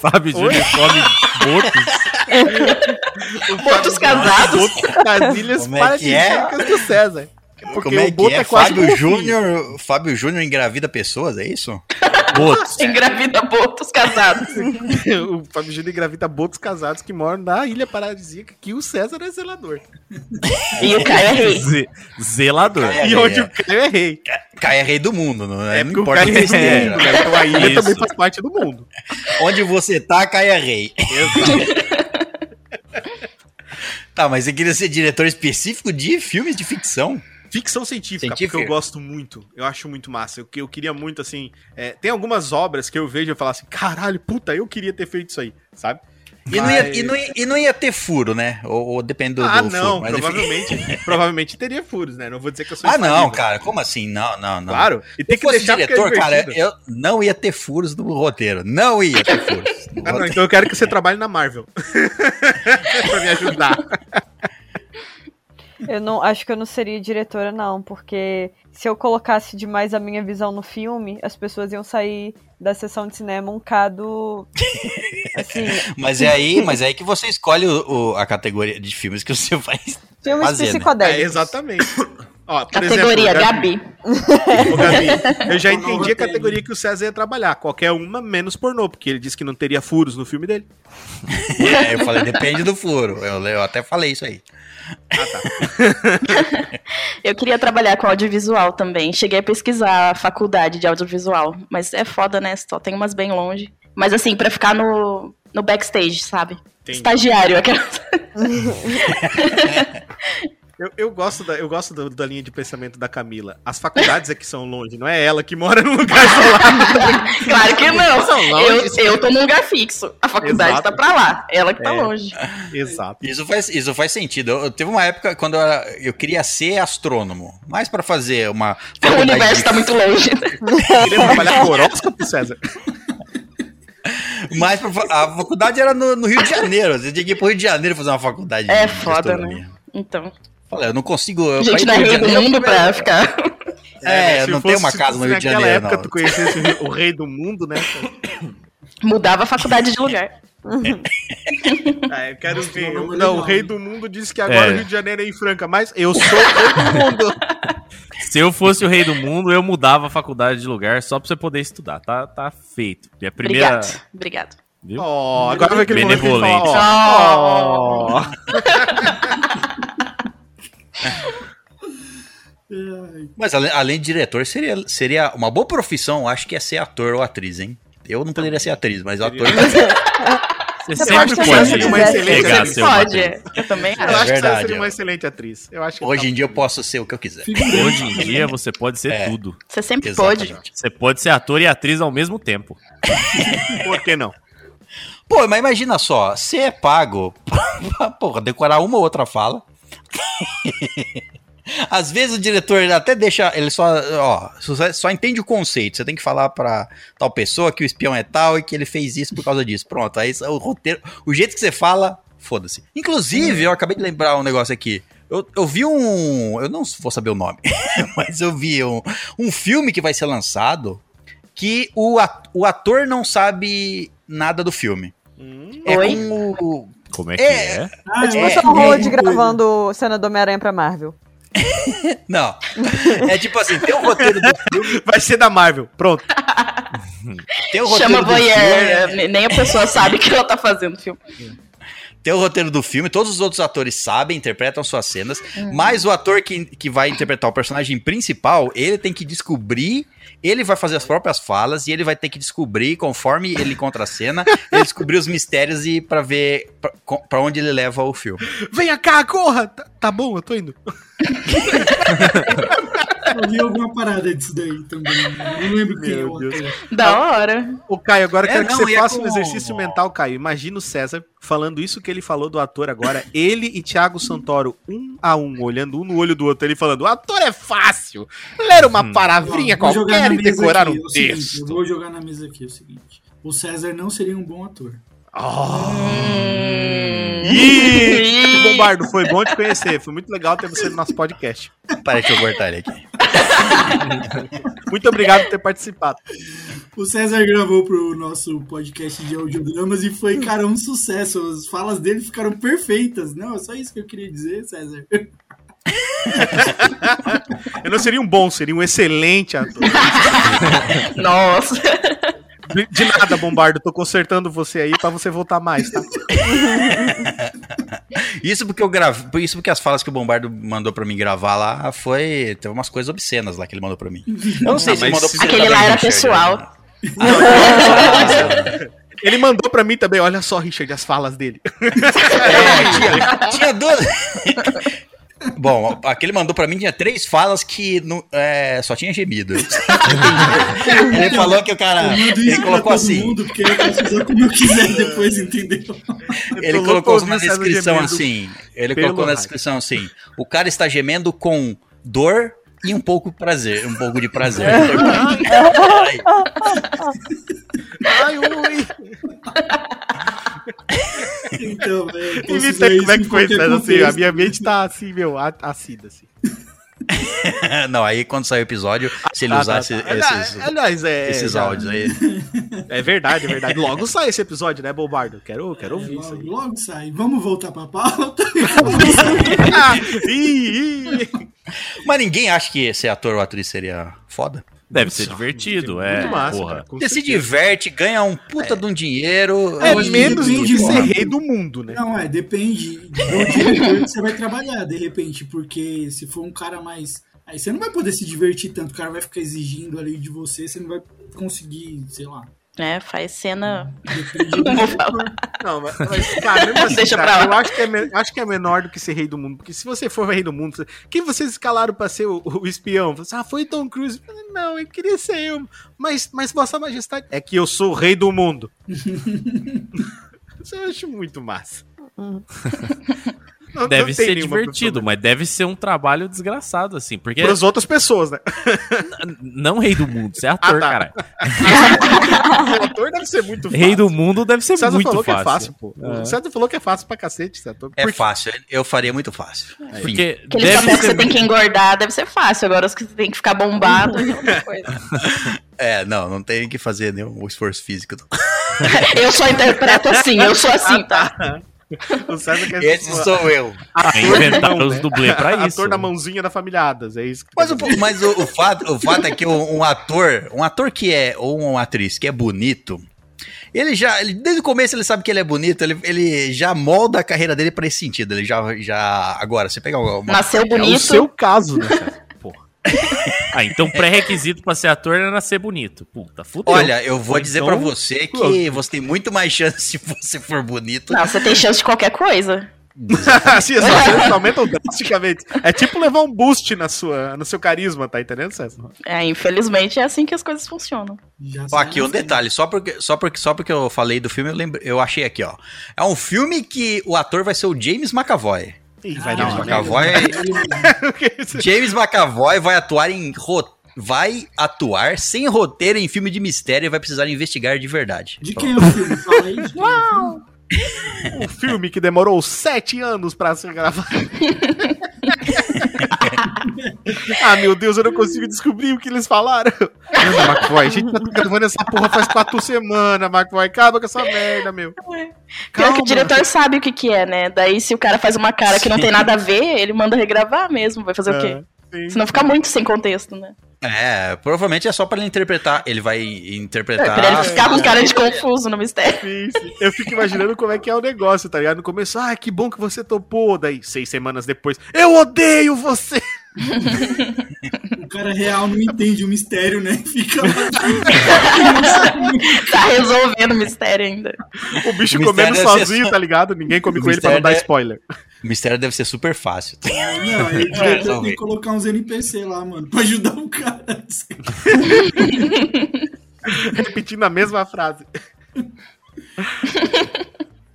Fábio Júnior come botos. [LAUGHS] Botos casados. Boto das ilhas Como é que é? paradisíacas do César. Porque Como é o Boto que é? é quase Fábio Júnior. Fábio Júnior engravida pessoas, é isso? Botos. [LAUGHS] Engravida botos casados. [LAUGHS] o Fábio Júnior engravida botos casados que moram na ilha paradisíaca que o César é zelador. E o Caio é rei. Ze- zelador. É, e é, onde é. o Caio é rei. Caio é rei do mundo, não, é, porque o importa Caio onde é rei do mundo, esteja. né? Então a ilha Isso. também faz parte do mundo. Onde você tá, Caio é rei. [LAUGHS] Tá, mas você queria ser diretor específico de filmes de ficção? Ficção científica, Científica. porque eu gosto muito. Eu acho muito massa. Eu, eu queria muito, assim. é, tem algumas obras que eu vejo e eu falo assim: caralho, puta, eu queria ter feito isso aí, sabe? E, não ia, Mas- e, não ia, e não ia ter furo, né? Ou, ou depende do, ah, do não, furo. mas provavelmente, [LAUGHS] provavelmente teria furos, né? Não vou dizer que eu sou Ah, não, cara. Como assim? Não, não, não. Claro. E tem Se que fosse deixar é diretor, cara, divertido. eu não ia ter furos no roteiro. Não ia ter furos. Ah, não, então eu quero que você trabalhe na Marvel. [LAUGHS] pra me ajudar. Eu não acho que eu não seria diretora, não, porque se eu colocasse demais a minha visão no filme, as pessoas iam sair da sessão de cinema um bocado. Assim, [LAUGHS] Mas é aí, mas é aí que você escolhe o- o- a categoria de filmes que você vai filmes fazer, né? psicodélicos. É, exatamente. Ó, por Categoria exemplo, Gabi. Ô, Gabi, eu já [LAUGHS] entendi a categoria que o César ia trabalhar. Qualquer uma, menos pornô, porque ele disse que não teria furos no filme dele. É, eu falei, depende do furo. Eu, eu até falei isso aí. [LAUGHS] Eu queria trabalhar com audiovisual também. Cheguei a pesquisar a faculdade de audiovisual. Mas é foda, né? Só tem umas bem longe. Mas assim, pra ficar no, no backstage, sabe? Entendi. Estagiário. Aquela... [LAUGHS] Eu, eu gosto, da, eu gosto do- da linha de pensamento da Camila. As faculdades é que são longe, não é ela que mora num lugar isolado. [LAUGHS] claro que não. São longe. Eu, eu tô num lugar fixo. A faculdade Exato. tá pra lá. Ela que tá É. longe. Exato. Isso faz, isso faz sentido. Eu, eu teve uma época quando eu, eu queria ser astrônomo, mas pra fazer uma [LAUGHS] O universo de- tá muito longe. [LAUGHS] Queria trabalhar com horóscopo, César? Mas a faculdade era no, no Rio de Janeiro. Você tinha que ir pro Rio de Janeiro fazer uma faculdade É foda, né? Então. Falei, eu não consigo. Eu, A gente é pro rei do Rio de mundo Janeiro, pra ficar. [LAUGHS] É, né, eu se não tenho uma casa no Rio de naquela Janeiro, época não. tu conhecesse o rei- o rei do mundo, né? [COUGHS] Mudava a faculdade de lugar. [LAUGHS] Ah, eu quero ver. Não, o rei do mundo disse que agora É. o Rio de Janeiro é em Franca, mas eu sou o rei do [LAUGHS] mundo. Se eu fosse o rei do mundo, eu mudava a faculdade de lugar só pra você poder estudar. Tá, tá feito. E a primeira. Obrigado. Obrigado. Viu? Ó, agora vai aquele momento que ele Benevolente. fala, ó, ó. [LAUGHS] Mas além, além de diretor, seria, seria uma boa profissão, acho que é ser ator ou atriz, hein? Eu não poderia ser atriz, mas ator. Você [LAUGHS] Você sempre pode pode, seria uma excelente atriz. ser Pode. Eu também Eu acho. acho que verdade, você seria uma excelente atriz. Eu acho que Hoje tá- em dia eu posso ser o que eu quiser. Hoje em dia você pode ser É. tudo. Você sempre pode. Exatamente. Você pode ser ator e atriz ao mesmo tempo. [LAUGHS] Por que não? Pô, mas imagina só, você é pago pra, porra, decorar uma ou outra fala. [LAUGHS] Às vezes o diretor até deixa, ele só, ó, só, entende o conceito. Você tem que falar pra tal pessoa que o espião é tal e que ele fez isso por causa disso. Pronto, aí o roteiro, o jeito que você fala Foda-se. Inclusive, eu acabei de lembrar um negócio aqui. Eu, eu vi um. Eu não vou saber o nome, [LAUGHS] mas eu vi um, um filme que vai ser lançado que o, at- o ator não sabe nada do filme. É Oi? com o. Como é que É. é? Ah, É tipo eu acho o Tom é gravando cena do Homem-Aranha pra Marvel. [LAUGHS] Não. É tipo assim, tem o roteiro do filme. [LAUGHS] Vai ser da Marvel. Pronto. Tem o roteiro Chama do filme. voyeur, nem a pessoa sabe que ela tá fazendo filme. Tem o roteiro do filme, todos os outros atores sabem, interpretam suas cenas, mas o ator que, que vai interpretar o personagem principal, ele tem que descobrir, ele vai fazer as próprias falas e ele vai ter que descobrir, conforme ele encontra a cena, ele descobrir os mistérios e pra ver pra onde ele leva o filme. Venha cá, corra! Tá, tá bom, eu tô indo. [LAUGHS] Eu vi alguma parada disso daí também. Eu não lembro quem é o ator. Da hora. Ô, Caio, agora eu É, quero que não, você e é faça um com- exercício mental, Caio. Imagina o César falando isso que ele falou do ator agora. Ele e Thiago Santoro, um a um, olhando um no olho do outro, ele falando: o ator é fácil. Ler uma Hum. palavrinha Ó, qualquer e decorar aqui, um é o seguinte, texto. eu vou jogar na mesa aqui o seguinte. O César não seria um bom ator. Ih, Bombardo, foi bom te conhecer. Foi muito legal ter você no nosso podcast. Para deixa eu cortar ele aqui. [LAUGHS] Muito obrigado por ter participado. O César gravou pro nosso podcast de audiodramas e foi, cara, um sucesso. As falas dele ficaram perfeitas. Não, é só isso que eu queria dizer, César. Eu não seria um bom, seria um excelente ator. [LAUGHS] Nossa. De nada, Bombardo. Tô consertando você aí pra você voltar mais, tá? Isso porque eu gravei, isso porque as falas que o Bombardo mandou pra mim gravar lá foi, teve umas coisas obscenas lá que ele mandou pra mim. Eu não sei se ele mas mandou pra você Aquele lá era pessoal. né? [LAUGHS] Ele mandou pra mim também. Olha só, Richard, as falas dele. É, tinha, tinha duas. Bom, aquele mandou pra mim tinha três falas que não- é, só tinha gemido. [LAUGHS] ele falou que o cara. Ele colocou assim. mundo, porque eu posso usar como eu quiser [LAUGHS] depois, entendeu? Ele colocou na descrição assim. Ele colocou na descrição assim: o cara está gemendo com dor e um pouco prazer, um pouco de prazer. [LAUGHS] Ai, Ai, ui. Então, velho. como é que foi, assim, a minha mente tá assim, meu, acida, assim. [LAUGHS] Não, aí quando sair o episódio, se ele Tá, usasse tá, tá. Aliás, esses, aliás, é, esses já- áudios aí. [LAUGHS] É verdade, é verdade. Logo sai esse episódio, né, Bombardo? Quero, quero ouvir isso Logo, aí. logo sai. Vamos voltar pra pauta. [LAUGHS] Ah. Mas ninguém acha que ser ator ou atriz seria foda? Deve ser divertido, é. Muito massa, porra. cara, Você se certeza. diverte, ganha um puta de um dinheiro. É Hoje menos do que ser rei do mundo, né? Não, é, depende do diretor que você vai trabalhar, de repente, porque se for um cara mais. Aí você não vai poder se divertir tanto, o cara vai ficar exigindo ali de você, você não vai conseguir, sei lá. É, faz cena. [LAUGHS] Não mas, mas, [LAUGHS] assim, Deixa cara, pra lá. eu acho que, é, acho que é menor do que ser rei do mundo. Porque se você for rei do mundo, quem vocês escalaram pra ser o, o espião? Você, ah, foi Tom Cruise. Não, eu queria ser eu. Mas, mas Vossa Majestade. É que eu sou o rei do mundo. [LAUGHS] Isso eu acho muito massa. Não- Deve não ser divertido, mas deve ser um trabalho desgraçado, assim. Porque Para as outras pessoas, né? não rei do mundo, você é ator, Ah, tá. cara. [LAUGHS] o ator deve ser muito fácil. Rei do mundo deve ser O César muito falou fácil. que é fácil, pô. O César falou que é fácil pra cacete, ator. É Por quê? fácil, eu faria muito fácil. Enfim. Porque Aquele deve papel que ser você tem que engordar deve ser fácil. Agora os que você tem que ficar bombado é outra [LAUGHS] coisa. É, não, não tem que fazer nenhum esforço físico. não. [LAUGHS] Eu só interpreto assim, eu sou assim, tá? O César quer Esse sou eu. Ah, inventaram Não, os né? dublê pra isso. Ator da mãozinha da família Adas, é isso. que Mas, o, mas o, o fato, o fato é que um, um ator, um ator que é, ou uma atriz que é bonito, ele já, ele- desde o começo ele sabe que ele é bonito, ele, ele já molda a carreira dele pra esse sentido. Ele já, já agora, você pega uma, Nasceu É o bonito. seu caso, né? [LAUGHS] [LAUGHS] Ah, então pré-requisito pra ser ator era nascer bonito. Puta, fudeu. Olha, eu vou Ou dizer então- pra você que você tem muito mais chance se você for bonito. Não, você tem chance de qualquer coisa. Assim, [LAUGHS] as aumentam drasticamente. É tipo levar um boost na sua, no seu carisma, tá entendendo, César? É, infelizmente é assim que as coisas funcionam. Ó, aqui um detalhe, só porque, só, porque, só porque eu falei do filme, eu, lembro, eu achei aqui, ó. É um filme que o ator vai ser o James McAvoy. Ih, vai Ah, dar uma McAvoy. James McAvoy [LAUGHS] vai atuar em vai atuar sem roteiro em filme de mistério e vai precisar investigar de verdade. De quem é o filme? Fala aí. de quem é o filme? Um filme que demorou sete anos pra ser gravado. [LAUGHS] [LAUGHS] ah, meu Deus, eu não consigo descobrir o que eles falaram. Anda, McVoy, a gente tá gravando essa porra faz quatro semanas, McVoy. Acaba com essa merda, meu. Pior que o diretor sabe o que que é, né? Daí se o cara faz uma cara que não tem nada a ver, ele manda regravar mesmo. Vai fazer o quê? sim. Senão fica muito sem contexto, né? É, provavelmente é só pra ele interpretar. Ele vai É, interpretar. pra ele ficar com cara de confuso no mistério. Sim, sim. Eu fico imaginando como é que é o negócio, tá ligado? No começo, ah, que bom que você topou. Daí, seis semanas depois, eu odeio você! O cara real não entende o mistério, né? [LAUGHS] Fica. [LAUGHS] Tá resolvendo o mistério ainda. O bicho O comendo deve sozinho, só- tá ligado? Ninguém come O com ele pra não dar é- spoiler. O mistério deve ser super fácil. Não, diretor resolver. tem que colocar uns NPC lá, mano, pra ajudar o cara. [LAUGHS] Repetindo a mesma frase.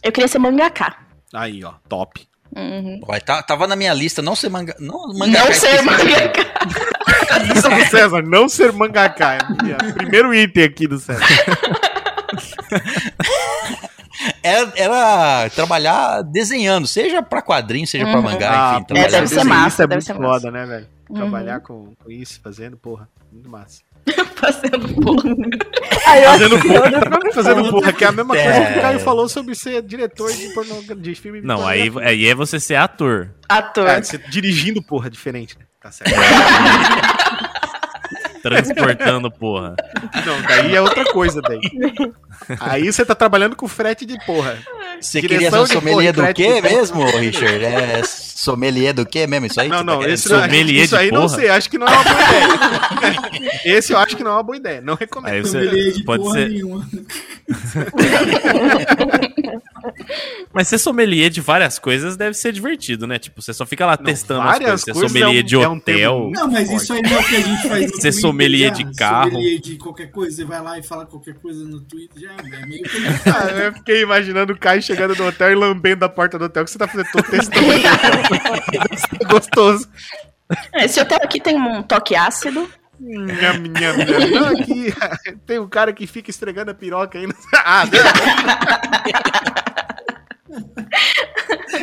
Eu queria ser mangaka. Aí, ó, top. Uhum. Tá- tava na minha lista não ser manga. Não, mangaka Não ser mangaka. Lista [LAUGHS] do César, não ser mangaká. É minha- primeiro item aqui do César. [LAUGHS] Era, era trabalhar desenhando, seja pra quadrinho, seja pra Uhum. mangá, enfim. pô, trabalhar deve ser massa, Isso é deve muito ser foda, massa. né, velho? Uhum. Trabalhar com, com isso, fazendo, porra, muito massa. [LAUGHS] Fazendo [LAUGHS] porra. Aí eu Fazendo [LAUGHS] porra, fazendo porra, que é a mesma coisa que É. o Caio falou sobre ser diretor de, porno, de filme. de Não, aí, pornografia. aí é você ser ator. Ator. É, você dirigindo, porra, diferente, né? Tá certo. Transportando, porra. Não, daí é outra coisa, daí. Aí você tá trabalhando com frete de porra. Você Direção queria ser um sommelier do quê mesmo, Richard? É sommelier do quê mesmo? Isso aí? Não, não, tá esse não, Sommelier isso de aí não porra? sei, acho que não é uma boa ideia. [LAUGHS] Esse eu acho que não é uma boa ideia, não recomendo. Aí Sommelier você de pode porra ser. nenhuma. [LAUGHS] Mas ser sommelier de várias coisas deve ser divertido, né? Tipo, você só fica lá Não, testando as várias coisas. Ser coisas sommelier é um- de é um hotel. Não, mas isso aí não é o que a gente faz [LAUGHS] Ser sommelier de carro. Sommelier de qualquer coisa, você vai lá e fala qualquer coisa no Twitter, já é meio que... [LAUGHS] Ah, eu fiquei imaginando o Caio chegando no hotel e lambendo a porta do hotel que você tá fazendo todo testando. [LAUGHS] Gostoso. É, Esse hotel aqui tem um toque ácido. Nham, nham, nham. [LAUGHS] Não, aqui [LAUGHS] tem um cara que fica esfregando a piroca aí. no- [LAUGHS] Ah,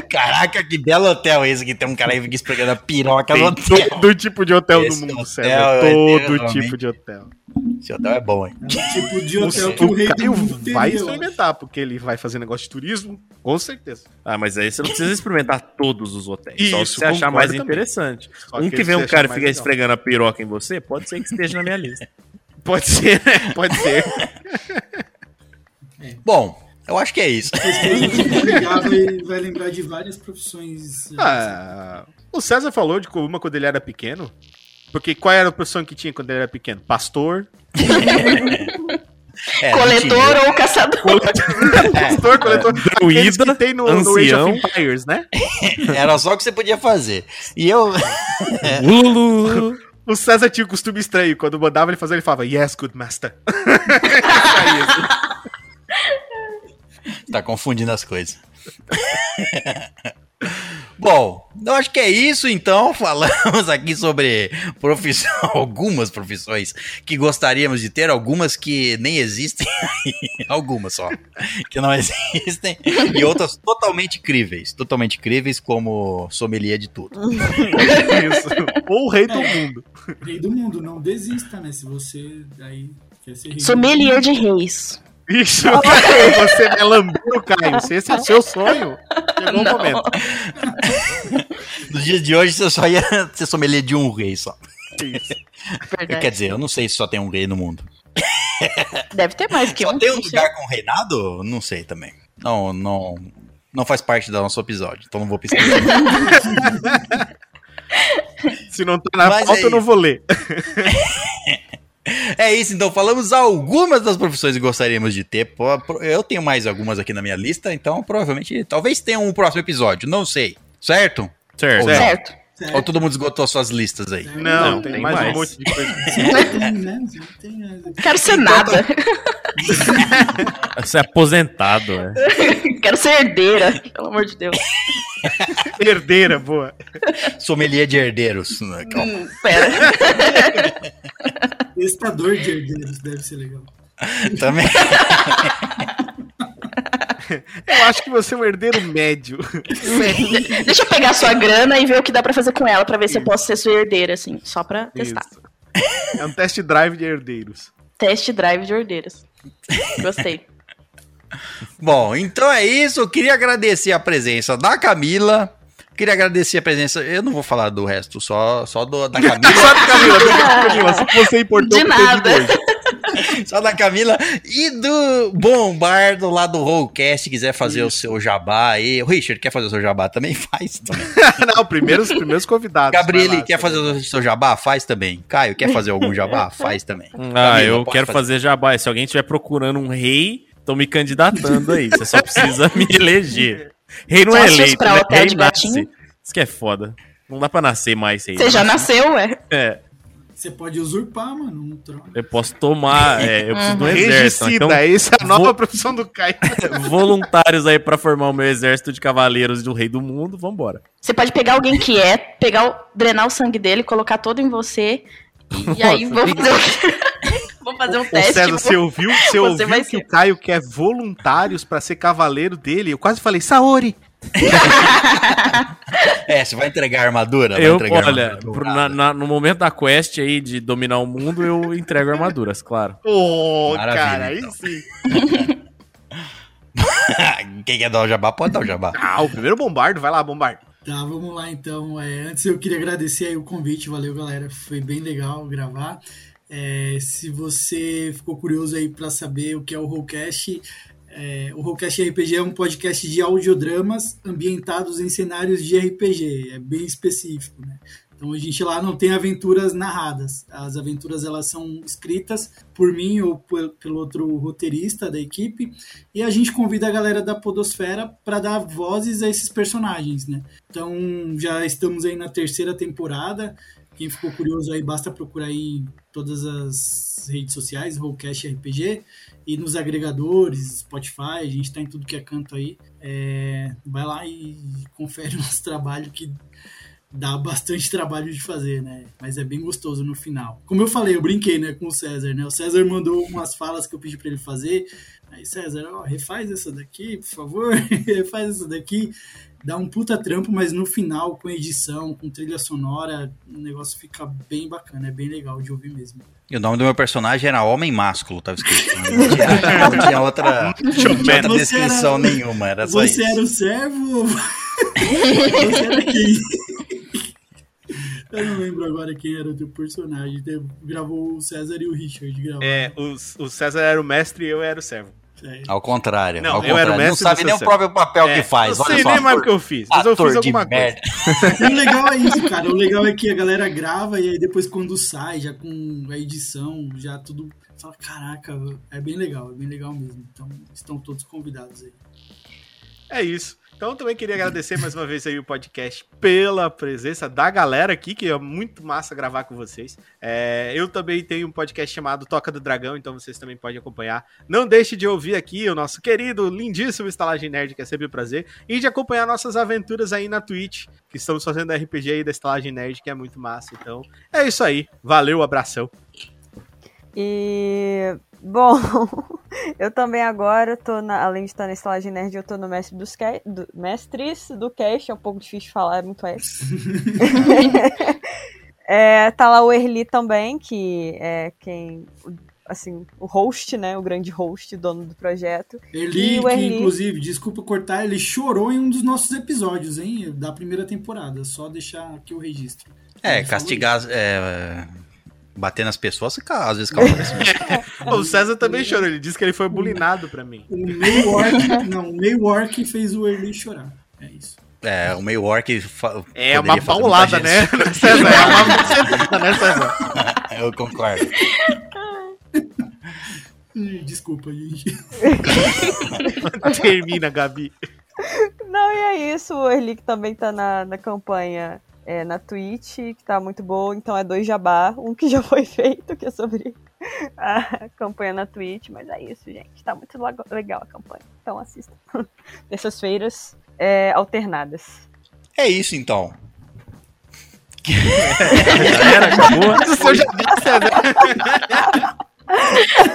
Caraca, que belo hotel esse que tem um cara aí que fica esfregando a piroca no hotel. todo tipo de hotel Esse no mundo, César. é Todo tipo de hotel. Esse hotel é bom, hein? tipo de O, hotel que o o rei do Caio mundo vai experimentar, porque ele vai fazer negócio de turismo, com certeza. Ah, mas aí você não precisa experimentar todos os hotéis. só Isso, se você achar mais também. interessante. Só um que aquele vem um cara e fica esfregando a piroca em você, pode ser que esteja na minha lista. [LAUGHS] Pode ser, né? Pode ser. Bom, eu acho que é isso. Vai vai, lembrar de várias profissões. eh, Ah, o César falou de uma quando ele era pequeno. Porque qual era a profissão que tinha quando ele era pequeno? Pastor. É, coletor ou caçador. Pastor, coletor. Aqueles Druida, que tem no, no Age ancião. of Empires, né? [LAUGHS] Era só o que você podia fazer. E eu. [LAUGHS] Lulu. O César tinha um costume estranho. Quando mandava ele fazer, ele falava, Yes, good master. [LAUGHS] tá confundindo as coisas. Bom, eu acho que é isso então. Falamos aqui sobre profissão, [LAUGHS] algumas profissões que gostaríamos de ter, algumas que nem existem, [LAUGHS] algumas só, que não existem, e outras totalmente críveis, totalmente críveis como sommelier de tudo. [LAUGHS] Isso. Ou o rei do mundo. Rei do mundo, não desista, né? Se você aí quer ser rei do Sommelier de reis. Isso, Caio, você é lambeiro, Caio. Se esse é o seu sonho, chegou o Não. momento. Nos dias de hoje você só ia ser sommelier de um rei só. Isso. Verdade. Quer dizer, eu não sei se só tem um rei no mundo. Deve ter mais que Só um. tem um lugar com reinado? Não sei também. Não, não, não faz parte do nosso episódio, então não vou pesquisar. [LAUGHS] Se não tá na Mas pauta, é eu não vou ler. [LAUGHS] é isso, então falamos algumas das profissões que gostaríamos de ter. Eu tenho mais algumas aqui na minha lista, então provavelmente, talvez tenha um próximo episódio, não sei. Certo? Certo. Certo. Certo. Ou todo mundo esgotou suas listas aí? Não, Não, tem, tem mais, mais. um monte de coisa. Né? Tem, né? Quero ser nada. Você é aposentado, [LAUGHS] né? Quero ser herdeira. Pelo amor de Deus. Herdeira, boa. Sommelier de herdeiros. né, calma. Hum, pera. Testador de herdeiros deve ser legal. Também. [LAUGHS] [LAUGHS] Eu acho que você é um herdeiro médio. De- [LAUGHS] Deixa eu pegar sua grana e ver o que dá pra fazer com ela, pra ver se eu posso ser sua herdeira, assim, só pra testar. Isso. É um test drive de herdeiros. Test drive de herdeiras. Gostei. [LAUGHS] Bom, então é isso. Eu queria agradecer a presença da Camila. Queria agradecer a presença. Eu não vou falar do resto, só, só do, da Camila. Sabe, Camila? Camila, se você importou De com o pedido nada. [LAUGHS] Só da Camila e do Bombardo lá do Rollcast, quiser fazer o seu jabá aí. O Richard quer fazer o seu jabá também? [LAUGHS] Faz também. [LAUGHS] Não, primeiro, os primeiros convidados. Gabriele lá, quer fazer o seu jabá? Faz também. Caio quer fazer algum jabá? Faz também. Ah, Camila, eu quero fazer jabá. Se alguém estiver procurando um rei, tô me candidatando aí. Você só precisa me eleger. Rei não é eleito, né? Rei nasce. Isso que é foda. Não dá pra nascer mais rei. Você já nasceu, ué? É, Você pode usurpar, mano, um trono. eu posso tomar. [LAUGHS] é, eu preciso de um exército. Regicida, Então, essa é a nova vou- profissão do Caio. [LAUGHS] voluntários aí pra formar o meu exército de cavaleiros do rei do mundo, vambora. Você pode pegar alguém que é, pegar o, drenar o sangue dele, colocar todo em você. E, e aí vou fazer, um- [LAUGHS] vou fazer um Ô teste. César, vou- você ouviu, você Você ouviu vai que ser. o Caio quer voluntários pra ser cavaleiro dele? Eu quase falei, Saori! [LAUGHS] É, você vai entregar a armadura? Vai Eu, entregar a olha, armadura. na- na- no momento da quest aí de dominar o mundo, eu entrego armaduras, claro. Ô, Maravilha, cara, aí então. sim. [LAUGHS] Quem quer dar o jabá, pode dar o jabá. Ah, o primeiro bombardo, vai lá, bombardo. Tá, vamos lá então. É, antes eu queria agradecer aí o convite, valeu galera, foi bem legal gravar. É, se você ficou curioso aí para saber o que é o Rollcast, é, o Rollcast RPG é um podcast de audiodramas ambientados em cenários de RPG, é bem específico, né? Então a gente lá não tem aventuras narradas, as aventuras elas são escritas por mim ou pelo outro roteirista da equipe e a gente convida a galera da Podosfera para dar vozes a esses personagens, né? Então já estamos aí na terceira temporada. Quem ficou curioso aí, basta procurar em todas as redes sociais, Rollcast RPG, e nos agregadores, Spotify, a gente tá em tudo que é canto aí. É, vai lá e confere [LAUGHS] o nosso trabalho que dá bastante trabalho de fazer, né? Mas é bem gostoso no final. Como eu falei, eu brinquei, né, com o César, né? O César mandou umas falas que eu pedi para ele fazer. Aí, César, ó, refaz essa daqui, por favor. [LAUGHS] refaz essa daqui. Dá um puta trampo, mas no final, com edição, com trilha sonora, o negócio fica bem bacana, é bem legal de ouvir mesmo. E o nome do meu personagem era Homem Másculo, tava escrito. Não tinha, [LAUGHS] não tinha outra, não tinha outra descrição era- nenhuma, era só Você isso. era o servo [LAUGHS] você era quem? Eu não lembro agora quem era o teu personagem. Gravou o César e o Richard. Gravaram. É, o, o César era o mestre e eu era o servo. É. Ao contrário. Não, ao eu era o contrário. mestre Não sabe nem o próprio papel É, que faz. Não Olha sei só, nem mais o que eu fiz, mas eu fiz alguma coisa. E [LAUGHS] o legal é isso, cara. O legal é que a galera grava e aí depois quando sai, já com a edição, já tudo. Fala, caraca, é bem legal, é bem legal mesmo. Então estão todos convidados aí. É isso. Então também queria agradecer mais uma vez aí o podcast pela presença da galera aqui, que é muito massa gravar com vocês. É, eu também tenho um podcast chamado Toca do Dragão, então vocês também podem acompanhar. Não deixe de ouvir aqui o nosso querido, lindíssimo Estalagem Nerd, que é sempre um prazer, e de acompanhar nossas aventuras aí na Twitch, que estamos fazendo RPG aí da Estalagem Nerd, que é muito massa. Então é isso aí. Valeu, abração. E bom, [LAUGHS] eu também agora tô na, além de estar na estalagem nerd, eu tô no mestre dos ca- do, mestres do cast, é um pouco difícil de falar, é muito [LAUGHS] S. [LAUGHS] é, tá lá o Erli também, que é quem assim, o host, né, o grande host, dono do projeto. E o que Erli? inclusive, desculpa cortar, ele chorou em um dos nossos episódios, hein? Da primeira temporada. Só deixar aqui o registro. É, castigar. É, bater nas pessoas, fica- às vezes causa mesmo. Ô, o César também chorou, ele disse que ele foi bulinado pra mim. O meio orc, [LAUGHS] não, o meio orc fez o Erli chorar. É isso. É, o meio orc. fa- É uma [LAUGHS] [LAUGHS] paulada, né, César? É uma bucetada, né, César? Eu concordo. Desculpa, gente. Termina, Gabi. Não, e é isso, o Erli que também tá na, na campanha é, na Twitch, que tá muito boa, então é dois jabá, um que já foi [LAUGHS] feito, que é sobre a campanha na Twitch, mas é isso, gente, tá muito legal a campanha, então assistam. Terças-feiras [LAUGHS] é, alternadas. É isso então. [LAUGHS] Era, acabou. O seu César.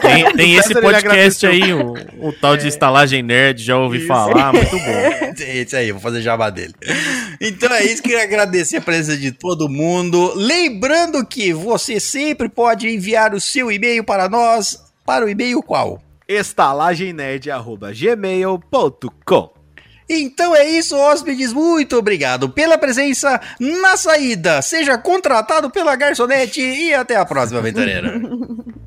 Tem, [LAUGHS] tem esse podcast aí, o, o tal de estalagem nerd, já ouvi Isso. falar, muito bom. [LAUGHS] Esse aí, vou fazer jabá dele. Então é isso, queria agradecer a presença de todo mundo. Lembrando que você sempre pode enviar o seu e-mail para nós, para o e-mail qual? estalagemnerd.gmail.com Então é isso, hóspedes. Muito obrigado pela presença na saída. Seja contratado pela garçonete e até a próxima, aventureira. [LAUGHS]